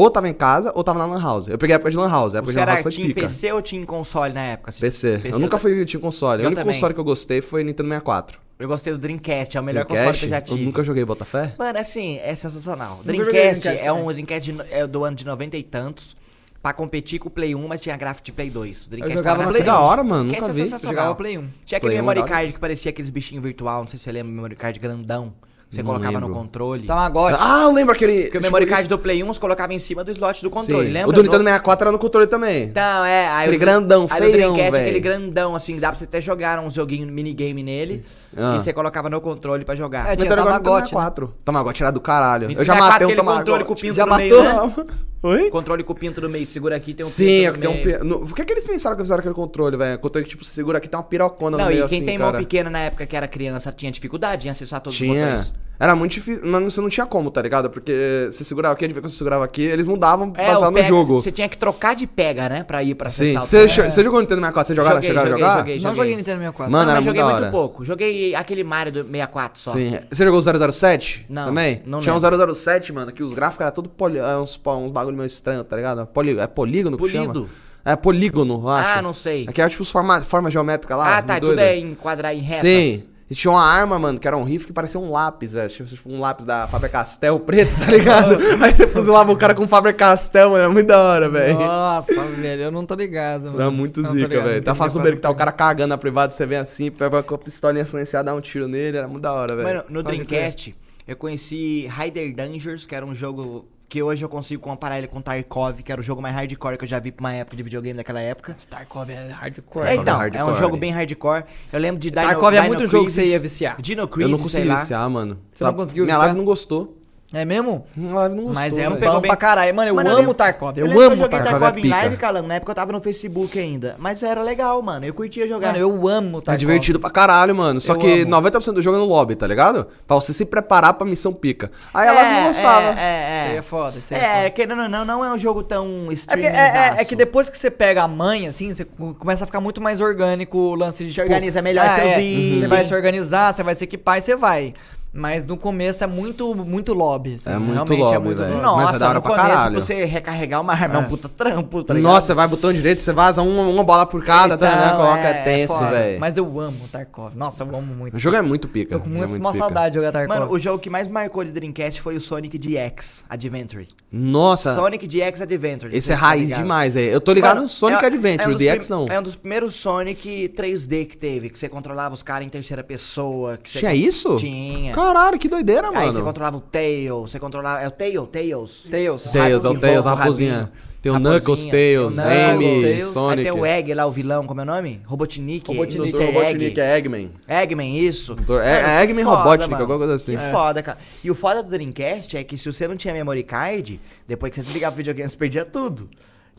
ou tava em casa ou tava na Lan House. Eu peguei a época de Lan House. A época de Lan House foi Team pica. PC ou Team console na época? assim? PC. Eu nunca fui Team console. Eu o único também. console que eu gostei foi Nintendo 64. Eu gostei do Dreamcast, é o melhor Dreamcast, console que eu já tive. Eu nunca joguei Botafé. Mano, assim, é sensacional. Dreamcast Dreamcast é um Dreamcast de é do ano de 90 e tantos. Pra competir com o Play 1, mas tinha gráfico de Play 2. Dreamcast jogava tava no na Play. Da hora, mano, Dreamcast nunca é vi. Eu sensacional. jogava Play 1. Tinha aquele Play 1 é memory da hora. card que parecia aqueles bichinhos virtual, não sei se você lembra, memory card grandão. Que Você Não colocava no lembro. controle. Tamagotchi. Ah, eu lembro aquele. Porque o memory card do Play 1 você colocava em cima do slot do controle, Sim. lembra? O do Nintendo No- 64 era no controle também. Então, é. Aí Aquele o- grandão, aí feião, o Dreamcast, velho. aquele grandão, assim, dá pra você até jogar uns joguinhos minigame nele. Ah. E você colocava no controle pra jogar. É, tinha Tamagotchi, Nintendo 64. Tamagotchi era do caralho. Eu já 64, matei um aquele Tamagotchi. controle com o pinto Já no meio, matou? né? Oi? Controle com o pinto no meio. Segura aqui, tem um Sim, pinto é no que tem um. meio. pi- no- Por que, que eles pensaram que fizeram aquele controle, velho? Controle que, tipo, você segura aqui tem uma pirocona Não, no meio e quem assim, tem cara. mão pequena na época que era criança tinha dificuldade em acessar todos os Tinha. botões. Era muito difícil. Mas você não tinha como, tá ligado? Porque você segurava aqui, quando você segurava aqui, eles mudavam É, baseado o no pega, jogo. Você tinha que trocar de pega, né? Pra ir pra Sim. acessar o Você, você jogou Nintendo 64? Você jogava, Joguei, chegava joguei, a jogar? joguei. Não joguei Nintendo 64. Mano, não, era mas muito joguei da muito pouco. Joguei aquele Mario do 64 só. Sim. Você jogou o 007? Não, Também? não Tinha um lembro. 007, mano, que os gráficos eram tudo poli... é, uns, uns bagulho meio estranho, tá ligado? Poli... É polígono que chama? Polido. É polígono, eu acho. Ah, não sei. Aqui é tipo os forma... forma geométrica lá. Ah, tá. Tudo é enquadrar em retas. Sim. E tinha uma arma, mano, que era um rifle que parecia um lápis, velho. Tipo tipo um lápis da Faber-Castell preto, tá ligado? Aí você fuzilava o cara com Faber-Castell, mano. Era muito da hora, velho. Nossa, velho, eu não tô ligado. Mano. Era muito Não zica, velho. Tá fácil ligado. beco que tá o cara cagando na privada, você vem assim, pega com a pistolinha silenciada, dá um tiro nele, era muito da hora, velho. Mano, no Dreamcast, eu conheci Hider Dangers, que era um jogo que hoje eu consigo comparar ele com Tarkov, que era o jogo mais hardcore que eu já vi pra uma época de videogame daquela época. Tarkov é hardcore. É, então, é um hardcore. jogo bem hardcore. Eu lembro de Dino, Tarkov é Dino muito jogo que você ia viciar. Dino eu Crisis, não sei consegui lá. viciar, mano. Você não Tá- conseguiu Minha viciar? live não gostou. É mesmo? Live não gostou. Mas é um velho. bom pra caralho. Mano, eu Mano, amo lembro- Tarkov. Eu, lembro que amo eu joguei Tarkov. Tarkov é em pica. live, Calango. Na época eu tava no Facebook ainda. Mas era legal, mano. Eu curtia jogar. Mano, eu amo Tarkov. É divertido pra caralho, mano. Só Eu que amo. 90% do jogo é no lobby, tá ligado? Pra você se preparar pra missão pica. Aí ela não gostava. É, Isso é, aí é. é foda, isso aí é É, foda. querendo ou não, não é um jogo tão É, porque- é, é- é que depois que você pega a mãe, assim, você co- começa a ficar muito mais orgânico o lance de. Se organiza melhor ah, seus é, itens. Você vai se organizar, você vai se equipar e você vai. Mas no começo é muito, muito lobby. assim, É muito realmente lobby, é muito velho. lobby. Mas é Nossa, da hora no pra começo, caralho. pra você recarregar uma arma é um puta trampo, tá ligado? Nossa, você vai botão direito, você vaza uma, uma bola por cada, tá Então, ligado? Coloca é, é tenso, velho. Mas eu amo Tarkov. Nossa, eu amo muito. O jogo é muito pica. Tô com é muita muito uma pica. saudade de jogar Tarkov. Mano, o jogo que mais marcou de Dreamcast foi o Sonic DX Adventure. Nossa, Sonic DX Adventure. esse é tá raiz ligado. demais, velho. Eu tô ligado Mano, no Sonic é- Adventure, é um o DX não. É um dos primeiros Sonic 3D que teve, que você controlava os caras em terceira pessoa. Que você Tinha isso? Tinha. Caralho, que doideira, Aí mano. você controlava o Tail, você controlava. É o Tail? Tails? Tails. Tails, é o Tails, a raposinha. Tem o Knuckles, Tails, Amy, Tails. Aí Sonic. tem o Egg lá, o vilão, como é o nome? Robotnik. Robotnik. Dr. Robotnik Egg. é Eggman. Eggman, isso. Doutor- é- é Eggman foda, Robotnik, mano. alguma coisa assim. Que É. foda, cara. E o foda do Dreamcast é que se você não tinha memory card, depois que você ligava o videogame, você perdia tudo.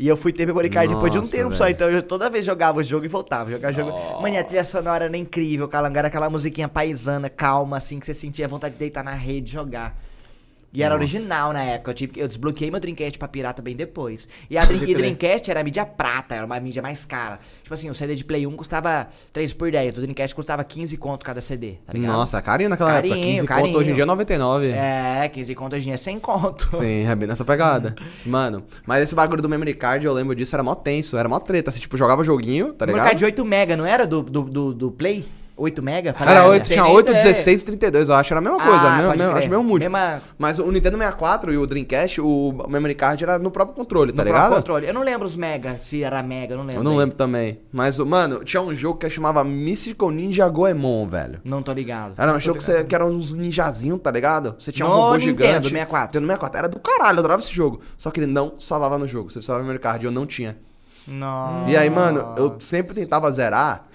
E eu fui ter memory card depois de um Nossa, tempo só, velho. então eu toda vez jogava o jogo e voltava. Jogava o jogo. Mano, e a trilha sonora era incrível, calangar aquela musiquinha paisana, calma, assim, que você sentia vontade de deitar na rede e jogar. E era Nossa. original na época. Eu, tive, eu desbloqueei meu Dreamcast pra pirata bem depois. E a Dream- e Dreamcast era a mídia prata, era uma mídia mais cara. Tipo assim, o CD de Play 1 custava 3 por 10. O Dreamcast custava 15 conto cada CD, tá ligado? Nossa, carinho naquela época. Carinho, 15 carinho. conto, hoje em dia é 99. É, 15 conto hoje em dia é 100 conto. Sim, é bem nessa pegada. Mano, mas esse bagulho do memory card, eu lembro disso, era mó tenso, era mó treta. Assim, tipo, jogava joguinho, tá ligado? mercado de 8 mega, não era do, do, do, do Play? 8 mega? Era Falava, 8, tem tinha nem 8, ideia. 16 32, eu acho. Era a mesma coisa, Ah, mesmo, mesmo, acho mesmo múltiplo. Mesma- Mas o Nintendo 64 e o Dreamcast, o memory card era no próprio controle, tá no próprio ligado? controle. Eu não lembro os mega, se era mega, eu não lembro. Eu não lembro também. Mas, mano, tinha um jogo que chamava Mystical Ninja Goemon, velho. Não tô ligado. Era um jogo que, você, que era uns ninjazinhos, tá ligado? Você tinha um No robô Nintendo gigante. 64. Nintendo 64. Era do caralho, eu adorava esse jogo. Só que ele não salvava no jogo. Você precisava do memory card eu não tinha. Não. E aí, mano, eu sempre tentava zerar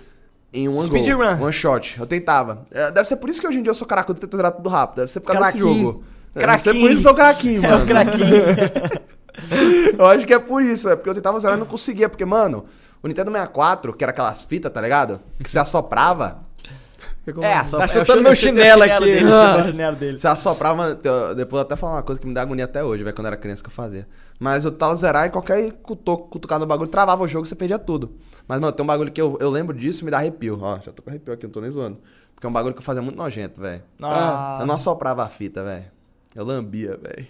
em um Speedrun. one, one shot. Eu tentava. É, Deve ser por isso que hoje em dia eu sou caracudo e tento zerar tudo rápido. Deve ser por causa desse Craquinho. jogo. Deve ser Craquinho. por isso que eu sou craquinho, É mano. o craquinho. eu acho que é por isso, é porque eu tentava zerar e não conseguia. Porque, mano, o Nintendo 64, que era aquelas fitas, tá ligado? Que você assoprava. É, só Tá chutando meu chinelo aqui. dele, o chinelo dele. Você assoprava. Depois eu até falar uma coisa que me dá agonia até hoje, velho, quando eu era criança que eu fazia. Mas eu tava zerar e qualquer cutuco, cutucado no bagulho travava o jogo e você perdia tudo. Mas, mano, tem um bagulho que eu, eu lembro disso e me dá arrepio. Ó, já tô com arrepio aqui, não tô nem zoando. Porque é um bagulho que eu fazia muito nojento, velho. Ah. Eu não assoprava a fita, velho. Eu lambia, velho.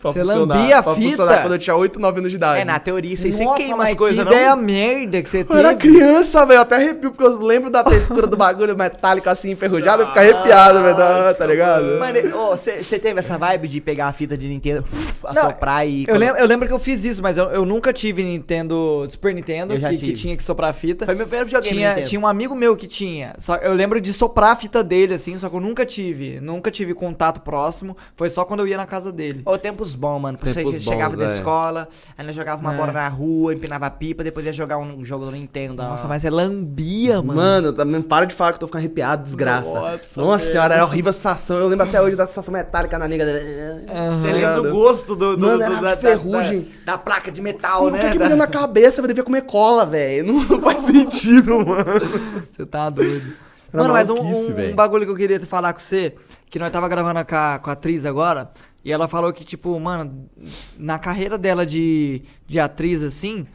Pra Você funcionar- lambia a pra fita? funcionar quando eu tinha 8, 9 anos de idade. É, na teoria, você, você Nossa, queima as coisas, que não? ideia merda que você Eu era teve. criança, velho. Eu até arrepio, porque eu lembro da textura do bagulho metálico assim, enferrujado. Eu fico arrepiado, velho. tá- Tá ligado? Mano, você teve essa vibe de pegar a fita de Nintendo, Não, assoprar e... Eu lembro, eu lembro que eu fiz isso, mas eu, eu nunca tive Nintendo, Super Nintendo, Eu já que, que tinha que soprar a fita. Foi meu primeiro videogame tinha, tinha um amigo meu que tinha. Só, eu lembro de soprar a fita dele, assim, só que eu nunca tive. Nunca tive contato próximo. Foi só quando eu ia na casa dele. Ô, tempos bons, mano. Você Tempos que chegava bons, da velho. escola, aí nós jogava uma É. bola na rua, empinava pipa, depois ia jogar um jogo do Nintendo. Nossa, ó. mas é lambia, mano. Mano, também para de falar que eu tô ficando arrepiado, desgraça. Nossa, Nossa, senhora, era horrível a sensação. Eu lembro até hoje da sensação metálica na liga. Você lembra do gosto do, do, Mano, do- era da, de ferrugem. Da, da placa de metal, Sim, né? o que que Da- me deu na cabeça? Eu devia comer cola, velho. Não, não faz sentido, mano. Você tá doido. Era Mano, mas um, um- um bagulho que eu queria falar com você, que nós tava gravando com a, com a atriz agora, e ela falou que, tipo, mano, na carreira dela de, de atriz, assim,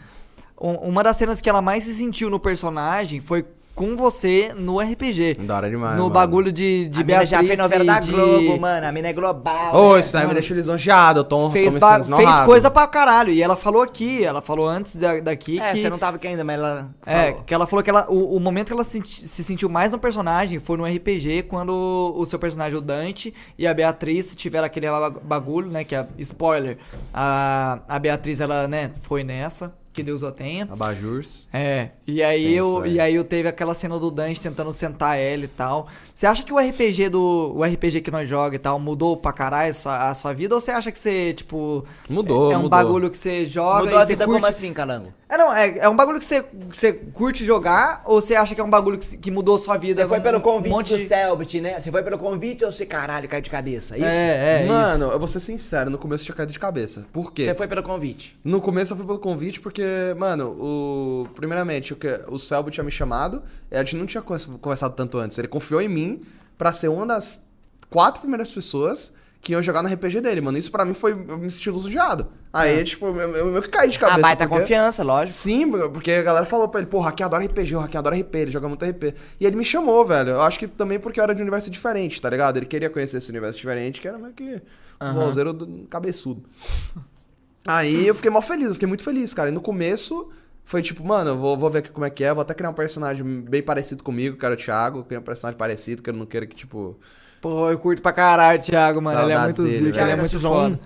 um- uma das cenas que ela mais se sentiu no personagem foi com você no RPG. Da hora demais, No mano. bagulho de, de a mina já fez novela da de- Globo, mano. A mina é global. Ô, né? isso daí me deixa lisonjeado. Eu tô, Fez, tô me ba- sentindo fez coisa pra caralho. E ela falou aqui, ela falou antes da- daqui É, que. você não tava aqui ainda, mas ela É, falou. que ela falou que ela, o, o momento que ela se, se sentiu mais no personagem foi no RPG, quando o seu personagem, o Dante, e a Beatriz tiveram aquele ba- bagulho, né? Que é spoiler. A, a Beatriz, ela, né, foi nessa, que Deus a tenha. Abajurs. É, e aí, Pensa, eu, é. e aí eu teve aquela cena do Dante tentando sentar ela e tal. Você acha que o RPG do. O RPG que nós joga e tal mudou pra caralho a sua, a sua vida? Ou você acha que você, tipo. Mudou, É, é um mudou. bagulho que você joga Mudou e a vida curte... como assim, Calango? É, não, é, é um bagulho que você, que você curte jogar ou você acha que é um bagulho que, que mudou sua vida? Você foi Um- pelo um convite monte do de- Selbit, né? Você foi pelo convite ou você, caralho, caiu de cabeça? Isso? É, é, Mano, eu vou ser sincero, no começo eu tinha caído de cabeça. Por quê? Você foi pelo convite. No começo eu fui pelo convite porque, mano, o. Primeiramente, o, que, o Selby tinha me chamado, a gente não tinha con- conversado tanto antes. Ele confiou em mim pra ser uma das quatro primeiras pessoas que iam jogar no RPG dele, mano. Isso pra mim foi. Eu me senti lisonjeado. Aí, tipo, eu, eu que caí de cabeça. a baita porque- confiança, lógico. Sim, porque a galera falou pra ele, pô, o Haki adora RPG, o Haki adora RP, ele joga muito RP. E ele me chamou, velho. Eu acho que também porque eu era de um universo diferente, tá ligado? Ele queria conhecer esse universo diferente, que era meio que um vozeiro do cabeçudo. Aí eu fiquei mal feliz, eu fiquei muito feliz, cara. E no começo foi tipo, mano, eu vou, vou ver aqui como é que é, vou até criar um personagem bem parecido comigo, que era o Thiago, criar um personagem parecido, que eu não queira que, tipo. Pô, eu curto pra caralho, Thiago, mano. ele é Saudades muito dele, zica, ele é muito Season foda.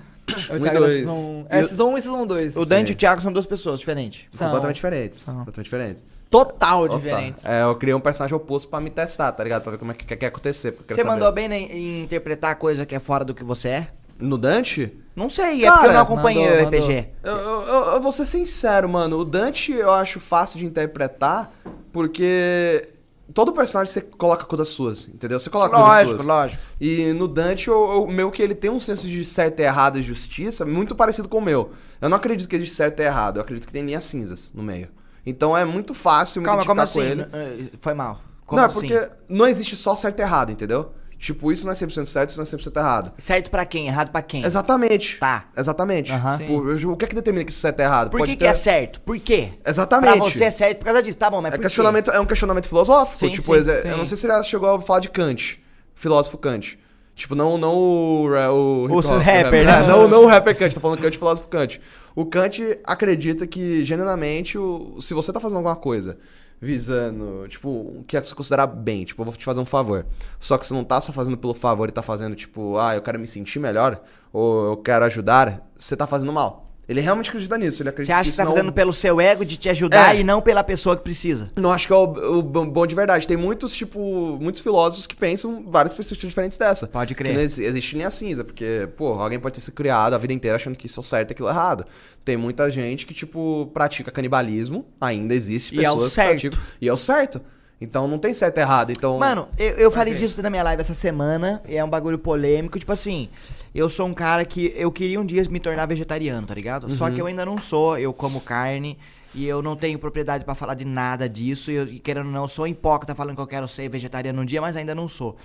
É o Um e Thiago da dois. Season... É, E o- Season 1 e Season 2. O Dante e o Thiago são duas pessoas diferentes. São. completamente diferentes. São. Completamente diferentes. Total Opa. diferentes. É, eu criei um personagem oposto pra me testar, tá ligado? Pra ver como é que, que, que ia acontecer. Você mandou bem né, em interpretar coisa que é fora do que você é? No Dante? Não sei, é porque eu Cara, não acompanhei mandou, o RPG. Eu, eu, eu- eu vou ser sincero, mano. O Dante eu acho fácil de interpretar porque todo personagem você coloca coisas suas, entendeu? Você coloca coisas Lógico, suas. lógico. E no Dante, o meu que ele tem um senso de certo e errado e justiça muito parecido com o meu. Eu não acredito que existe certo e errado, eu acredito que tem linhas cinzas no meio. Então é muito fácil me Calma, como identificar assim? com ele. Eh, Foi mal. Como não, é assim? porque não existe só certo e errado, entendeu? Tipo, isso não é 100% certo, isso não é 100% errado. Certo pra quem? Errado pra quem? Exatamente. Tá. Exatamente. Tipo, o que é que determina que isso certo é errado? Por que, que ter- é certo? Por quê? Exatamente. Pra você é certo por causa disso, tá bom, mas É, por questionamento, é um questionamento filosófico. Sim, tipo, sim, exe- sim. eu não sei se ele chegou a falar de Kant, filósofo Kant. Tipo, não, não o, ra- o, O hip hop, rapper, né? É, não, não o rapper Kant, tô falando Kant, filósofo Kant. O Kant acredita que, genuinamente, o, se você tá fazendo alguma coisa visando, tipo, o que é que você considerar bem, tipo, eu vou te fazer um favor. Só que você não tá só fazendo pelo favor e tá fazendo, tipo, ah, eu quero me sentir melhor, ou eu quero ajudar, você tá fazendo mal. Ele realmente acredita nisso, ele Você acredita acha que isso tá não- fazendo pelo seu ego de te ajudar É. e não pela pessoa que precisa? não acho que é o, o bom de verdade. Tem muitos, tipo, muitos filósofos que pensam várias perspectivas diferentes dessa. Pode crer. Que não exi- existe linha cinza, porque, pô, alguém pode ter se criado a vida inteira achando que isso é o certo e aquilo é errado. Tem muita gente que, tipo, pratica canibalismo, ainda existe E é o pessoas certo. que praticam. E é o certo. Então não tem certo e errado. Então. Mano, eu, eu falei disso na minha live essa semana, e é um bagulho polêmico, tipo assim, eu sou um cara que eu queria um dia me tornar vegetariano, tá ligado? Só que eu ainda não sou, eu como carne, e eu não tenho propriedade pra falar de nada disso, e, eu, querendo ou não, eu sou hipócrita falando que eu quero ser vegetariano um dia, mas ainda não sou.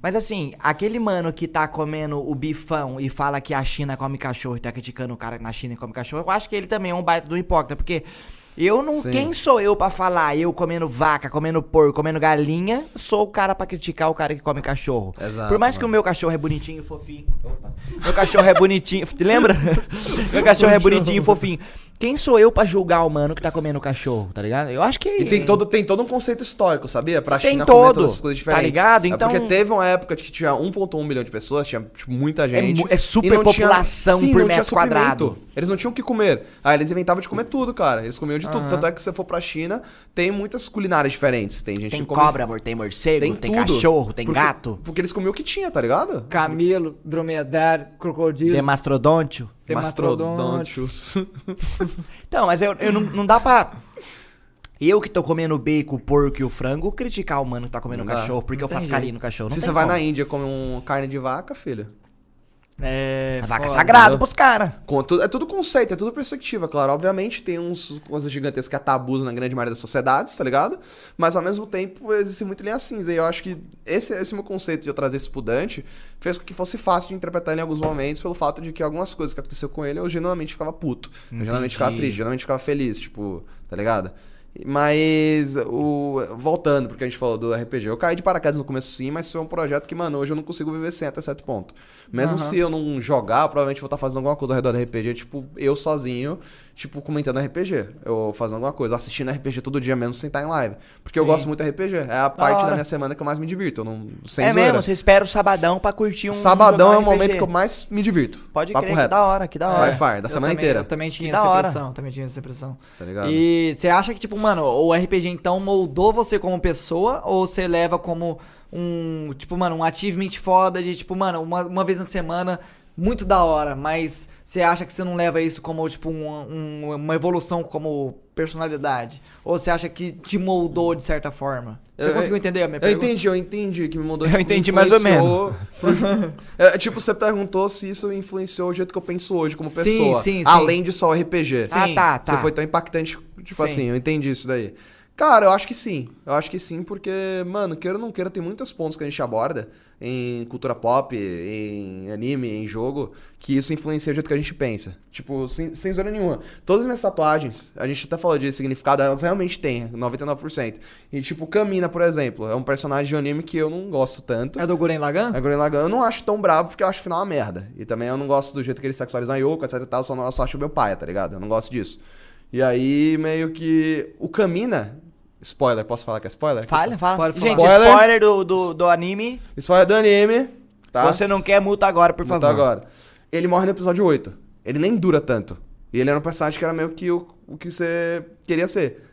Mas assim, aquele mano que tá comendo o bifão e fala que a China come cachorro e tá criticando o cara que na China come cachorro, eu acho que ele também é um baita do hipócrita, porque eu não. Sim. Quem sou eu pra falar? Eu comendo vaca, comendo porco, comendo galinha, sou o cara pra criticar o cara que come cachorro. Exato, Por mais que o mano. meu cachorro é bonitinho e fofinho. Opa. Meu cachorro é bonitinho. Lembra? meu cachorro é bonitinho e fofinho. Quem sou eu pra julgar o mano que tá comendo cachorro, tá ligado? Eu acho que. E tem todo, tem todo um conceito histórico, sabia? Pra Tem China comer todo, todas essas coisas tá diferentes. ligado? É Então- porque teve uma época de que tinha 1.1 milhão de pessoas, tinha tipo, muita gente. mu- é e super não tinha- população Sim, por não tinha metro quadrado. suprimento. Eles não tinham o que comer. Aí eles inventavam de comer tudo, cara. Eles comiam de tudo. Tanto é que se você for pra China, tem muitas culinárias diferentes. Tem gente Tem que come... cobra, amor, tem morcego, tem, tudo. cachorro, tem Porque- gato. Porque eles comiam o que tinha, tá ligado? Camelo, dromedário, crocodilo, Tem mastrodôntio. Mastrodontios. Então, mas eu, eu não, não dá pra. Eu que tô comendo o bacon, o porco e o frango, criticar o mano que tá comendo o cachorro, porque eu faço carinho no cachorro. Não Se tem você vai como. na Índia e come um carne de vaca, filho. É, A vaca é foda. sagrada pros caras. Com tudo- é tudo conceito, é tudo perspectiva, claro. Obviamente tem uns coisas gigantescas tabus na grande maioria das sociedades, tá ligado? Mas ao mesmo tempo existe muito linha cinza. E eu acho que esse, esse meu conceito de eu trazer isso pro Dante fez com que fosse fácil de interpretar ele em alguns momentos, pelo fato de que algumas coisas que aconteceu com ele eu genuinamente ficava puto. Eu genuinamente ficava triste, genuinamente ficava feliz, tipo, tá ligado? Mas, o, voltando, porque a gente falou do RPG, eu caí de paraquedas no começo sim, mas isso é um projeto que, mano, hoje eu não consigo viver sem até certo ponto. Mesmo se eu não jogar, provavelmente vou estar fazendo alguma coisa ao redor do RPG, tipo, eu sozinho, tipo, comentando RPG. Eu fazendo alguma coisa, assistindo RPG todo dia mesmo sem estar em live. Porque eu gosto muito de RPG. É a parte da hora. minha semana que eu mais me divirto. Eu não, sem é zoeira. mesmo, você espera o sabadão pra curtir um. Sabadão é o um momento que eu mais me divirto. Pode crer, que da hora, que da hora. Vai, fire, da Eu semana também- inteira. Eu também tinha Que essa da hora. impressão, também tinha essa impressão. Tá ligado? E você acha que, tipo, mano, o RPG então moldou você como pessoa ou você leva como um, tipo, mano, um achievement foda de, tipo, mano, uma, uma vez na semana, muito da hora, mas você acha que você não leva isso como, tipo, um- um- uma evolução como personalidade? Ou você acha que te moldou de certa forma? Você Eu- conseguiu entender a minha Eu pergunta? entendi, eu entendi que me. Eu tipo, entendi mais ou pro- é, tipo, você perguntou se isso influenciou o jeito que eu penso hoje como Sim, pessoa. sim, sim. Além de só RPG. Sim. Ah, tá, tá. Você foi tão impactante, tipo Sim. assim, eu entendi isso daí. Cara, eu acho que sim. Eu acho que sim, porque, mano, queira ou não queira, tem muitos pontos que a gente aborda em cultura pop, em anime, em jogo, que isso influencia o jeito que a gente pensa. Tipo, sem, sem zoeira nenhuma. Todas as minhas tatuagens, a gente até falou de significado, elas realmente têm, 99%. E, tipo, Kamina, por exemplo, é um personagem de anime que eu não gosto tanto. É do Guren Lagan? A Gurren Lagann eu não acho tão brabo porque eu acho o final uma merda. E também eu não gosto do jeito que ele sexualiza a Yoko, etc e tal, só, eu só acho meu pai, tá ligado? Eu não gosto disso. E aí, meio que. O Kamina. Spoiler, posso falar que é spoiler? Fala, fala. Pode falar. Gente, Spoiler. spoiler, do, do, do anime. Spoiler do anime. Tá? Você não quer, multa agora, por Multa favor. agora. Ele morre no episódio 8. Ele nem dura tanto. E ele era um personagem que era meio que o, o que você queria ser.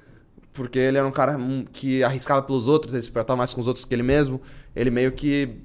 Porque ele era um cara hum, que arriscava pelos outros, ele se importava mais com os outros que ele mesmo. Ele meio que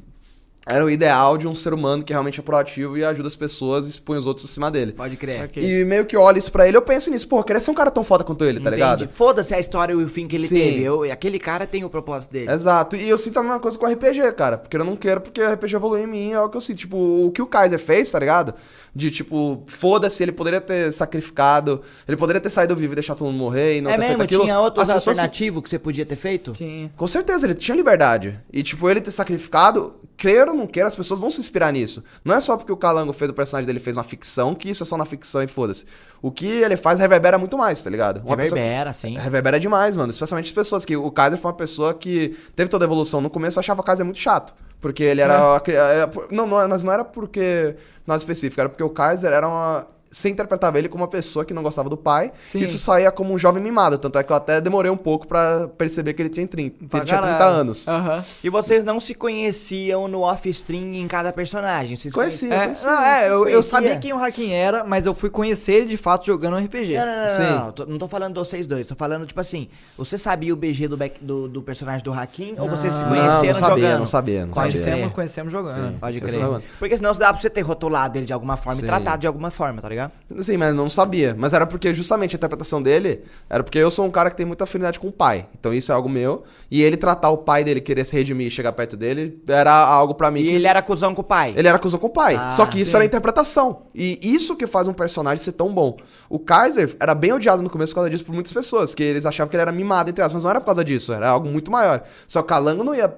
era o ideal de um ser humano que realmente é proativo e ajuda as pessoas e expõe os outros acima dele. Pode crer. Ok. E meio que olha isso pra ele, eu penso nisso, pô, eu queria ser um cara tão foda quanto ele, tá Entendi. ligado? Foda-se a história e o fim que ele Sim. teve. Eu, aquele cara tem o propósito dele. Exato. E eu sinto a mesma coisa com o RPG, cara. Porque eu não quero, porque o RPG evoluiu em mim, é o que eu sinto. Tipo, o que o Kaiser fez, tá ligado? De, tipo, foda-se, ele poderia ter sacrificado, ele poderia ter saído vivo e deixado todo mundo morrer e não é ter mesmo? feito aquilo. Tinha outros se- alternativos que você podia ter feito? Tinha. Com certeza, ele tinha liberdade. E, tipo, ele ter sacrificado, queira ou não queira, as pessoas vão se inspirar nisso. Não é só porque o Calango fez o personagem dele fez uma ficção, que isso é só na ficção e foda-se. O que ele faz reverbera muito mais, tá ligado? Uma pessoa- Reverbera, sim. Reverbera demais, mano. Especialmente as pessoas que. O Kaiser foi uma pessoa que teve toda a evolução. No começo eu achava o Kaiser muito chato. Porque ele era. cri- é, Não, não, mas não era porque. Nada específico, era porque o Kaiser era uma. Você interpretava ele como uma pessoa que não gostava do pai. Sim. E isso saía como um jovem mimado. Tanto é que eu até demorei um pouco pra perceber que ele tinha 30, que Pra ele tinha 30 caralho. anos. Aham. E vocês não se conheciam no off-stream em cada personagem? Vocês Conheci, É, conheci. não, é, eu, eu conhecia. sabia quem o Hakim era, mas eu fui conhecer ele de fato jogando um RPG. Não, não, não, não, Sim. não, não, tô- não tô falando de vocês dois, tô falando, tipo assim, você sabia o BG do, back- do, do personagem do Hakim ou vocês se Não, conheceram não sabia, jogando? não sabia, não sabia. Conhecemos, conhecemos jogando. Sim. Pode crer. eu Porque senão dá pra você ter rotulado ele de alguma forma Sim. e tratado de alguma forma, tá ligado? Sim, mas não sabia. Mas era porque justamente a interpretação dele era porque eu sou um cara que tem muita afinidade com o pai. Então isso é algo meu. E ele tratar o pai dele, querer se redimir e chegar perto dele, era algo pra mim E que. ele era cuzão com o pai. Ele era acusou com o pai. Ah, Só que isso sim. era interpretação. E isso que faz um personagem ser tão bom. O Kaiser era bem odiado no começo por causa disso por muitas pessoas. Que eles achavam que ele era mimado, entre aspas. Mas não era por causa disso. Era algo muito maior. Só que o Calango não ia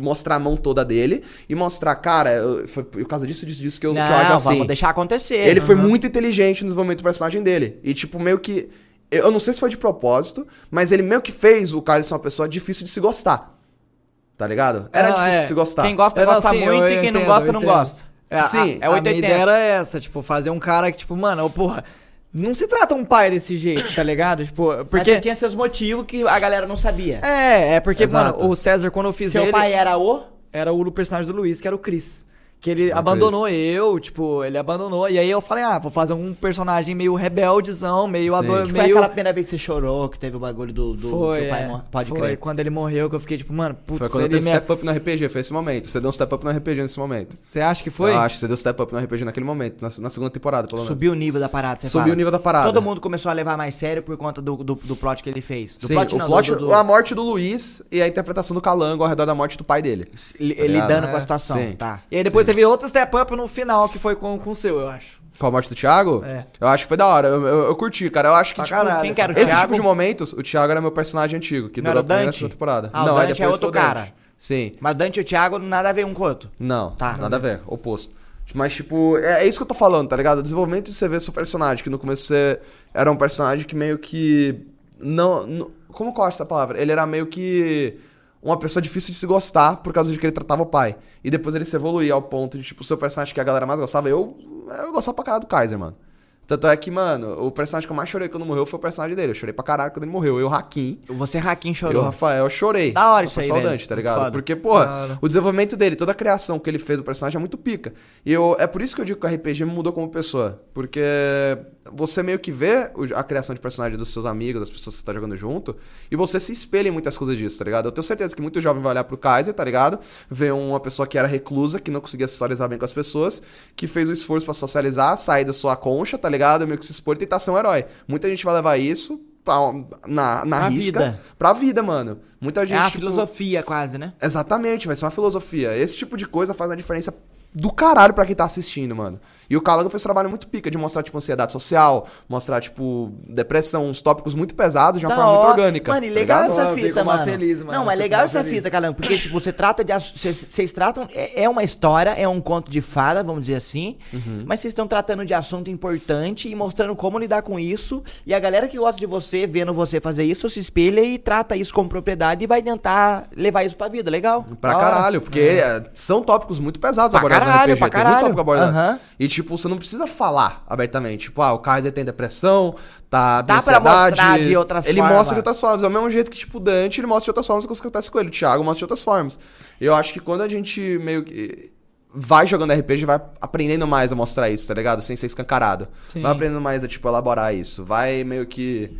mostrar a mão toda dele e mostrar, cara, eu- foi por causa disso, disso, disso que eu, que eu acho Não, assim. vamos deixar acontecer. Ele foi Uhum. muito inteligente no desenvolvimento do personagem dele. E, tipo, meio que. Eu não sei se foi de propósito, mas ele meio que fez o Kaiser ser uma pessoa difícil de se gostar. Tá ligado? Era Não, difícil é. de se gostar. Quem gosta, não, gosta sim, eu muito e quem não entendo, gosta, eu não gosta. É, Sim, a, é a minha 880. ideia era essa, tipo, fazer um cara que, tipo, mano, porra, não se trata um pai desse jeito, tá ligado? Tipo, Porque porque... tinha seus motivos que a galera não sabia. É, é porque, Exato. mano, o César, quando eu fiz Seu ele, pai era o... era o personagem do Luiz, que era o Chris. Que ele Ah, abandonou eu, tipo, ele abandonou. E aí eu falei, ah, vou fazer um personagem meio rebeldezão, meio Sim. ador, Que foi meio... aquela primeira vez que você chorou, que teve o bagulho do, do Foi, do pai é. Pode foi crer. quando ele morreu que eu fiquei tipo, mano, putz, Foi quando eu ele dei me... step up no RPG, foi esse momento. Você deu um step up no RPG nesse momento. Você acha que foi? Eu acho que você deu step up no RPG naquele momento, na, na segunda temporada, pelo menos. Subiu o nível da parada, você Subiu fala. o nível da parada. Todo mundo começou a levar mais sério por conta do, do, do plot que ele fez. Do Sim, plot o não, plot, do, do, a morte do Luiz e a interpretação do Calango ao redor da morte do pai dele. tá lidando É, com a situação, sim. tá. E aí depois teve outro step up no final, que foi com, com o seu, eu acho. Com a morte do Thiago? É. Eu acho que foi da hora. Eu, eu, eu curti, cara. Eu acho que, Pra tipo, caralho. Quem que era o esse Thiago? tipo de momentos, o Thiago era meu personagem antigo, que Não durou era o a primeira Dante? temporada. Ah, o não, aí Dante é depois outro o Dante. cara. Sim. Mas o Dante e o Thiago nada a ver um com o outro. Não, Tá. nada a ver, oposto. Mas, tipo, é, é isso que eu tô falando, tá ligado? O desenvolvimento de você ver seu personagem, que no começo você era um personagem que meio que. Não. não como que eu acho essa palavra? Ele era meio que. Uma pessoa difícil de se gostar por causa de que ele tratava o pai. E depois ele se evoluía ao ponto de, tipo, o seu personagem que a galera mais gostava. Eu. Eu gostava pra caralho do Kaiser, mano. Tanto é que, mano, o personagem que eu mais chorei quando morreu foi o personagem dele. Eu chorei pra caralho quando ele morreu. Eu, Hakim. Você, Hakim, Eu, chorou. Rafael, eu chorei. Da hora Eu isso aí, o velho. Tá ligado? foda. Porque, porra, Claro. o desenvolvimento dele, toda a criação que ele fez do personagem é muito pica. E eu, é por isso que eu digo que o RPG me mudou como pessoa. Porque você meio que vê a criação de personagem dos seus amigos, das pessoas que você tá jogando junto, e você se espelha em muitas coisas disso, tá ligado? Eu tenho certeza que muito jovem vai olhar pro Kaiser, tá ligado? Ver uma pessoa que era reclusa, que não conseguia socializar bem com as pessoas, que fez o esforço pra socializar, sair da sua concha, tá ligado? Meio que se expor e tentar ser um herói. Muita gente vai levar isso na, na Pra risca vida. pra vida, mano. Muita gente. É a tipo, filosofia, quase, né? Exatamente, vai ser uma filosofia. Esse tipo de coisa faz uma diferença do caralho pra quem tá assistindo, mano. E o Calango fez um trabalho muito pica de mostrar, tipo, ansiedade social, mostrar, tipo, depressão, uns tópicos muito pesados de uma Da forma muito hora. orgânica. Mano, e tá legal ligado? essa Ó, fita, mano. feliz, mano. Não, mas Fico legal essa feliz. fita, Calango, porque, tipo, você trata de... Vocês tratam... É é uma história, é um conto de fada, vamos dizer assim, Uhum. mas vocês estão tratando de assunto importante e mostrando como lidar com isso, e a galera que gosta de você, vendo você fazer isso, se espelha e trata isso como propriedade e vai tentar levar isso pra vida, legal? Pra caralho, porque é, são tópicos muito pesados Pra abordados caralho, no RPG. pra Tem muito caralho. tópico abordado. Aham. E, tipo, você não precisa falar abertamente. Tipo, ah, o Kaiser tem depressão, tá Dá pra ansiedade. mostrar de outras Ele formas. mostra de outras formas. É o mesmo jeito que, tipo, o Dante, ele mostra de outras formas o que acontece com ele. O Thiago mostra de outras formas. Eu acho que quando a gente meio que vai jogando RPG, vai aprendendo mais a mostrar isso, tá ligado? Sem ser escancarado. Sim. Vai aprendendo mais a, tipo, elaborar isso. Vai meio que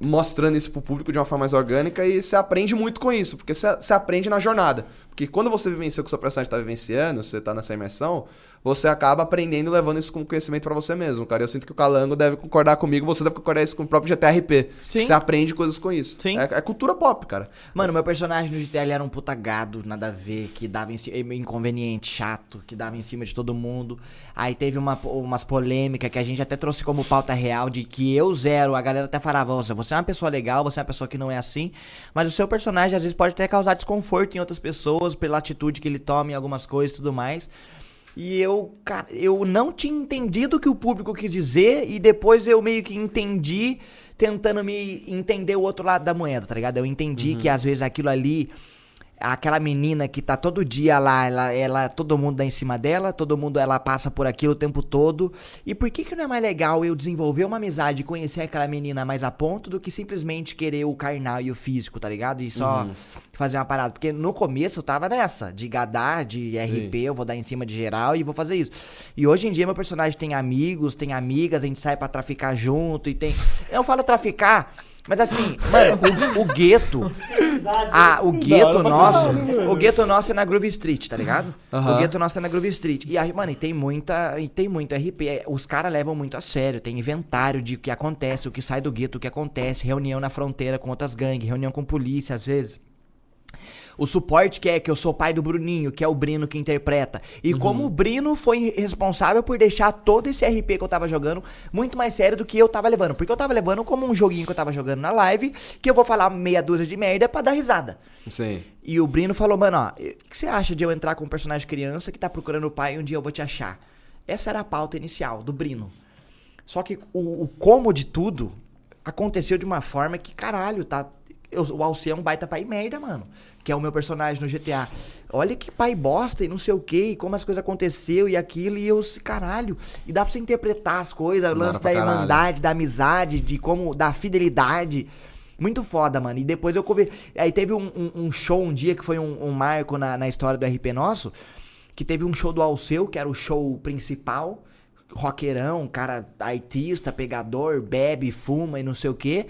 mostrando isso pro público de uma forma mais orgânica e você aprende muito com isso, porque você aprende na jornada. Porque quando você vivencia o que o seu personagem tá vivenciando, você tá nessa imersão, você acaba aprendendo e levando isso como conhecimento pra você mesmo, cara. Eu sinto que o Calango deve concordar comigo, você deve concordar isso com o próprio GTRP. Sim. Você aprende coisas com isso. Sim. É, é cultura pop, cara. Mano, meu personagem no GTA ele era um puta gado, nada a ver, que dava em cima, inconveniente, chato, que dava em cima de todo mundo. Aí teve uma, umas polêmicas que a gente até trouxe como pauta real de que eu zero, a galera até falava, "Nossa, você é uma pessoa legal, você é uma pessoa que não é assim, mas o seu personagem às vezes pode até causar desconforto em outras pessoas nervoso pela atitude que ele toma em algumas coisas e tudo mais. E eu, cara, eu não tinha entendido o que o público quis dizer e depois eu meio que entendi tentando me entender o outro lado da moeda, tá ligado? Eu entendi que às vezes aquilo ali aquela menina que tá todo dia lá, ela, ela todo mundo dá em cima dela, todo mundo ela passa por aquilo o tempo todo. E por que que não é mais legal eu desenvolver uma amizade e conhecer aquela menina mais a ponto do que simplesmente querer o carnal e o físico, tá ligado? E só fazer uma parada, porque no começo eu tava nessa, de gadar, de RP, eu vou dar em cima de geral e vou fazer isso. E hoje em dia meu personagem tem amigos, tem amigas, a gente sai pra traficar junto e tem Eu falo traficar, mas assim, mano, o, o gueto, ah, o gueto nosso, o gueto nosso é na Groove Street, tá ligado? O Aham. gueto nosso é na Groove Street. E aí, mano, e tem muita, e tem muito RP. É, Os caras levam muito a sério, tem inventário de o que acontece, o que sai do gueto, o que acontece, reunião na fronteira com outras gangues, reunião com polícia às vezes. O suporte que é que eu sou pai do Bruninho, que é o Brino que interpreta. E como o Brino foi responsável por deixar todo esse RP que eu tava jogando muito mais sério do que eu tava levando. Porque eu tava levando como um joguinho que eu tava jogando na live, que eu vou falar meia dúzia de merda pra dar risada. Sim. E o Brino falou, mano, ó, o que você acha de eu entrar com um personagem criança que tá procurando o pai e um dia eu vou te achar? Essa era a pauta inicial do Brino. Só que o, o como de tudo aconteceu de uma forma que, caralho, tá. Eu- o Alceu é um baita pai merda, mano. Que é o meu personagem no GTA. Olha que pai bosta e não sei o que, e como as coisas aconteceu e aquilo, e eu, caralho. E dá pra você interpretar as coisas, o lance da caralho. irmandade, da amizade, de como. da fidelidade. Muito foda, mano. E depois eu come... Aí teve um, um- um show um dia que foi um, um marco na, na história do RP nosso. Que teve um show do Alceu, que era o show principal. Roqueirão, cara artista, pegador, bebe, fuma e não sei o quê.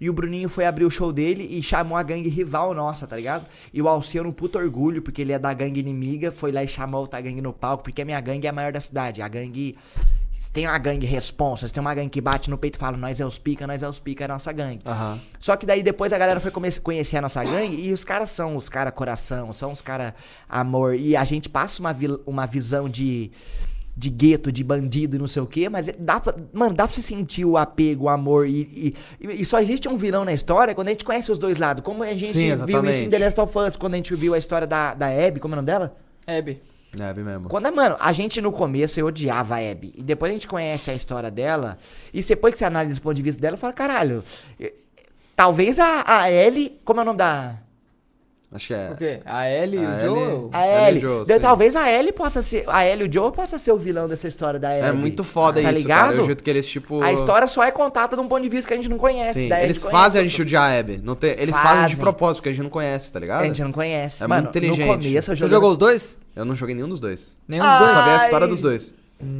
E o Bruninho foi abrir o show dele e chamou a gangue rival nossa, tá ligado? E o Alceu, no puto orgulho, porque ele é da gangue inimiga, foi lá e chamou outra gangue no palco, porque a minha gangue é a maior da cidade. A gangue. Tem uma gangue responsa, tem uma gangue que bate no peito e fala, nós é os pica, nós é os pica, é a nossa gangue. Aham. Só que daí depois a galera foi conhecer a nossa gangue e os caras são os caras coração, são os caras amor. E a gente passa uma, uma visão de, de gueto, de bandido e não sei o quê, mas dá pra, mano, dá pra você sentir o apego, o amor. E, e, e só existe um vilão na história quando a gente conhece os dois lados. Como a gente Sim, viu isso em. The Last of Us, quando a gente viu a história da, da Abby, como é o nome dela? É, bem mesmo. Quando, mano, a gente no começo eu odiava a Abby. E depois a gente conhece a história dela. E depois que você analisa o ponto de vista dela, fala, caralho. Talvez a, a Ellie. Como é o nome da. Acho que é. O quê? A Ellie e o Joel? A Ellie e De- sim. talvez a Ellie possa ser. A Ellie e o Joe possa ser o vilão dessa história da Ellie. É muito foda tá isso, ligado? cara. O jeito que eles, tipo. A história só é contada de um ponto de vista que a gente não conhece. Sim, eles fazem a gente odiar a Abby. Não tem, eles fazem de Fazem. propósito, porque a gente não conhece, tá ligado? A gente não conhece. É Mano, muito inteligente. No começo eu Você jogou os dois? Eu não joguei nenhum dos dois. Nenhum dos dois? Eu vi a história dos dois.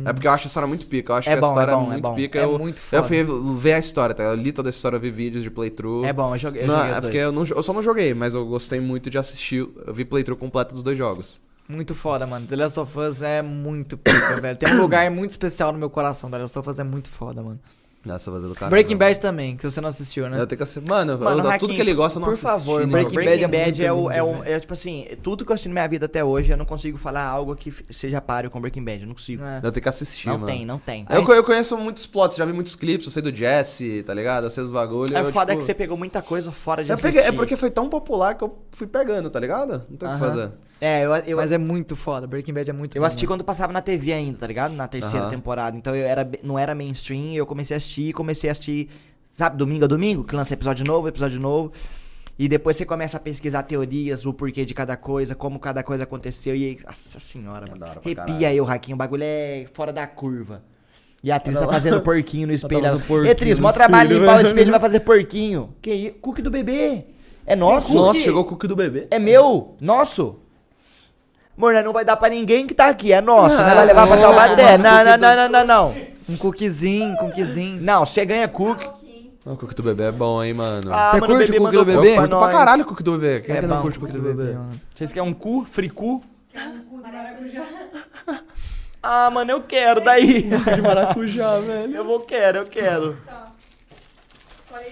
É porque eu acho a história muito pica. Eu acho É que bom, a história é é, bom, é muito bom. pica. É eu, muito eu foda. fui ver a história, tá? Eu li toda a história, eu vi vídeos de playthrough. É bom, eu joguei, eu Não, joguei é porque eu, não, eu só não joguei, mas eu gostei muito de assistir. Eu vi playthrough completo dos dois jogos. Muito foda, mano. The Last of Us é muito pica, velho. Tem um lugar muito especial no meu coração. The Last of Us é muito foda, mano. Nessa fazendo cara. Breaking Bad também, que você não assistiu, né? Eu tenho que assistir. Mano, Mano, eu- tudo Hakim, que ele gosta eu não Por assisti, favor, nem Breaking. Breaking Bad é Bad é, muito o, é, o- é tipo assim, tudo que eu assisti na minha vida até hoje, eu não consigo falar algo que f- seja páreo com Breaking Bad, eu não consigo. É. Eu tenho que assistir, Não mano. tem, não tem. Eu, co- eu conheço muitos plots, já vi muitos clipes, eu sei do Jesse, tá ligado? Eu sei os bagulho. É eu, foda tipo, que você pegou muita coisa fora de eu assistir. peguei- é porque foi tão popular que eu fui pegando, tá ligado? Não tem o que Aham. fazer. É, eu, eu, Mas é muito foda. Breaking Bad é muito eu bom, assisti mano. quando passava na TV ainda, tá ligado? Na terceira temporada. Então eu era, não era mainstream, eu comecei a assistir, comecei a assistir, sabe, domingo a domingo, que lança episódio novo, episódio novo. E depois você começa a pesquisar teorias, o porquê de cada coisa, como cada coisa aconteceu. E aí, nossa senhora, mano. da hora pra Arrepia aí o Raquinho, o bagulho é fora da curva. E a atriz tá fazendo porquinho no espelho. fazendo Ela, porquinho no mó trabalho espelho. limpar o espelho vai fazer porquinho. Que isso? Cookie do bebê. É nosso? Nossa, chegou o cookie do bebê. É meu? Nosso? Né, não vai dar pra ninguém que tá aqui, é nosso. Não vai levar pra Taubaté. Não, não, não, não, não, não. Um cookiezinho, um cookiezinho. Não, você ganha cookie. O cookie do bebê é bom, hein, mano. Ah, Você mano, curte o cookie do eu bebê? pra curto pra caralho o cookie do bebê. Quem é, É que não curte o cookie do bebê? mano. Vocês querem um cu? Free cu? Ah, mano, eu quero, daí. De maracujá, velho. Eu vou, quero, eu quero. Escolhe aí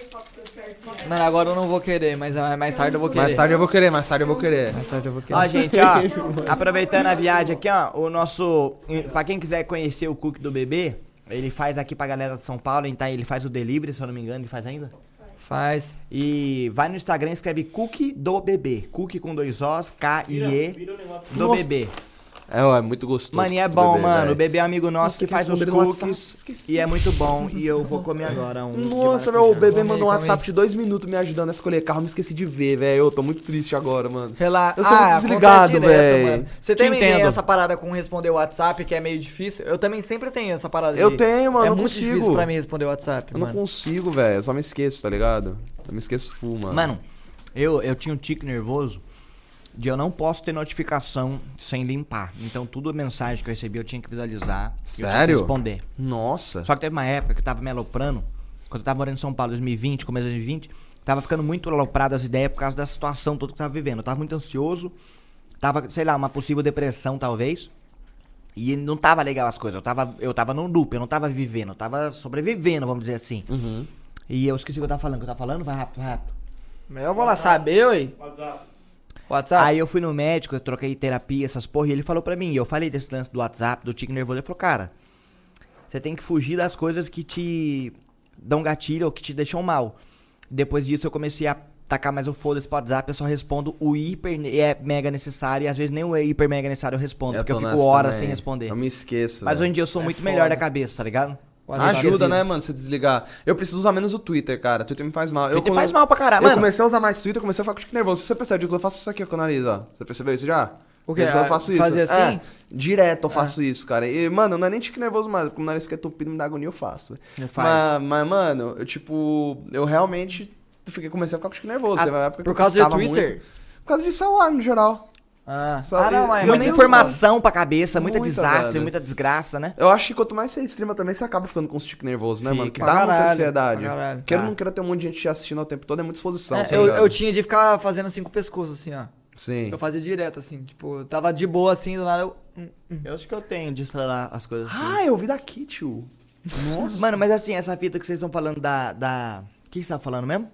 Mano, agora eu não vou querer, mas ah, mais tarde eu vou querer. Mais tarde eu vou querer, mais tarde eu vou querer. Mais tarde eu vou querer. Ó, gente, ó, aproveitando a viagem aqui, ó, o nosso, pra quem quiser conhecer o cookie do bebê, ele faz aqui pra galera de São Paulo, então ele faz o delivery, se eu não me engano, ele faz ainda? Faz. E vai no Instagram e escreve Cookie do Bebê. Cookie com dois Os, K-I-E do Nossa. bebê. É, ó, é muito gostoso. Mano, e é bom, bebê, mano. velho. O bebê é um amigo nosso que faz WhatsApp, cookies. E é muito bom. E eu vou comer agora um. Nossa, meu, o bebê mandou um WhatsApp de dois minutos me ajudando a escolher carro. Me esqueci de ver, velho. Eu tô muito triste agora, mano. Relaxa. Eu sou muito desligado, véi. Você também tem essa parada com responder o WhatsApp, que é meio difícil. Eu também sempre tenho essa parada. Eu de- tenho, mano, É eu muito consigo. difícil pra mim responder o WhatsApp, Eu não mano. consigo, velho. Eu só me esqueço, tá ligado? Eu me esqueço full, mano. Mano, eu, eu tinha um tique nervoso de eu não posso ter notificação sem limpar. Então, tudo mensagem que eu recebi eu tinha que visualizar. e Eu tinha que Sério? responder. Nossa. Só que teve uma época que eu tava me aloprando, quando eu tava morando em São Paulo, 2020, começo de 2020, tava ficando muito aloprado as ideias por causa da situação toda que eu tava vivendo. Eu tava muito ansioso, tava, sei lá, uma possível depressão talvez. E não tava legal as coisas. Eu tava, eu tava num loop, eu não tava vivendo, eu tava sobrevivendo, vamos dizer assim. Uhum. E eu esqueci o que eu tava falando. O que eu tava falando? Vai rápido, vai rápido. Eu vou lá saber, ué. WhatsApp. WhatsApp. Aí eu fui no médico, eu troquei terapia, essas porra, e ele falou pra mim, eu falei desse lance do WhatsApp, do tique nervoso, ele falou, cara, você tem que fugir das coisas que te dão gatilho ou que te deixam mal. Depois disso eu comecei a tacar mais o foda-se pro WhatsApp, eu só respondo o hiper é mega necessário, e às vezes nem o hiper mega necessário eu respondo, porque eu fico horas também. sem responder. Eu me esqueço. Mas velho. hoje em dia eu sou É muito foda. melhor da cabeça, tá ligado? Ajuda, assim. né, mano, você desligar. Eu preciso usar menos o Twitter, cara. Twitter me faz mal. eu Twitter come- faz mal pra caralho, Eu mano. comecei a usar mais Twitter, comecei a ficar com tique nervoso. Se você percebe, eu faço isso aqui com o nariz, ó. Você percebeu isso já? O quê? Eu faço isso. fazer assim? É, direto eu faço isso, cara. E, mano, não é nem tique nervoso mais. Como o nariz fica entupido, me dá agonia, eu faço. Eu. Mas, mas, mano, eu, tipo, eu realmente fiquei, comecei a ficar com tique nervoso. Ah, que por eu causa piscava Twitter? muito. Por causa de celular, no geral. Ah, Só- ah não, mas eu Muita nem informação pra cabeça, muita Muita, desastre, velho. muita desgraça, né? Eu acho que quanto mais você streama também, você acaba ficando com os tique nervoso, né, mano? Que Pra dá muita caralho, ansiedade. pra caralho. Quero Tá. não quero ter um monte de gente te assistindo ao tempo todo, é muita exposição, É, eu, eu tinha de ficar fazendo assim com o pescoço, assim, ó. Sim. Eu fazia direto, assim, tipo, tava de boa assim, do nada eu. hum, hum. Eu acho que eu tenho de estralar as coisas assim. Ah, eu vi daqui, tio. Nossa. Mano, mas assim, essa fita que vocês estão falando da. da... O que você tá falando mesmo?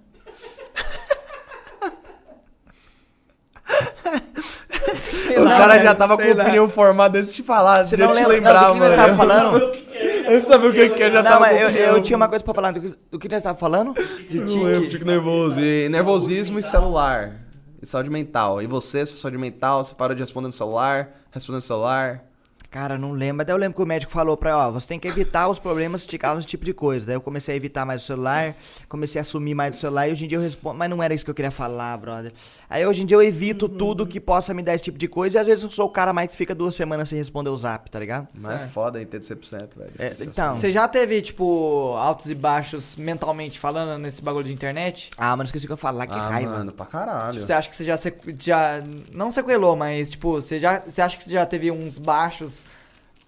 O lá, cara já tava com sei a lá. opinião formada antes de falar, Você de eu não te lembra- lembrar, não, do que nós tava mano. falando? O que é? Eu sabia o que que é, já Não, tava mas com eu, eu tinha uma coisa pra falar. Do que, do que nós tava falando? Eu não lembro, tique nervoso. E nervosismo e celular. E saúde mental. E você, sua saúde mental, você parou de responder no celular, respondendo no celular. Cara, não lembro. Até eu lembro que o médico falou pra ó, você tem que evitar os problemas que te causam esse tipo de coisa. Daí eu comecei a evitar mais o celular, comecei a assumir mais o celular e hoje em dia eu respondo. Mas não era isso que eu queria falar, brother. Aí hoje em dia eu evito tudo que possa me dar esse tipo de coisa e às vezes eu sou o cara mais que fica duas semanas sem responder o zap, tá ligado? Mas é, foda em ter 100%, velho. É, então. Você já teve, tipo, altos e baixos mentalmente falando nesse bagulho de internet? Ah, mano, esqueci o que eu ia falar, que ah, raiva. mano, pra caralho. Você acha que você já, se- já não sequelou, mas tipo, você já você acha que você já teve uns baixos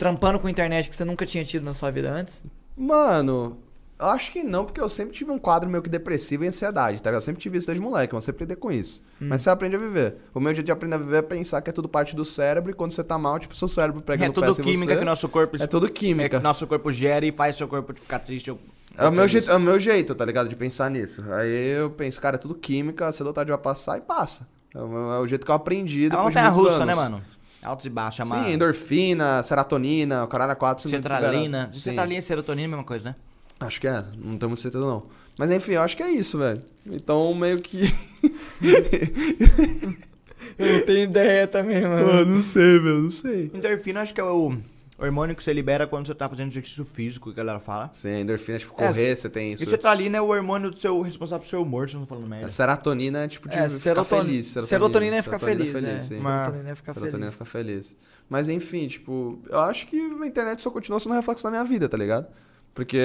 trampando com internet que você nunca tinha tido na sua vida antes? Mano, eu acho que não, porque eu sempre tive um quadro meio que depressivo e ansiedade, tá ligado? Eu sempre tive isso desde moleque, você aprender com isso. Hum. Mas você aprende a viver. O meu jeito de aprender a viver é pensar que é tudo parte do cérebro e quando você tá mal, tipo, seu cérebro prega É no tudo peça em química você. que nosso corpo É tudo é química. que nosso corpo gera e faz seu corpo ficar triste. ou- É o, meu jeito, é o meu jeito, tá ligado? De pensar nisso. Aí eu penso, cara, é tudo química, cedo ou tarde vai passar e passa. É o, é o jeito que eu aprendi É uma depois de muitos russa, né, anos. mano? Altos e baixos, chama Sim, endorfina, serotonina, o caralho 4. centralina. Sim. Centralina e serotonina é a mesma coisa, né? Acho que é, não tenho muita certeza não. Mas enfim, eu acho que é isso, velho. Então meio que. Eu não tenho ideia também, mano. não sei, velho, não sei. Endorfina acho que é o hormônio que você libera quando você tá fazendo exercício físico, que a galera fala. Sim, a endorfina, tipo, É, correr, você tem isso. E cetralina é o hormônio do seu responsável pelo seu humor, se eu não tô falando A merda. serotonina é tipo de É, ficar serotonina- feliz. serotonina é ficar feliz, né? sim. Serotonina é ficar Serotonina é feliz. ficar feliz. Mas enfim, tipo, eu acho que a internet só continua sendo reflexo da minha vida, tá ligado? Porque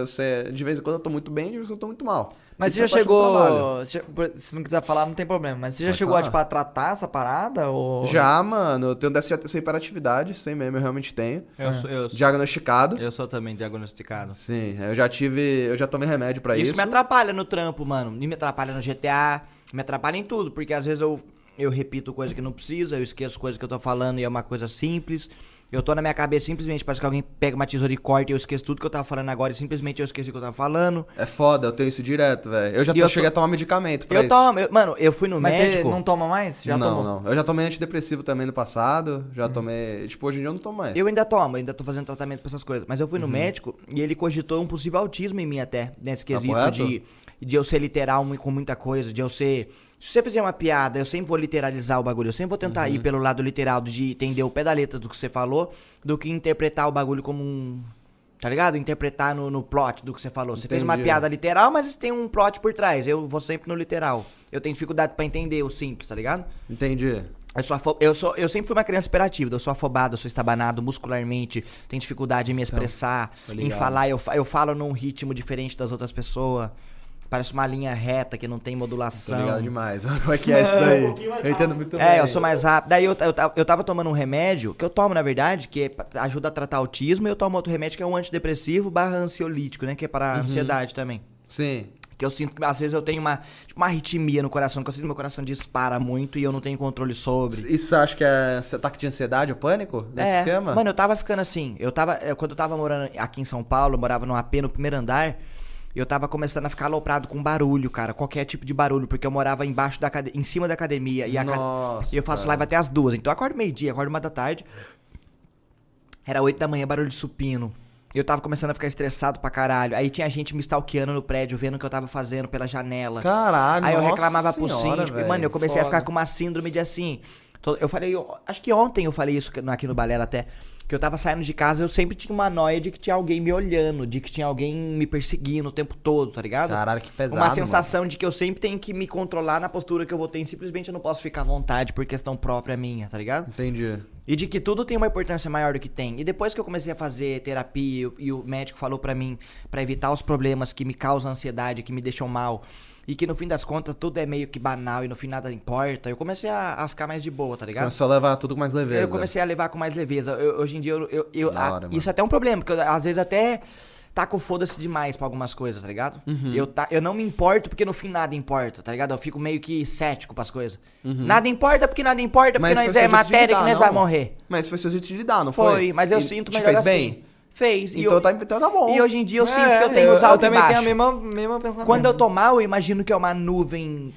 você, de vez em quando eu tô muito bem, de vez em quando eu tô muito mal. Mas você já é chegou. se- Se não quiser falar, não tem problema. Mas você já Pode chegou falar. tipo, a tratar essa parada? Ou... Já, mano, eu tenho déficit de hiperatividade, sem meme, eu realmente tenho. Eu, sou, eu, sou, Diagnosticado. eu sou também diagnosticado. Sim, eu já tive. Eu já tomei remédio pra isso. Isso me atrapalha no trampo, mano. E me atrapalha no GTA, me atrapalha em tudo, porque às vezes eu, eu repito coisa que não precisa, eu esqueço coisa que eu tô falando e é uma coisa simples. Eu tô na minha cabeça simplesmente, parece que alguém pega uma tesoura e corta e eu esqueço tudo que eu tava falando agora e simplesmente eu esqueci o que eu tava falando. É foda, eu tenho isso direto, velho. Eu já tô, eu cheguei sou- a tomar medicamento pra eu isso. tomo, eu- mano, eu fui no Mas médico. você não toma mais? Já não, tomou? não. Eu já tomei antidepressivo também no passado. Já tomei. Tipo, hoje em dia eu não tomo mais. Eu ainda tomo, ainda tô fazendo tratamento pra essas coisas. Mas eu fui no Uhum. médico e ele cogitou um possível autismo em mim até, nesse quesito correto? de, de eu ser literal com muita coisa, de eu ser. Se você fizer uma piada, eu sempre vou literalizar o bagulho. Eu sempre vou tentar Uhum. ir pelo lado literal de entender o pé da letra do que você falou, do que interpretar o bagulho como um. Tá ligado? Interpretar no, no plot do que você falou. Você fez uma piada literal, mas tem um plot por trás. Eu vou sempre no literal. Eu tenho dificuldade pra entender o simples, tá ligado? Entendi. Eu, sou afo- eu, sou, eu sempre fui uma criança hiperativa, eu sou afobado, eu sou estabanado muscularmente, tenho dificuldade em me expressar, tô em falar, eu, fa- eu falo num ritmo diferente das outras pessoas. Parece uma linha reta que não tem Tô modulação. ligado demais. Como é que é isso daí? Um eu entendo muito bem. É, eu sou mais rápido. Daí eu, eu, eu tava tomando um remédio, que eu tomo na verdade, que é ajuda a tratar autismo, e eu tomo outro remédio que é um antidepressivo barra ansiolítico, né? Que é para Uhum. ansiedade também. Sim. Que eu sinto que às vezes eu tenho uma, tipo, uma arritmia no coração, que eu sinto que meu coração dispara muito e eu não tenho controle sobre. Isso você acha que é ataque de ansiedade ou pânico? Nesse é, esquema? Mano, eu tava ficando assim. Eu tava. eh, Quando eu tava morando aqui em São Paulo, eu morava num AP no primeiro andar. Eu tava começando a ficar aloprado com barulho, cara. Qualquer tipo de barulho, porque eu morava embaixo da acad- em cima da academia. E, a Nossa, e eu faço cara. live até as duas. Então eu acordo meio-dia, acordo uma da tarde. Era oito da manhã, barulho de supino. Eu tava começando a ficar estressado pra caralho. Aí tinha gente me stalkeando no prédio, vendo o que eu tava fazendo pela janela. Caralho, Aí eu reclamava pro síndico. e, velho, mano, eu comecei a foda. ficar com uma síndrome de assim. Eu falei, eu- acho que ontem eu falei isso aqui no Balela até. Que eu tava saindo de casa, eu sempre tinha uma noia de que tinha alguém me olhando, de que tinha alguém me perseguindo o tempo todo, tá ligado? Caralho, que pesado, Uma sensação de que eu sempre tenho que me controlar na postura que eu vou ter. e Simplesmente eu não posso ficar à vontade por questão própria minha, tá ligado? Entendi. E de que tudo tem uma importância maior do que tem. E depois que eu comecei a fazer terapia e o- e o médico falou pra mim pra evitar os problemas que me causam ansiedade, que me deixam mal, e que no fim das contas tudo é meio que banal e no fim nada importa, eu comecei a, a ficar mais de boa, tá ligado? Começou a levar tudo com mais leveza. Eu comecei a levar com mais leveza. Eu- hoje em dia, eu, eu- eu- a- hora, isso é até um problema, porque eu, às vezes até taco foda-se demais pra algumas coisas, tá ligado? Uhum. Eu, ta- eu não me importo porque no fim nada importa, tá ligado? Eu fico meio que cético pras coisas. Uhum. Nada importa porque nada importa, porque Mas nós é matéria que lidar, nós não? vai morrer. Mas foi seu jeito de lidar, não foi? Foi, mas eu E sinto te melhor fez assim. bem? Fez. E Então, eu- tá, então tá bom. E hoje em dia eu sinto É, que eu tenho os eu altos e também tenho a baixos. mesma, mesma pensamento. Quando eu tô mal, eu imagino que é uma nuvem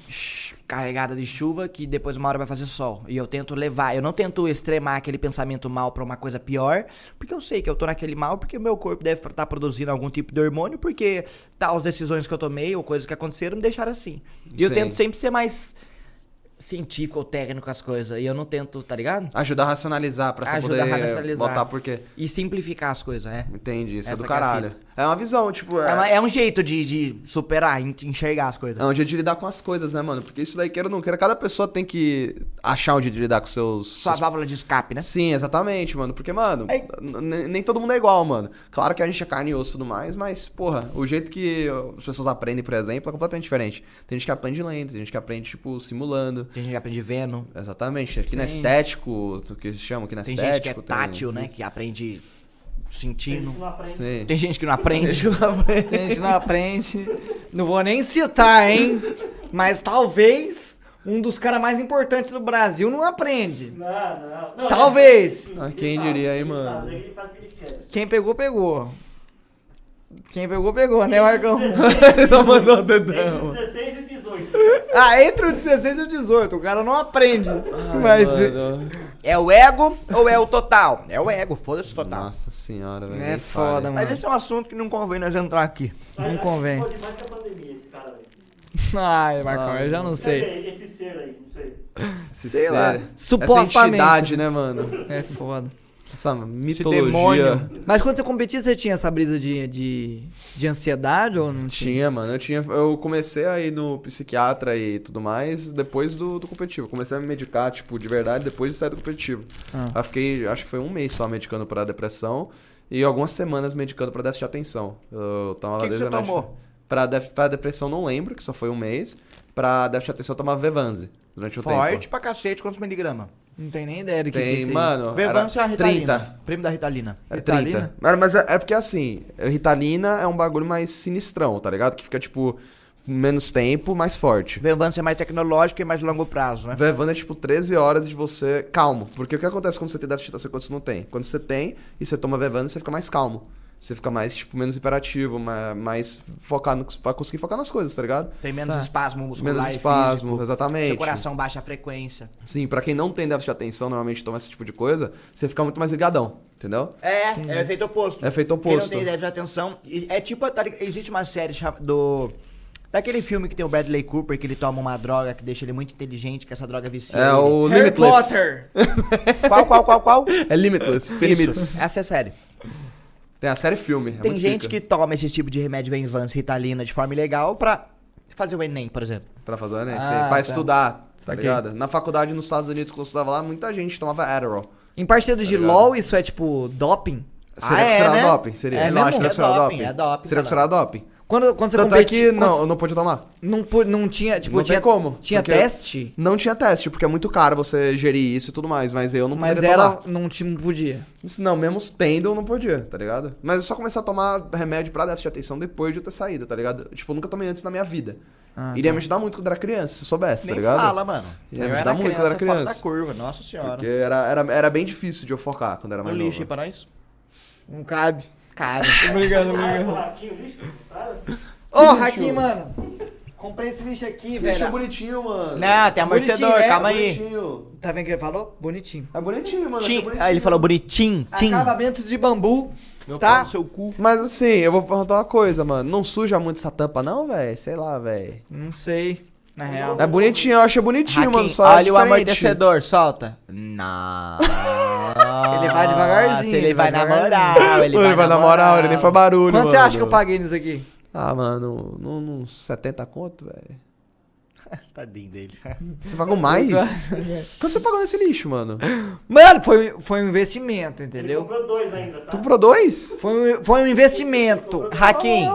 carregada de chuva que depois uma hora vai fazer sol. E eu tento levar, eu não tento extremar aquele pensamento mal pra uma coisa pior, porque eu sei que eu tô naquele mal, porque o meu corpo deve estar produzindo algum tipo de hormônio, porque tal decisões que eu tomei ou coisas que aconteceram me deixaram assim. E eu tento sempre ser mais científico ou técnico as coisas. E eu não tento, tá ligado? Ajudar a racionalizar pra você Ajudar a poder racionalizar. botar porque... E simplificar as coisas, é. Entendi, isso é Essa do é a caralho. fita. É uma visão, tipo... É, uma- é um jeito de, de superar, en- enxergar as coisas. É um jeito de lidar com as coisas, né, mano? Porque isso daí, queira ou não queira, cada pessoa tem que achar um jeito de lidar com seus... Sua seus- válvula de escape, né? Sim, exatamente, mano. Porque, mano, É. nem todo mundo é igual, mano. Claro que a gente é carne e osso e tudo mais, mas, porra, o jeito que as pessoas aprendem, por exemplo, é completamente diferente. Tem gente que aprende lento, tem gente que aprende, tipo, simulando. Tem gente que aprende vendo. Exatamente. Kinestético, o que se chama Tem kinestético. gente que é tátil, né? Que aprende sentindo. Não aprende. Tem gente que não aprende. A gente não aprende. Não vou nem citar, hein? Mas talvez um dos caras mais importantes do Brasil não aprende. Não, não. não Talvez. ele- Ah, ele quem diria aí, mano? que. Quem pegou, pegou. Quem pegou, pegou, né, Marcão? Ele não mandou o Entre dedão. o 16 e o 18. Ah, entre o 16 e o 18, o cara não aprende. Mas. Mano. É o ego ou é o total? É o ego, foda-se o total. Nossa senhora, velho. É foda, mano. Mas esse é um assunto que não convém nós entrar aqui. Não que convém. Pode mais que a pandemia, esse cara aí. Ai, Marcão, eu já não sei. esse ser aí, não sei. Esse Sei lá. ser- Supostamente. Essa entidade, né, mano? É foda. Essa demônio. mitologia. Mas quando você competia, você tinha essa brisa de, de, de ansiedade ou não tinha? Tinha, mano. Eu tinha. Eu comecei a ir no psiquiatra e tudo mais depois do, do competitivo. Eu comecei a me medicar, tipo, de verdade, depois de sair do competitivo. Ah. Aí eu fiquei, acho que foi um mês só medicando pra depressão e algumas semanas medicando pra déficit de atenção. Eu tomava que você tomou? Pra, def, pra depressão não lembro, que só foi um mês. Pra déficit de atenção eu tomava Vevanze durante o Forte tempo. pra cacete, quantos miligramas? Não tem nem ideia do que, que é Tem, isso mano. Vevance é a Ritalina. 30. Primo da Ritalina. É Ritalina? 30. Mano, mas é, é porque assim, Ritalina é um bagulho mais sinistrão, tá ligado? Que fica tipo. menos tempo, mais forte. Vevance é mais tecnológico e mais longo prazo, né? Vevando é tipo 13 horas de você calmo. Porque o que acontece quando você tem déficit de quando você não tem? Quando você tem e você toma Vevando, você fica mais calmo. Você fica mais, tipo, menos hiperativo, ma- mais focado pra conseguir focar nas coisas, tá ligado? Tem menos espasmo muscular Menos espasmo, físico. exatamente. Seu coração baixa a frequência. Sim, pra quem não tem déficit de atenção, normalmente toma esse tipo de coisa, você fica muito mais ligadão, entendeu? É, é efeito oposto. É efeito Quem não oposto. tem déficit de atenção. É tipo, tá existe uma série do. Daquele filme que tem o Bradley Cooper, que ele toma uma droga que deixa ele muito inteligente, que essa droga vicia. É ele. o Harry Limitless. Potter. Qual, qual, qual, qual? É Limitless, sem limites. Essa é a série. Tem a série filme. é Tem gente pica. que toma esse tipo de remédio Venvance, Ritalina de forma ilegal pra fazer o Enem, por exemplo. Pra fazer o Enem, Ah, sim. Pra tá. estudar, tá Saquei. ligado? Na faculdade nos Estados Unidos, quando eu estudava lá, muita gente tomava Adderall. Em parceiro de ligado? LOL, isso é tipo doping? Seria Ah, é, considerado né? doping? Seria. É mesmo? acho que É considerado doping, é doping, Seria cara. considerado doping. Quando, quando você Tanto é competi- que quando não, você- eu não podia tomar. não, não tinha, tipo, Não tinha, tem como, tinha teste, Não tinha teste, porque é muito caro você gerir isso e tudo mais, mas eu não mas poderia era, tomar. não, tinha, não podia. Não, mesmo tendo, eu não podia, tá ligado? Mas eu só comecei a tomar remédio pra déficit de atenção depois de eu ter saído, tá ligado? Tipo, eu nunca tomei antes na minha vida. Ah, Iria me ajudar muito quando era criança, se eu soubesse, Nem tá ligado? fala, mano. Ia Eu me era ajudar muito quando era criança fora criança. da curva, nossa senhora. Porque era, era, era bem difícil de eu focar quando era mais lixo aí novo. pra nós. Não cabe. Cara, obrigado, Cara, o raquinho, lixo, sabe? Ô, Raquim, mano. Comprei esse lixo aqui, Lixo é velho. bonitinho, mano. Não, tem amortecedor, é, calma aí. Bonitinho. Tá vendo o que ele falou? Bonitinho. É bonitinho, mano. Tim. achei bonitinho. Aí ele falou bonitinho, tim. Acabamento de bambu. Meu tá? pau seu cu. Mas assim, eu vou perguntar uma coisa, mano. Não suja muito essa tampa, não, velho? Sei lá, velho. Não sei, na real. É bonitinho, eu achei bonitinho, Hakim, mano. Só é olha o diferente. amortecedor, solta. Não. Ele vai devagarzinho, Ele ele vai vai na devagarzinho. moral, ele, vai na moral, ele nem faz barulho, Quanto mano. você acha que eu paguei nisso aqui? Ah, mano, num 70 conto, velho. Tadinho dele. Você pagou mais? Quanto você pagou nesse lixo, mano? Mano, foi, foi um investimento, Ele entendeu? comprou dois ainda, tá? Tu comprou dois? Foi um, foi um investimento. Hakim,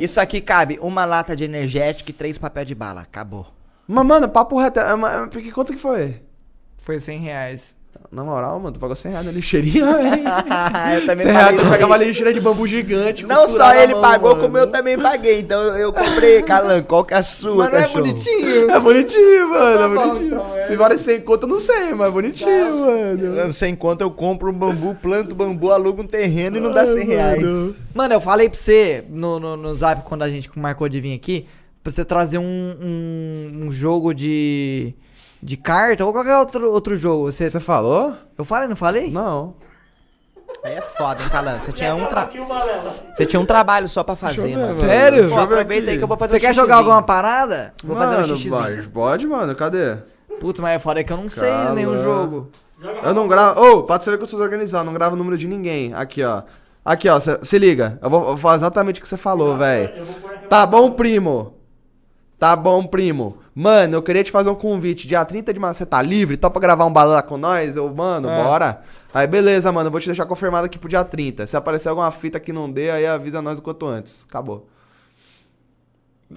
isso aqui cabe uma lata de energético e três papéis de bala. Acabou. Mas, mano, papo reto. é, porque quanto que foi? Foi 100 reais. Na moral, mano, tu pagou 100 reais na lixeirinha, velho. eu também 100 reais, tu pegava uma lixeira de bambu gigante. Não só ele mão, pagou, mano. como eu também paguei. Então eu, comprei, Calan, qual que é a sua, Mas não é cachorro? bonitinho? É bonitinho, mano, Tá é bom, bonitinho. então, é. Se vale 100 conto, eu não sei, mas é bonitinho, mano. Mano, sem conta eu compro um bambu, planto bambu, alugo um terreno e não dá 100 reais. Mano, eu falei pra você no, no, no zap quando a gente marcou de vir aqui, pra você trazer um, um, um jogo de, de carta ou qualquer outro, outro jogo. Você, Você falou? eu falei, não falei? Não. Aí é foda, hein, Calan? Você tinha um, tra... você tinha um trabalho só pra fazer, mano. mano. Sério? Pô, aproveita aqui. aí que eu vou fazer Você um quer jogar alguma parada? Vou fazer um Mano, xixizinho. pode, mano, cadê? Putz, mas é foda é que eu não sei nenhum jogo. Eu não gravo. Ô, pode ser que eu sou desorganizado, não gravo o número de ninguém. Aqui, ó. Aqui, ó, cê- se liga. Eu vou, eu vou falar exatamente o que você falou, velho. Tá bom, primo. Tá bom, primo. Mano, eu queria te fazer um convite. Dia 30 de março, você tá livre? Topa gravar um balão lá com nós? Eu, mano, É. bora. Aí, beleza, mano. Eu vou te deixar confirmado aqui pro dia 30. Se aparecer alguma fita que não dê, aí avisa nós o quanto antes. Acabou.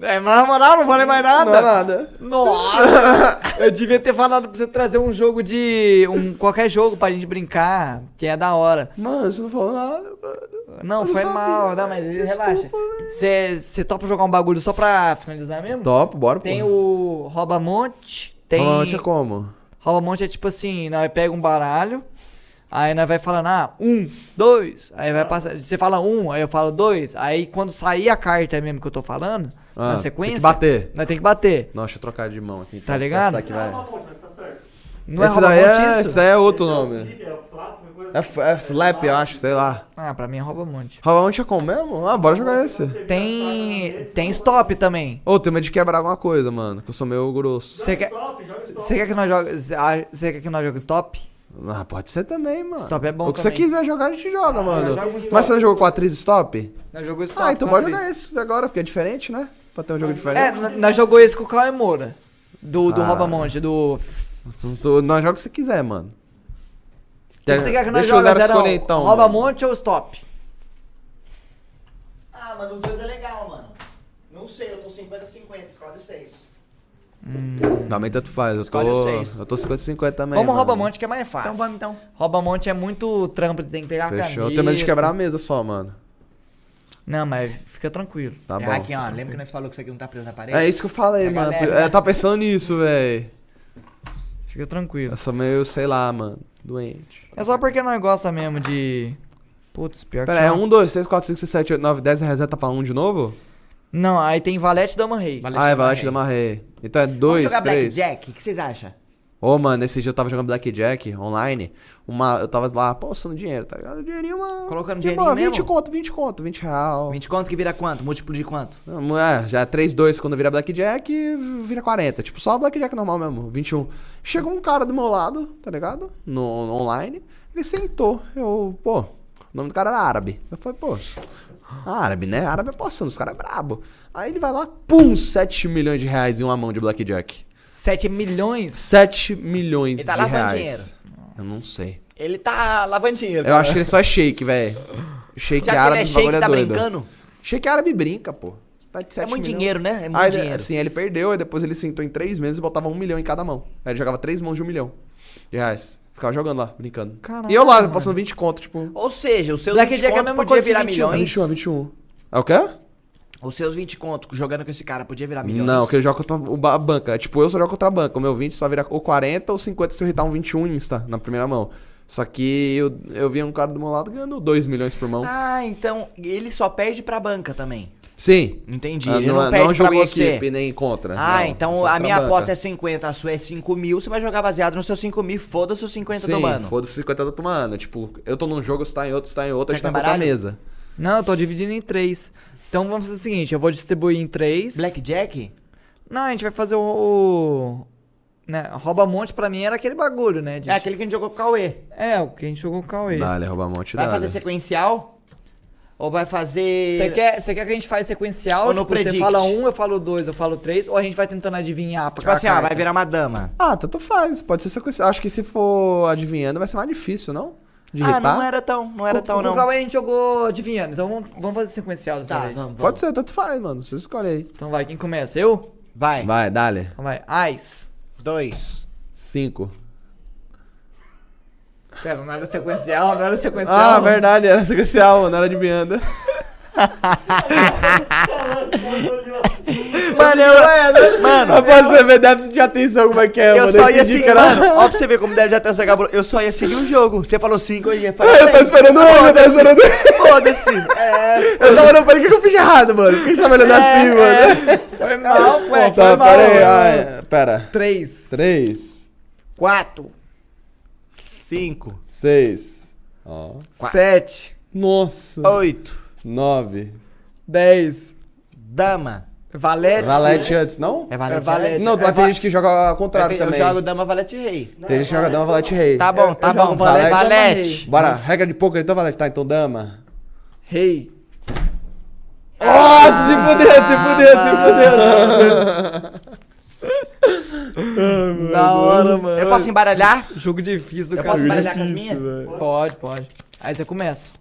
É, mas na moral, não falei mais nada. Não é nada. Nossa! eu devia ter falado pra você trazer um jogo de. um qualquer jogo pra gente brincar, que é da hora. Mano, você não falou nada, mano. Não, Eu não foi sabia. mal, não, mas relaxa. Você topa jogar um bagulho só pra finalizar mesmo? Top, bora, Tem o Rouba-Monte, tem... Normalmente é como? Rouba-Monte é tipo assim, nós pega um baralho, aí nós vai falando, ah, um, dois, aí vai passar, você fala um, aí eu falo dois, aí quando sair a carta mesmo que eu tô falando, Ah, na sequência... tem que bater. Nós tem que bater. Nossa, deixa eu trocar de mão aqui. então. Tá ligado? Não, vai. não, não, tá. Não esse, daí Rouba-Monte é, esse daí é outro Esse é nome. É É, assim. f- é Slap, eu acho, sei lá. Ah, pra mim é Rouba-Monte. Round é como mesmo? Ah, bora jogar esse. Tem, tem stop também. Ô, tem medo de quebrar alguma coisa, mano. Que eu sou meio grosso. Você quer-. Você quer que nós jogue, ah, você quer que nós jogue stop? Ah, pode ser também, mano. Stop é bom O que também. você quiser jogar, a gente joga, mano. um stop. Mas você não jogou com a atriz stop? Nós jogou stop. Ah, então bora jogar esse agora, porque é diferente, né? Pra ter um jogo É, diferente. n- nós jogou esse com o Cauê Moura. Do, do Ah. Rouba-Monte, do... Tu- Nós jogamos o que você quiser, mano. O que você quer que nós Zerão? escolher então. mano. Rouba-Monte ou stop? Ah, mano, os dois é legal, mano. Não sei, eu tô 50-50, escolhe 6. Também tanto faz. Eu tô, seis. eu tô 50-50 também. Vamos mano. Rouba-Monte que é mais fácil. Então vamos então. Rouba-Monte é muito trampo, tem que pegar a Fechou. caneta. Eu tenho medo de quebrar a mesa só, mano. Não, mas fica tranquilo. Tá É, bom. aqui, ó. Lembra que nós falou que isso aqui não tá preso na parede? É isso que eu falei, Pega mano. leve, É, né? tá pensando nisso, velho. Fica tranquilo. Eu sou meio, sei lá, mano, doente. É só porque nós gosta mesmo de. Putz, pior que. Pera, é não. 1, 2, 3, 4, 5, 6, 7, 8, 9, 10, reseta pra 1 de novo? Não, aí tem Valete Dama Rei. Valete ah, é Dama Valete Rei. da Marrei. Então é Vamos 2, jogar 3. Blackjack? O que vocês acham? Ô, mano, esse dia eu tava jogando Blackjack online. Uma, eu tava lá postando dinheiro, tá ligado? Dinheirinho, mano. Colocando de dinheirinho boa, 20 mesmo? conto, 20 conto, 20 real. 20 conto que vira quanto? Múltiplo de quanto? Não, É, já é 3, 2 quando vira Blackjack, vira 40. Tipo, só Blackjack normal mesmo, 21. Chegou um cara do meu lado, tá ligado? No, no online. Ele sentou. Eu, pô, o nome do cara era árabe. Eu falei, pô, árabe, né? Árabe é postando, os caras é brabo. Aí ele vai lá, pum, 7 milhões de reais em uma mão de Blackjack. 7 milhões? 7 milhões Ele tá de lavando reais. Eu não sei. Ele tá lavando dinheiro. Eu acho que ele só é shake, velho. Shake Você acha que árabe, ele é bagulho shake, tá doido. brincando? Shake árabe brinca, pô. Tá de É 7 muito milhões. dinheiro, né? É muito Aí, dinheiro. assim, ele perdeu e depois ele sentou em três meses e botava um milhão em cada mão. Aí ele jogava três mãos de um milhão de reais. Ficava jogando lá, brincando. Caralho, e eu lá, mano. passando 20 conto, tipo. Ou seja, os seus Blackjack 20 é mesma podia virar 21, milhões. 21, 21. É o quê? Os seus 20 conto jogando com esse cara podia virar milhões. Não, que ele joga contra a banca. É, Tipo, eu só jogo contra a banca. O meu 20 só vira ou 40 ou 50 se eu irritar um 21 insta na primeira mão. Só que eu, eu vi um cara do meu lado ganhando 2 milhões por mão. Ah, então ele só perde pra banca também. Sim. Entendi. Ah, ele não, não, é- perde não jogo pra em você. equipe, nem contra. Ah, não, então a minha banca. aposta é 50, a sua é 5 mil, você vai jogar baseado nos seus 5 mil, foda-se os 50 Sim, do mano. foda-se 50 do mano. Tipo, eu tô num jogo, você tá em outro, você tá em outro, a gente Quer tá contra a baralho? mesa. Não, eu tô dividindo em três. Então vamos fazer o seguinte: eu vou distribuir em três. Blackjack? Não, a gente vai fazer o. o né, rouba-monte pra mim era aquele bagulho, né? de- É aquele que a gente jogou com o Cauê. É, o que a gente jogou com o Cauê. Dá, ele rouba monte Vai dá, fazer né? sequencial? Ou vai fazer. Você quer, você quer que a gente faça sequencial? Ou no tipo, você predict? fala um, eu falo dois, eu falo três, ou a gente vai tentando adivinhar pra Tipo assim, ó, vai virar uma dama. Ah, tanto faz. Pode ser sequência. Acho que se for adivinhando, vai ser mais difícil, não? De ah, irritar? não era tão, não era Com- tão com não. o Cauê a gente jogou adivinhando, então vamos, vamos fazer sequencial dessa Tá, vez. vamos, vamos. Pode ser, tanto faz, mano. Você escolhe aí. Então vai, quem começa? Eu? Vai. Vai, dale. Então vai. Ais. Dois. Cinco. Pera, não era sequencial, não era sequencial. Ah, verdade, era sequencial, mano. Era adivinhando. Mano, eu. Mano, Mas pra você ver déficit de atenção como é que é, eu mano. só ia seguir. Mano, ó pra você ver como deve já ter essa cabra- Eu só ia seguir o jogo. Você falou cinco, eu ia falar. Eu tô esperando ele, eu tô esperando ele. Foda-se. É. Eu tava olhando pra ele, o que eu fiz de errado, mano? Por que você tá me olhando assim, mano? Foi mal, ué. Tá, pera aí. é, pera. Três. Três, Quatro. Cinco. seis, ó. Sete. Nossa. Oito. Nove. Dez. Dama. Valete. Valete antes, não? É valete. É valete. Não, mas tem gente que joga ao contrário eu, também. jogo dama, valete, rei. Tem gente que joga dama, valete, rei. Tá bom, Eu- tá eu bom. valete, Valete. Bora, regra de poker, então valete. Tá, então dama. Rei. Oh, se fudeu, se fudeu, se fudeu. Da hora, mano. Eu posso embaralhar? Jogo difícil do Eu cara. posso embaralhar com as minhas? Pode, pode. Aí você começa.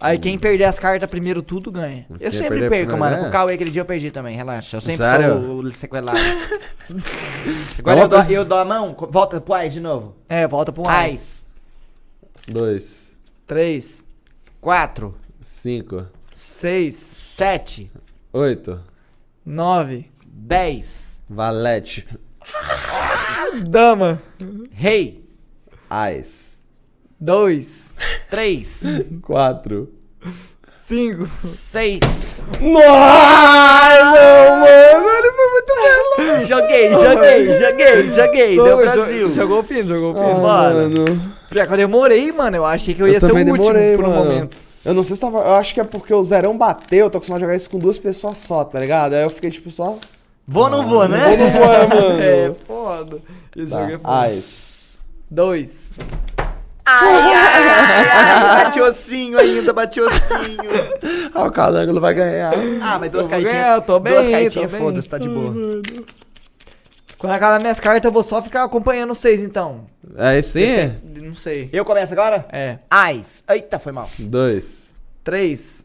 Aí quem perder as cartas primeiro tudo ganha. Eu Quem sempre perder perco, mano. ganha? Com o Cauê aquele dia eu perdi também, relaxa. Eu sempre Sério? sou o sequelado. Agora eu dou, eu dou a mão, volta pro Ais de novo. É, volta pro Ais. Ais. Dois, Três. Quatro. cinco, Seis. Sete. oito. Nove. Dez. Valete. Dama. Rei. Ais. Dois. Três. Quatro. Cinco. seis. Nossa, não, mano. Ele foi muito bem. Joguei, joguei, joguei, joguei. Sou- Deu jo- Brasil. Jogou fino, jogou fino. Ah, Mano. mano. Pior que eu demorei, mano. Eu achei que eu ia Eu ser o último demorei, por um mano. momento. Eu não sei se tava. Eu acho que é porque o zerão bateu, eu tô acostumado a jogar isso com duas pessoas só, tá ligado? Aí eu fiquei tipo só. Vou ou não vou, né? Vou no voar, mano. É, foda. Esse jogo é Tá. foda. Ais. Dois. Ai, ai, ai, bate ossinho ainda, bate ossinho. Ah, o calango não vai ganhar. Ah, mas duas cartinhas. ganhar, tô bem, duas cartinhas, foda-se, tá de boa. Quando acabar minhas cartas, eu vou só ficar acompanhando vocês, então. É esse? Não sei. Eu começo agora? É. Ais. Eita, foi mal. Dois. Três.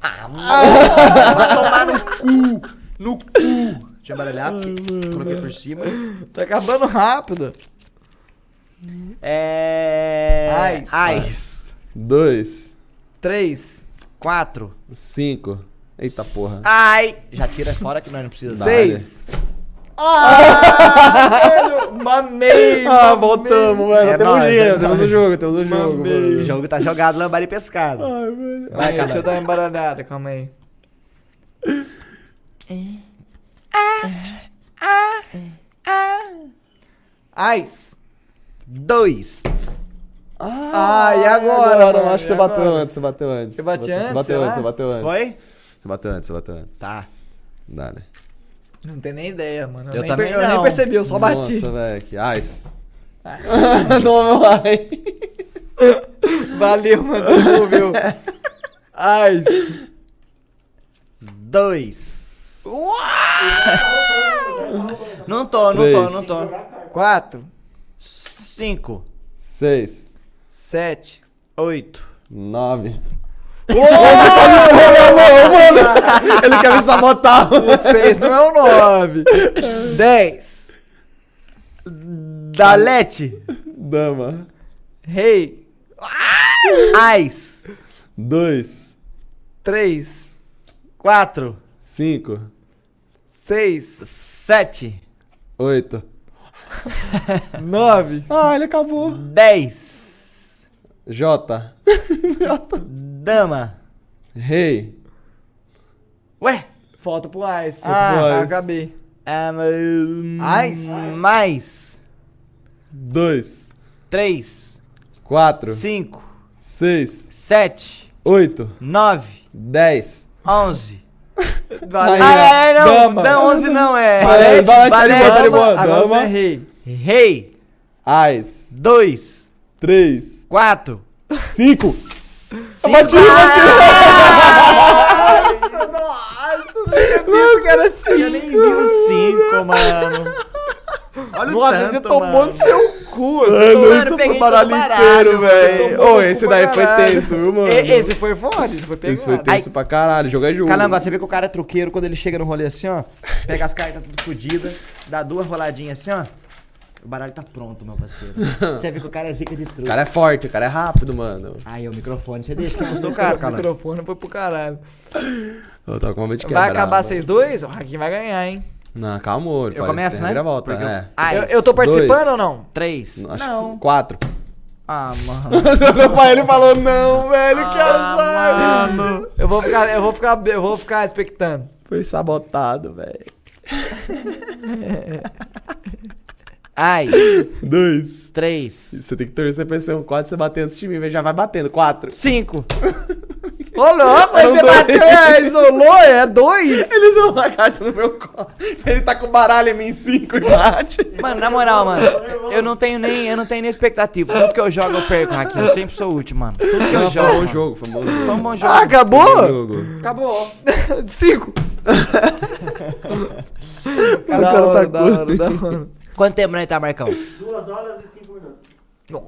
Vai tomar no cu. No cu. Deixa eu embaralhar, porque coloquei por cima. Tá acabando rápido. É. Ais. Dois. Três. Quatro. Cinco. Eita porra. Ai! Já tira fora que nós não precisamos dar. Seis. Ah, velho, mamei. Ah, voltamos, velho. É temos nóis, dinheiro, é temos o jogo, temos o jogo, O mano. jogo tá jogado, lambari pescado. Vai, deixa eu dar uma embaralhada, calma aí. Ais. Dois. Ah, e agora, Agora, mano? acho que você bateu agora? antes, você bateu antes. Você bate antes, Você bateu antes, você bateu antes. Foi? Você bateu antes, você bateu antes. Tá. Dá, né? Não tem nem ideia, mano. Eu nem também eu nem percebi, eu só bati. Nossa, velho, que ice. não, meu ai. Valeu, mas não viu. Ais. Dois. Não tô, não Três. tô, não tô. Quatro. Cinco. Seis. Sete. Oito. Nove. Ele quer me sabotar. Seis não é o nove. Dez. Dalete. Dama. Rei. Ais. Dois. Três. Quatro. Cinco. Seis. Sete. Oito. 9. Ah, ele acabou. 10. J. Dama. Rei. Ué? Falta pro Ice. Ah, ah acabei. Um, Ice? Mais. 2. 3. 4. 5. 6. 7. 8. 9. 10. 11. Balé. Ah, é, não. Dama. Não, 11 não, é. Balé, balé, balé, balé, balé, balé, você é rei. Rei. Ais. Dois. Três. Quatro. Cinco. Cinco. Bati, bati. Ah! Nossa, era cinco. Eu nem vi o cinco, mano. Olha o Nossa, você tomou no seu cu. Mano, Mano, isso foi baralho inteiro, velho. Ô, esse daí foi tenso, viu, mano? Esse foi foda, esse foi pegado. Esse foi tenso pra caralho. Jogo é jogo. Calango, você vê que o cara é truqueiro quando ele chega no rolê assim, ó. Pega as cartas tudo fodidas, dá duas roladinhas assim, ó. O baralho tá pronto, meu parceiro. Você vê que o cara é zica de truque. O cara é forte, o cara é rápido, mano. Aí, o microfone, você deixa que O caro, Calango. microfone foi pro caralho. Eu tava com uma de Vai quebrar, acabar mano. 6-2? O Hakim vai ganhar, hein? Não, calma, amor. Eu começo, né? volta, Porque eu- é. Ais. Eu, eu tô participando Dois. ou não? Três. Acho não. que quatro. Ah, mano. Meu pai, ele falou não, velho, que Ah, azar. mano. Eu vou ficar, eu vou ficar, eu vou ficar expectando. Foi sabotado, velho. Ais. Dois. Três. Você tem que torcer pra ser um quatro, você bater antes de mim, velho. Já vai batendo. Quatro. Cinco. Ô, louco, aí você dois. bateu, é, isolou, é dois. Ele usou a carta no meu colo. Ele tá com baralho em mim cinco e bate. Mano, na moral, mano, eu não tenho nem, eu não tenho nem expectativa. Tudo que eu jogo eu perco aqui. Eu sempre sou o último, mano. Tudo que eu jogo. foi um bom mano. jogo, foi um bom jogo. Foi um bom jogo. Ah, acabou? Acabou. Cinco. O cara tá curto. Quanto tempo nós tá, Marcão? Duas horas e cinco minutos. Nossa,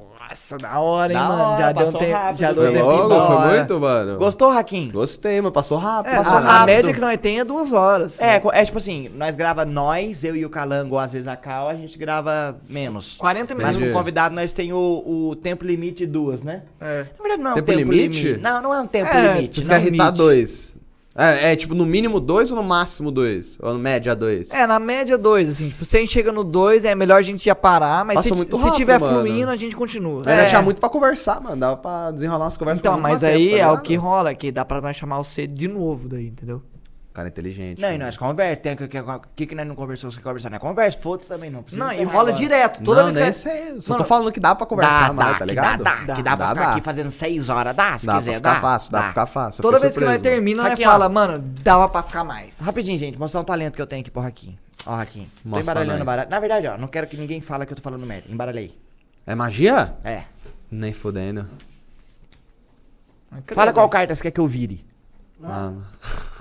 da hora, hein, Da mano. hora, já deu passou tempo, rápido. já deu Foi tempo logo, foi é. muito, mano. Gostou, Raquim? Gostei, mas passou rápido. É, passou a, rápido. a média que nós tem é duas horas. É, co- é tipo assim, nós grava nós, eu e o Calango, às vezes a Cal, a gente grava menos. 40 Mas minutos. com o convidado nós tem o, o tempo limite duas, né? É. Na verdade não é um Tempo tempo, limite? limite? Não, não é um tempo É, limite. Você não quer irritar limite. dois. É, é, tipo, no mínimo dois ou no máximo dois? Ou no média dois? É, na média dois, assim. Tipo, se a gente chega no dois, é melhor a gente já parar, mas Passa se, muito se rápido, tiver mano. fluindo, a gente continua. Ainda É. tinha muito pra conversar, mano. Dava pra desenrolar umas conversas Então, mas aí tempo, tá é o que rola, que dá pra nós chamar o C de novo daí, entendeu? Cara inteligente. Não, e né? nós conversa. Tem o que, que, que, que nós não conversamos, você conversar, nós conversa, foda-se também, não precisa Não, e rola agora. direto. Toda não, vez que. nem sei. Só Mano, tô falando que dá pra conversar Dá, mais, dá, tá que ligado? dá, dá, que dá pra ficar aqui fazendo seis horas, dá, se Dá quiser, pra ficar dá. fácil, dá, dá. pra ficar fácil. Toda vez que nós surpreso, mano. termina, nós fala, ó. mano, dava pra ficar mais. Rapidinho, gente, mostrar um talento que eu tenho aqui pro Raquinho. Ó, Raquinho. Tô Mostra pra embaralhando nós. baralho. Na verdade, ó, não quero que ninguém fale que eu tô falando merda. Embaralhei. É magia? É. Nem fudendo. Fala qual carta você quer que eu vire.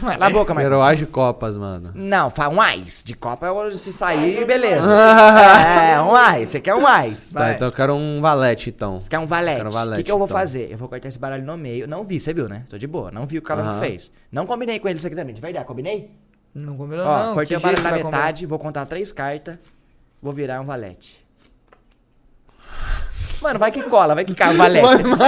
Mano. Na boca, Marcão. Heróis de copas, mano. Não, fala um ais. De copa, eu- se sair, beleza. é, um ais. Você quer um ais. Tá, então eu quero um valete, então. Você quer um valete. Quero um O valete, que, que eu vou então. fazer? Eu vou cortar esse baralho no meio. Não vi, você viu, né? Tô de boa. Não vi o que o cara Aham. fez. Não combinei com ele isso aqui também. De verdade, combinei? Não combinou, Ó, não. cortei que o baralho na combinar? metade, vou contar três cartas. Vou virar um valete. Mano, vai que cola, vai que cai o valete.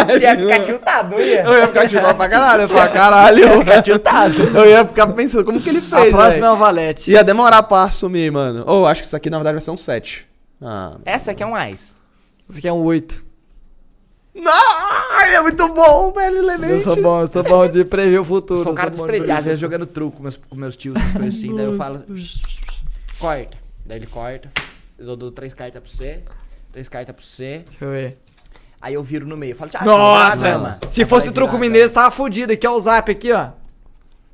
Você ia ficar tiltado, não ia? Eu ia ficar tiltado pra caralho, eu falar, caralho. Ia ficar tiltado. Eu ia ficar pensando, como que ele A fez, próxima é velho? o Valete. Ia demorar pra assumir, mano. Ou acho que isso aqui na verdade vai ser um 7. Ah. Essa aqui é um ice. Esse aqui é um 8. Não, é muito bom, velho, Eu Lemente. sou bom, eu sou bom de prever o futuro. Eu sou um eu cara às prever vezes jogando truco com meus, com meus tios, essas coisas assim. Daí eu falo, corta. Daí ele corta. Eu dou três cartas pra você, três cartas pra você. Deixa eu ver. Aí eu viro no meio. Eu falo, Thiago, Nossa, mano. se fosse Vai truco virar, mineiro, você tava fudido. Aqui é o zap, aqui, ó.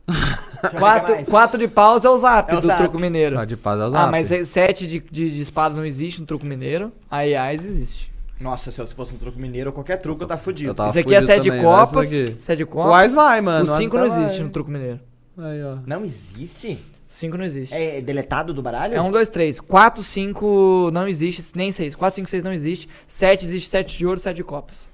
Deixa eu Quatro, mais. quatro de paus é o zap É o do zap. truco mineiro. Ah, de paz é o Ah, zap. mas é- sete de, de, de espada não existe no truco mineiro. Aí Ais existe. Nossa, se eu fosse um truco mineiro, qualquer truco eu tá Eu fudido. tava Esse aqui é fudido sete de também, copas. daqui. Sete de O copas. Ais vai, mano. O cinco não existe no truco mineiro. Aí, ó. Não existe? Cinco não existe. É deletado do baralho? É um, dois, três. Quatro, cinco não existe, nem seis. Quatro, cinco, seis não existe. Sete existe sete de ouro, sete de copas.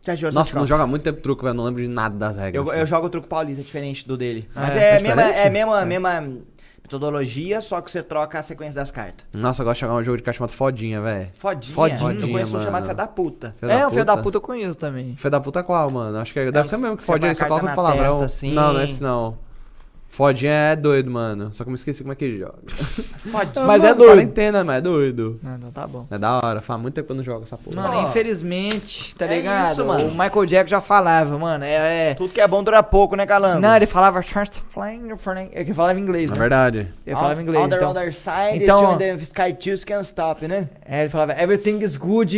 Você agiu Nossa, assim, não joga muito tempo truco, velho. Não lembro de nada das regras. Eu, eu jogo o truco paulista, diferente do dele. Mas É, é, é mesma, é mesma, a mesma metodologia, só que você troca a sequência das cartas. Nossa, eu gosto de jogar um jogo de carta chamado Fodinha, velho. Fodinha. Fodinha, eu conheço um mano. chamado Fé da Puta. Filho é, o filho da puta eu conheço também. Fé da puta qual, mano? Acho que é- deve É, ser mesmo que você Fodinha, põe a só carta coloca na palavrão. testa, assim. Não, não é esse não. Fodinha é doido, mano. Só que eu me esqueci como é que joga. Fodinha. Mas é Mano, doido. Quarentena, mas é doido. Não, não, tá bom. É da hora. Faz muito tempo que eu não jogo essa porra. Mano, infelizmente, tá é ligado? isso, mano. O Michael Jackson já falava, mano. É. é... Tudo que é bom dura pouco, né, Calango? Não, ele falava Charles é que falava inglês, É né? verdade. Ele falava On- inglês. On the então, other side, então- the cartoons can't stop, né? É, ele falava Everything is good.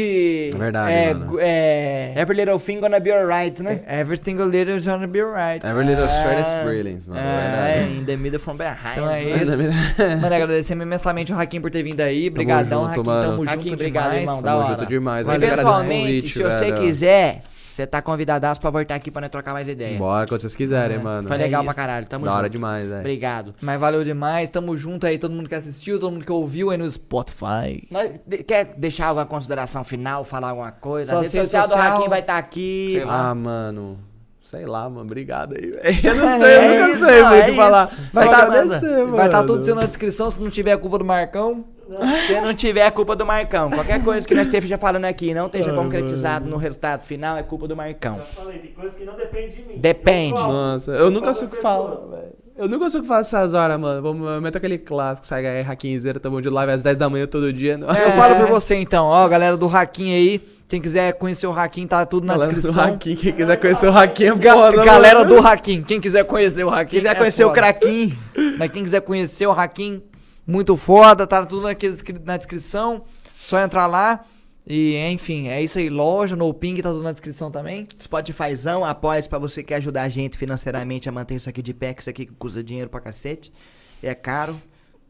É verdade, é, mano. É. Every little thing gonna be alright, né? Everything a little is gonna be alright. Every little short is Ah, brilliance, mano. É, É in the middle from behind. Então é né? isso. Mano, agradecer imensamente o Hakim por ter vindo aí. Obrigadão, Hakim. Tamo junto Hakim, obrigado, irmão. Da Tamo hora. junto demais. Eventualmente, convite, se você velho. quiser, você tá convidadaço pra voltar aqui pra nós trocar mais ideia. Bora, quando vocês quiserem, mano. Foi É legal isso. pra caralho, tamo da junto. hora demais, velho. Obrigado. Mas valeu demais. Tamo junto aí. Todo mundo que assistiu, todo mundo que ouviu aí no Spotify. Quer deixar alguma consideração final, falar alguma coisa? Sua A rede rede social do social- Hakim vai estar aqui. Ah, mano. Sei lá, mano. Obrigado aí, velho. Eu não É, sei, eu é nunca isso, sei é o que falar. isso. Vai Só agradecer, mano. Vai estar tá tudo sendo na descrição se não tiver a culpa do Marcão. Se não tiver, é culpa do Marcão. Qualquer coisa que nós esteja falando aqui e não esteja concretizado no resultado final, é culpa do Marcão. Eu falei, tem coisa que não depende de mim. Depende. Eu. Nossa, eu nunca Cobro sei o que falar, velho. Eu nunca sei o que falar essas horas, mano. Vamos meter aquele clássico, sai aí, Raquinzeira, tamo de live às 10 da manhã todo dia. Não. Eu falo por você então, ó, galera do Hakim aí. Quem quiser conhecer o Hakim, tá tudo na Galera do descrição. Hakim, quem quiser conhecer o Hakim é Ga- galera mano. do Hakim, quem quiser conhecer o Hakim. Quiser é conhecer o foda. craquinho, Mas quem quiser conhecer o Hakim, muito foda, tá tudo na descrição. Só entrar lá. E enfim, é isso aí. Loja, no Ping, tá tudo na descrição também. Spotifyzão, apoia pra você que quer ajudar a gente financeiramente a manter isso aqui de pé, que isso aqui custa dinheiro pra cacete. É caro.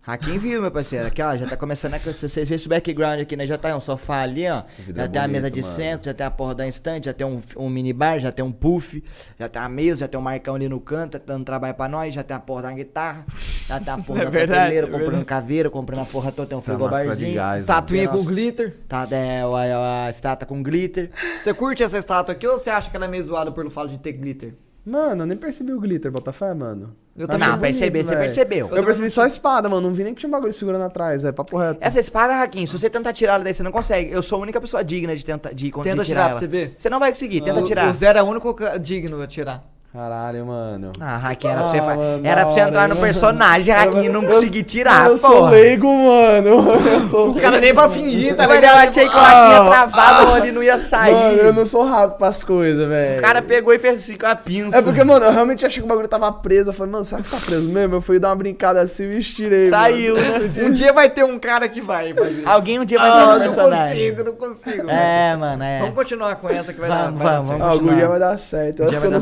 Hakim viu, meu parceiro. Aqui, ó, já tá começando a. Vocês verem esse background aqui, né? Já tá um sofá ali, ó. vida Já é tem a mesa de mano. centro, já tem a porra da estante, já tem um, um minibar, já tem um puff, já tem a mesa, já tem um marcão ali no canto, tá dando trabalho pra nós, já tem a porra da guitarra, já tem a porra É da verdade, prateleira, é comprando verdade. caveira, comprando a porra toda, tem um Tá de frigobarzinho. gás, mano. Tatuinha com glitter. Tá, é, a, a estátua com glitter. Você curte essa estátua aqui ou você acha que ela é meio zoada pelo fato de ter glitter? Mano, eu nem percebi o glitter, Botafé, mano. Eu também Não, percebi, bonito, você percebeu. Eu percebi só a espada, mano. Não vi nem que tinha um bagulho segurando atrás, é papo reto. Essa espada, Raquinho, se você tentar tirar ela daí, você não consegue. Eu sou a única pessoa digna de tentar de, de Tenta tirar pra você ver. Você não vai conseguir, tenta tirar. O Zero é o único ca- digno a tirar. Caralho, mano. Ah, Raquinho, era pra você, Ah, fa- mano, era pra você da entrar no mano. personagem, Raquinho, e não conseguir tirar, eu sou leigo, mano. Eu sou O cara nem pra fingir, tá Mas ligado? eu achei que o Raquinho ia travado onde não ia sair. Mano, eu não sou rápido pras coisas, velho. O cara pegou e fez assim com a pinça. É porque, mano, eu realmente achei que o bagulho tava preso. Eu falei, mano, será que tá preso mesmo? Eu fui dar uma brincada assim e estirei. Saiu, mano. né? Um dia vai ter um cara que vai fazer. Alguém um dia vai Ah, no não personagem. consigo, não consigo. É, mano, é. Vamos continuar com essa que vai Vamos, dar, vai vamos, dar certo. vamos. Algum dia vai dar certo. Eu Um acho que vai eu não dar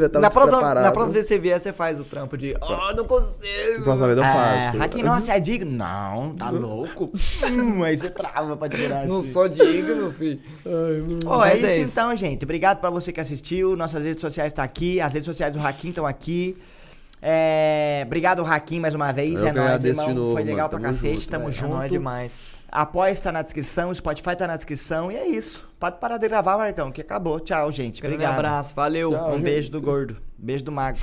velho. Tava Na próxima, na próxima vez que você vier, você faz o trampo de Ah, não consigo. Próxima vez eu É, faço. Raquinho, nossa, é digno? Não, tá louco? hum, aí você trava pra tirar Não assim. sou digno, filho. Ó, é Mas isso, é isso. então, gente. Obrigado pra você que assistiu. Nossas redes sociais tá aqui. As redes sociais do Hakim estão aqui. É... Obrigado, Hakim, mais uma vez. Eu é nóis, irmão. de novo, Foi legal mano. pra Tamo cacete. junto, tamo. É junto. nóis demais. Apoia está na descrição, o Spotify tá na descrição. E é isso. Pode parar de gravar, Marcão, que acabou. Tchau, gente. Grande Obrigado. abraço, valeu. Um beijo do gordo. Beijo do mago.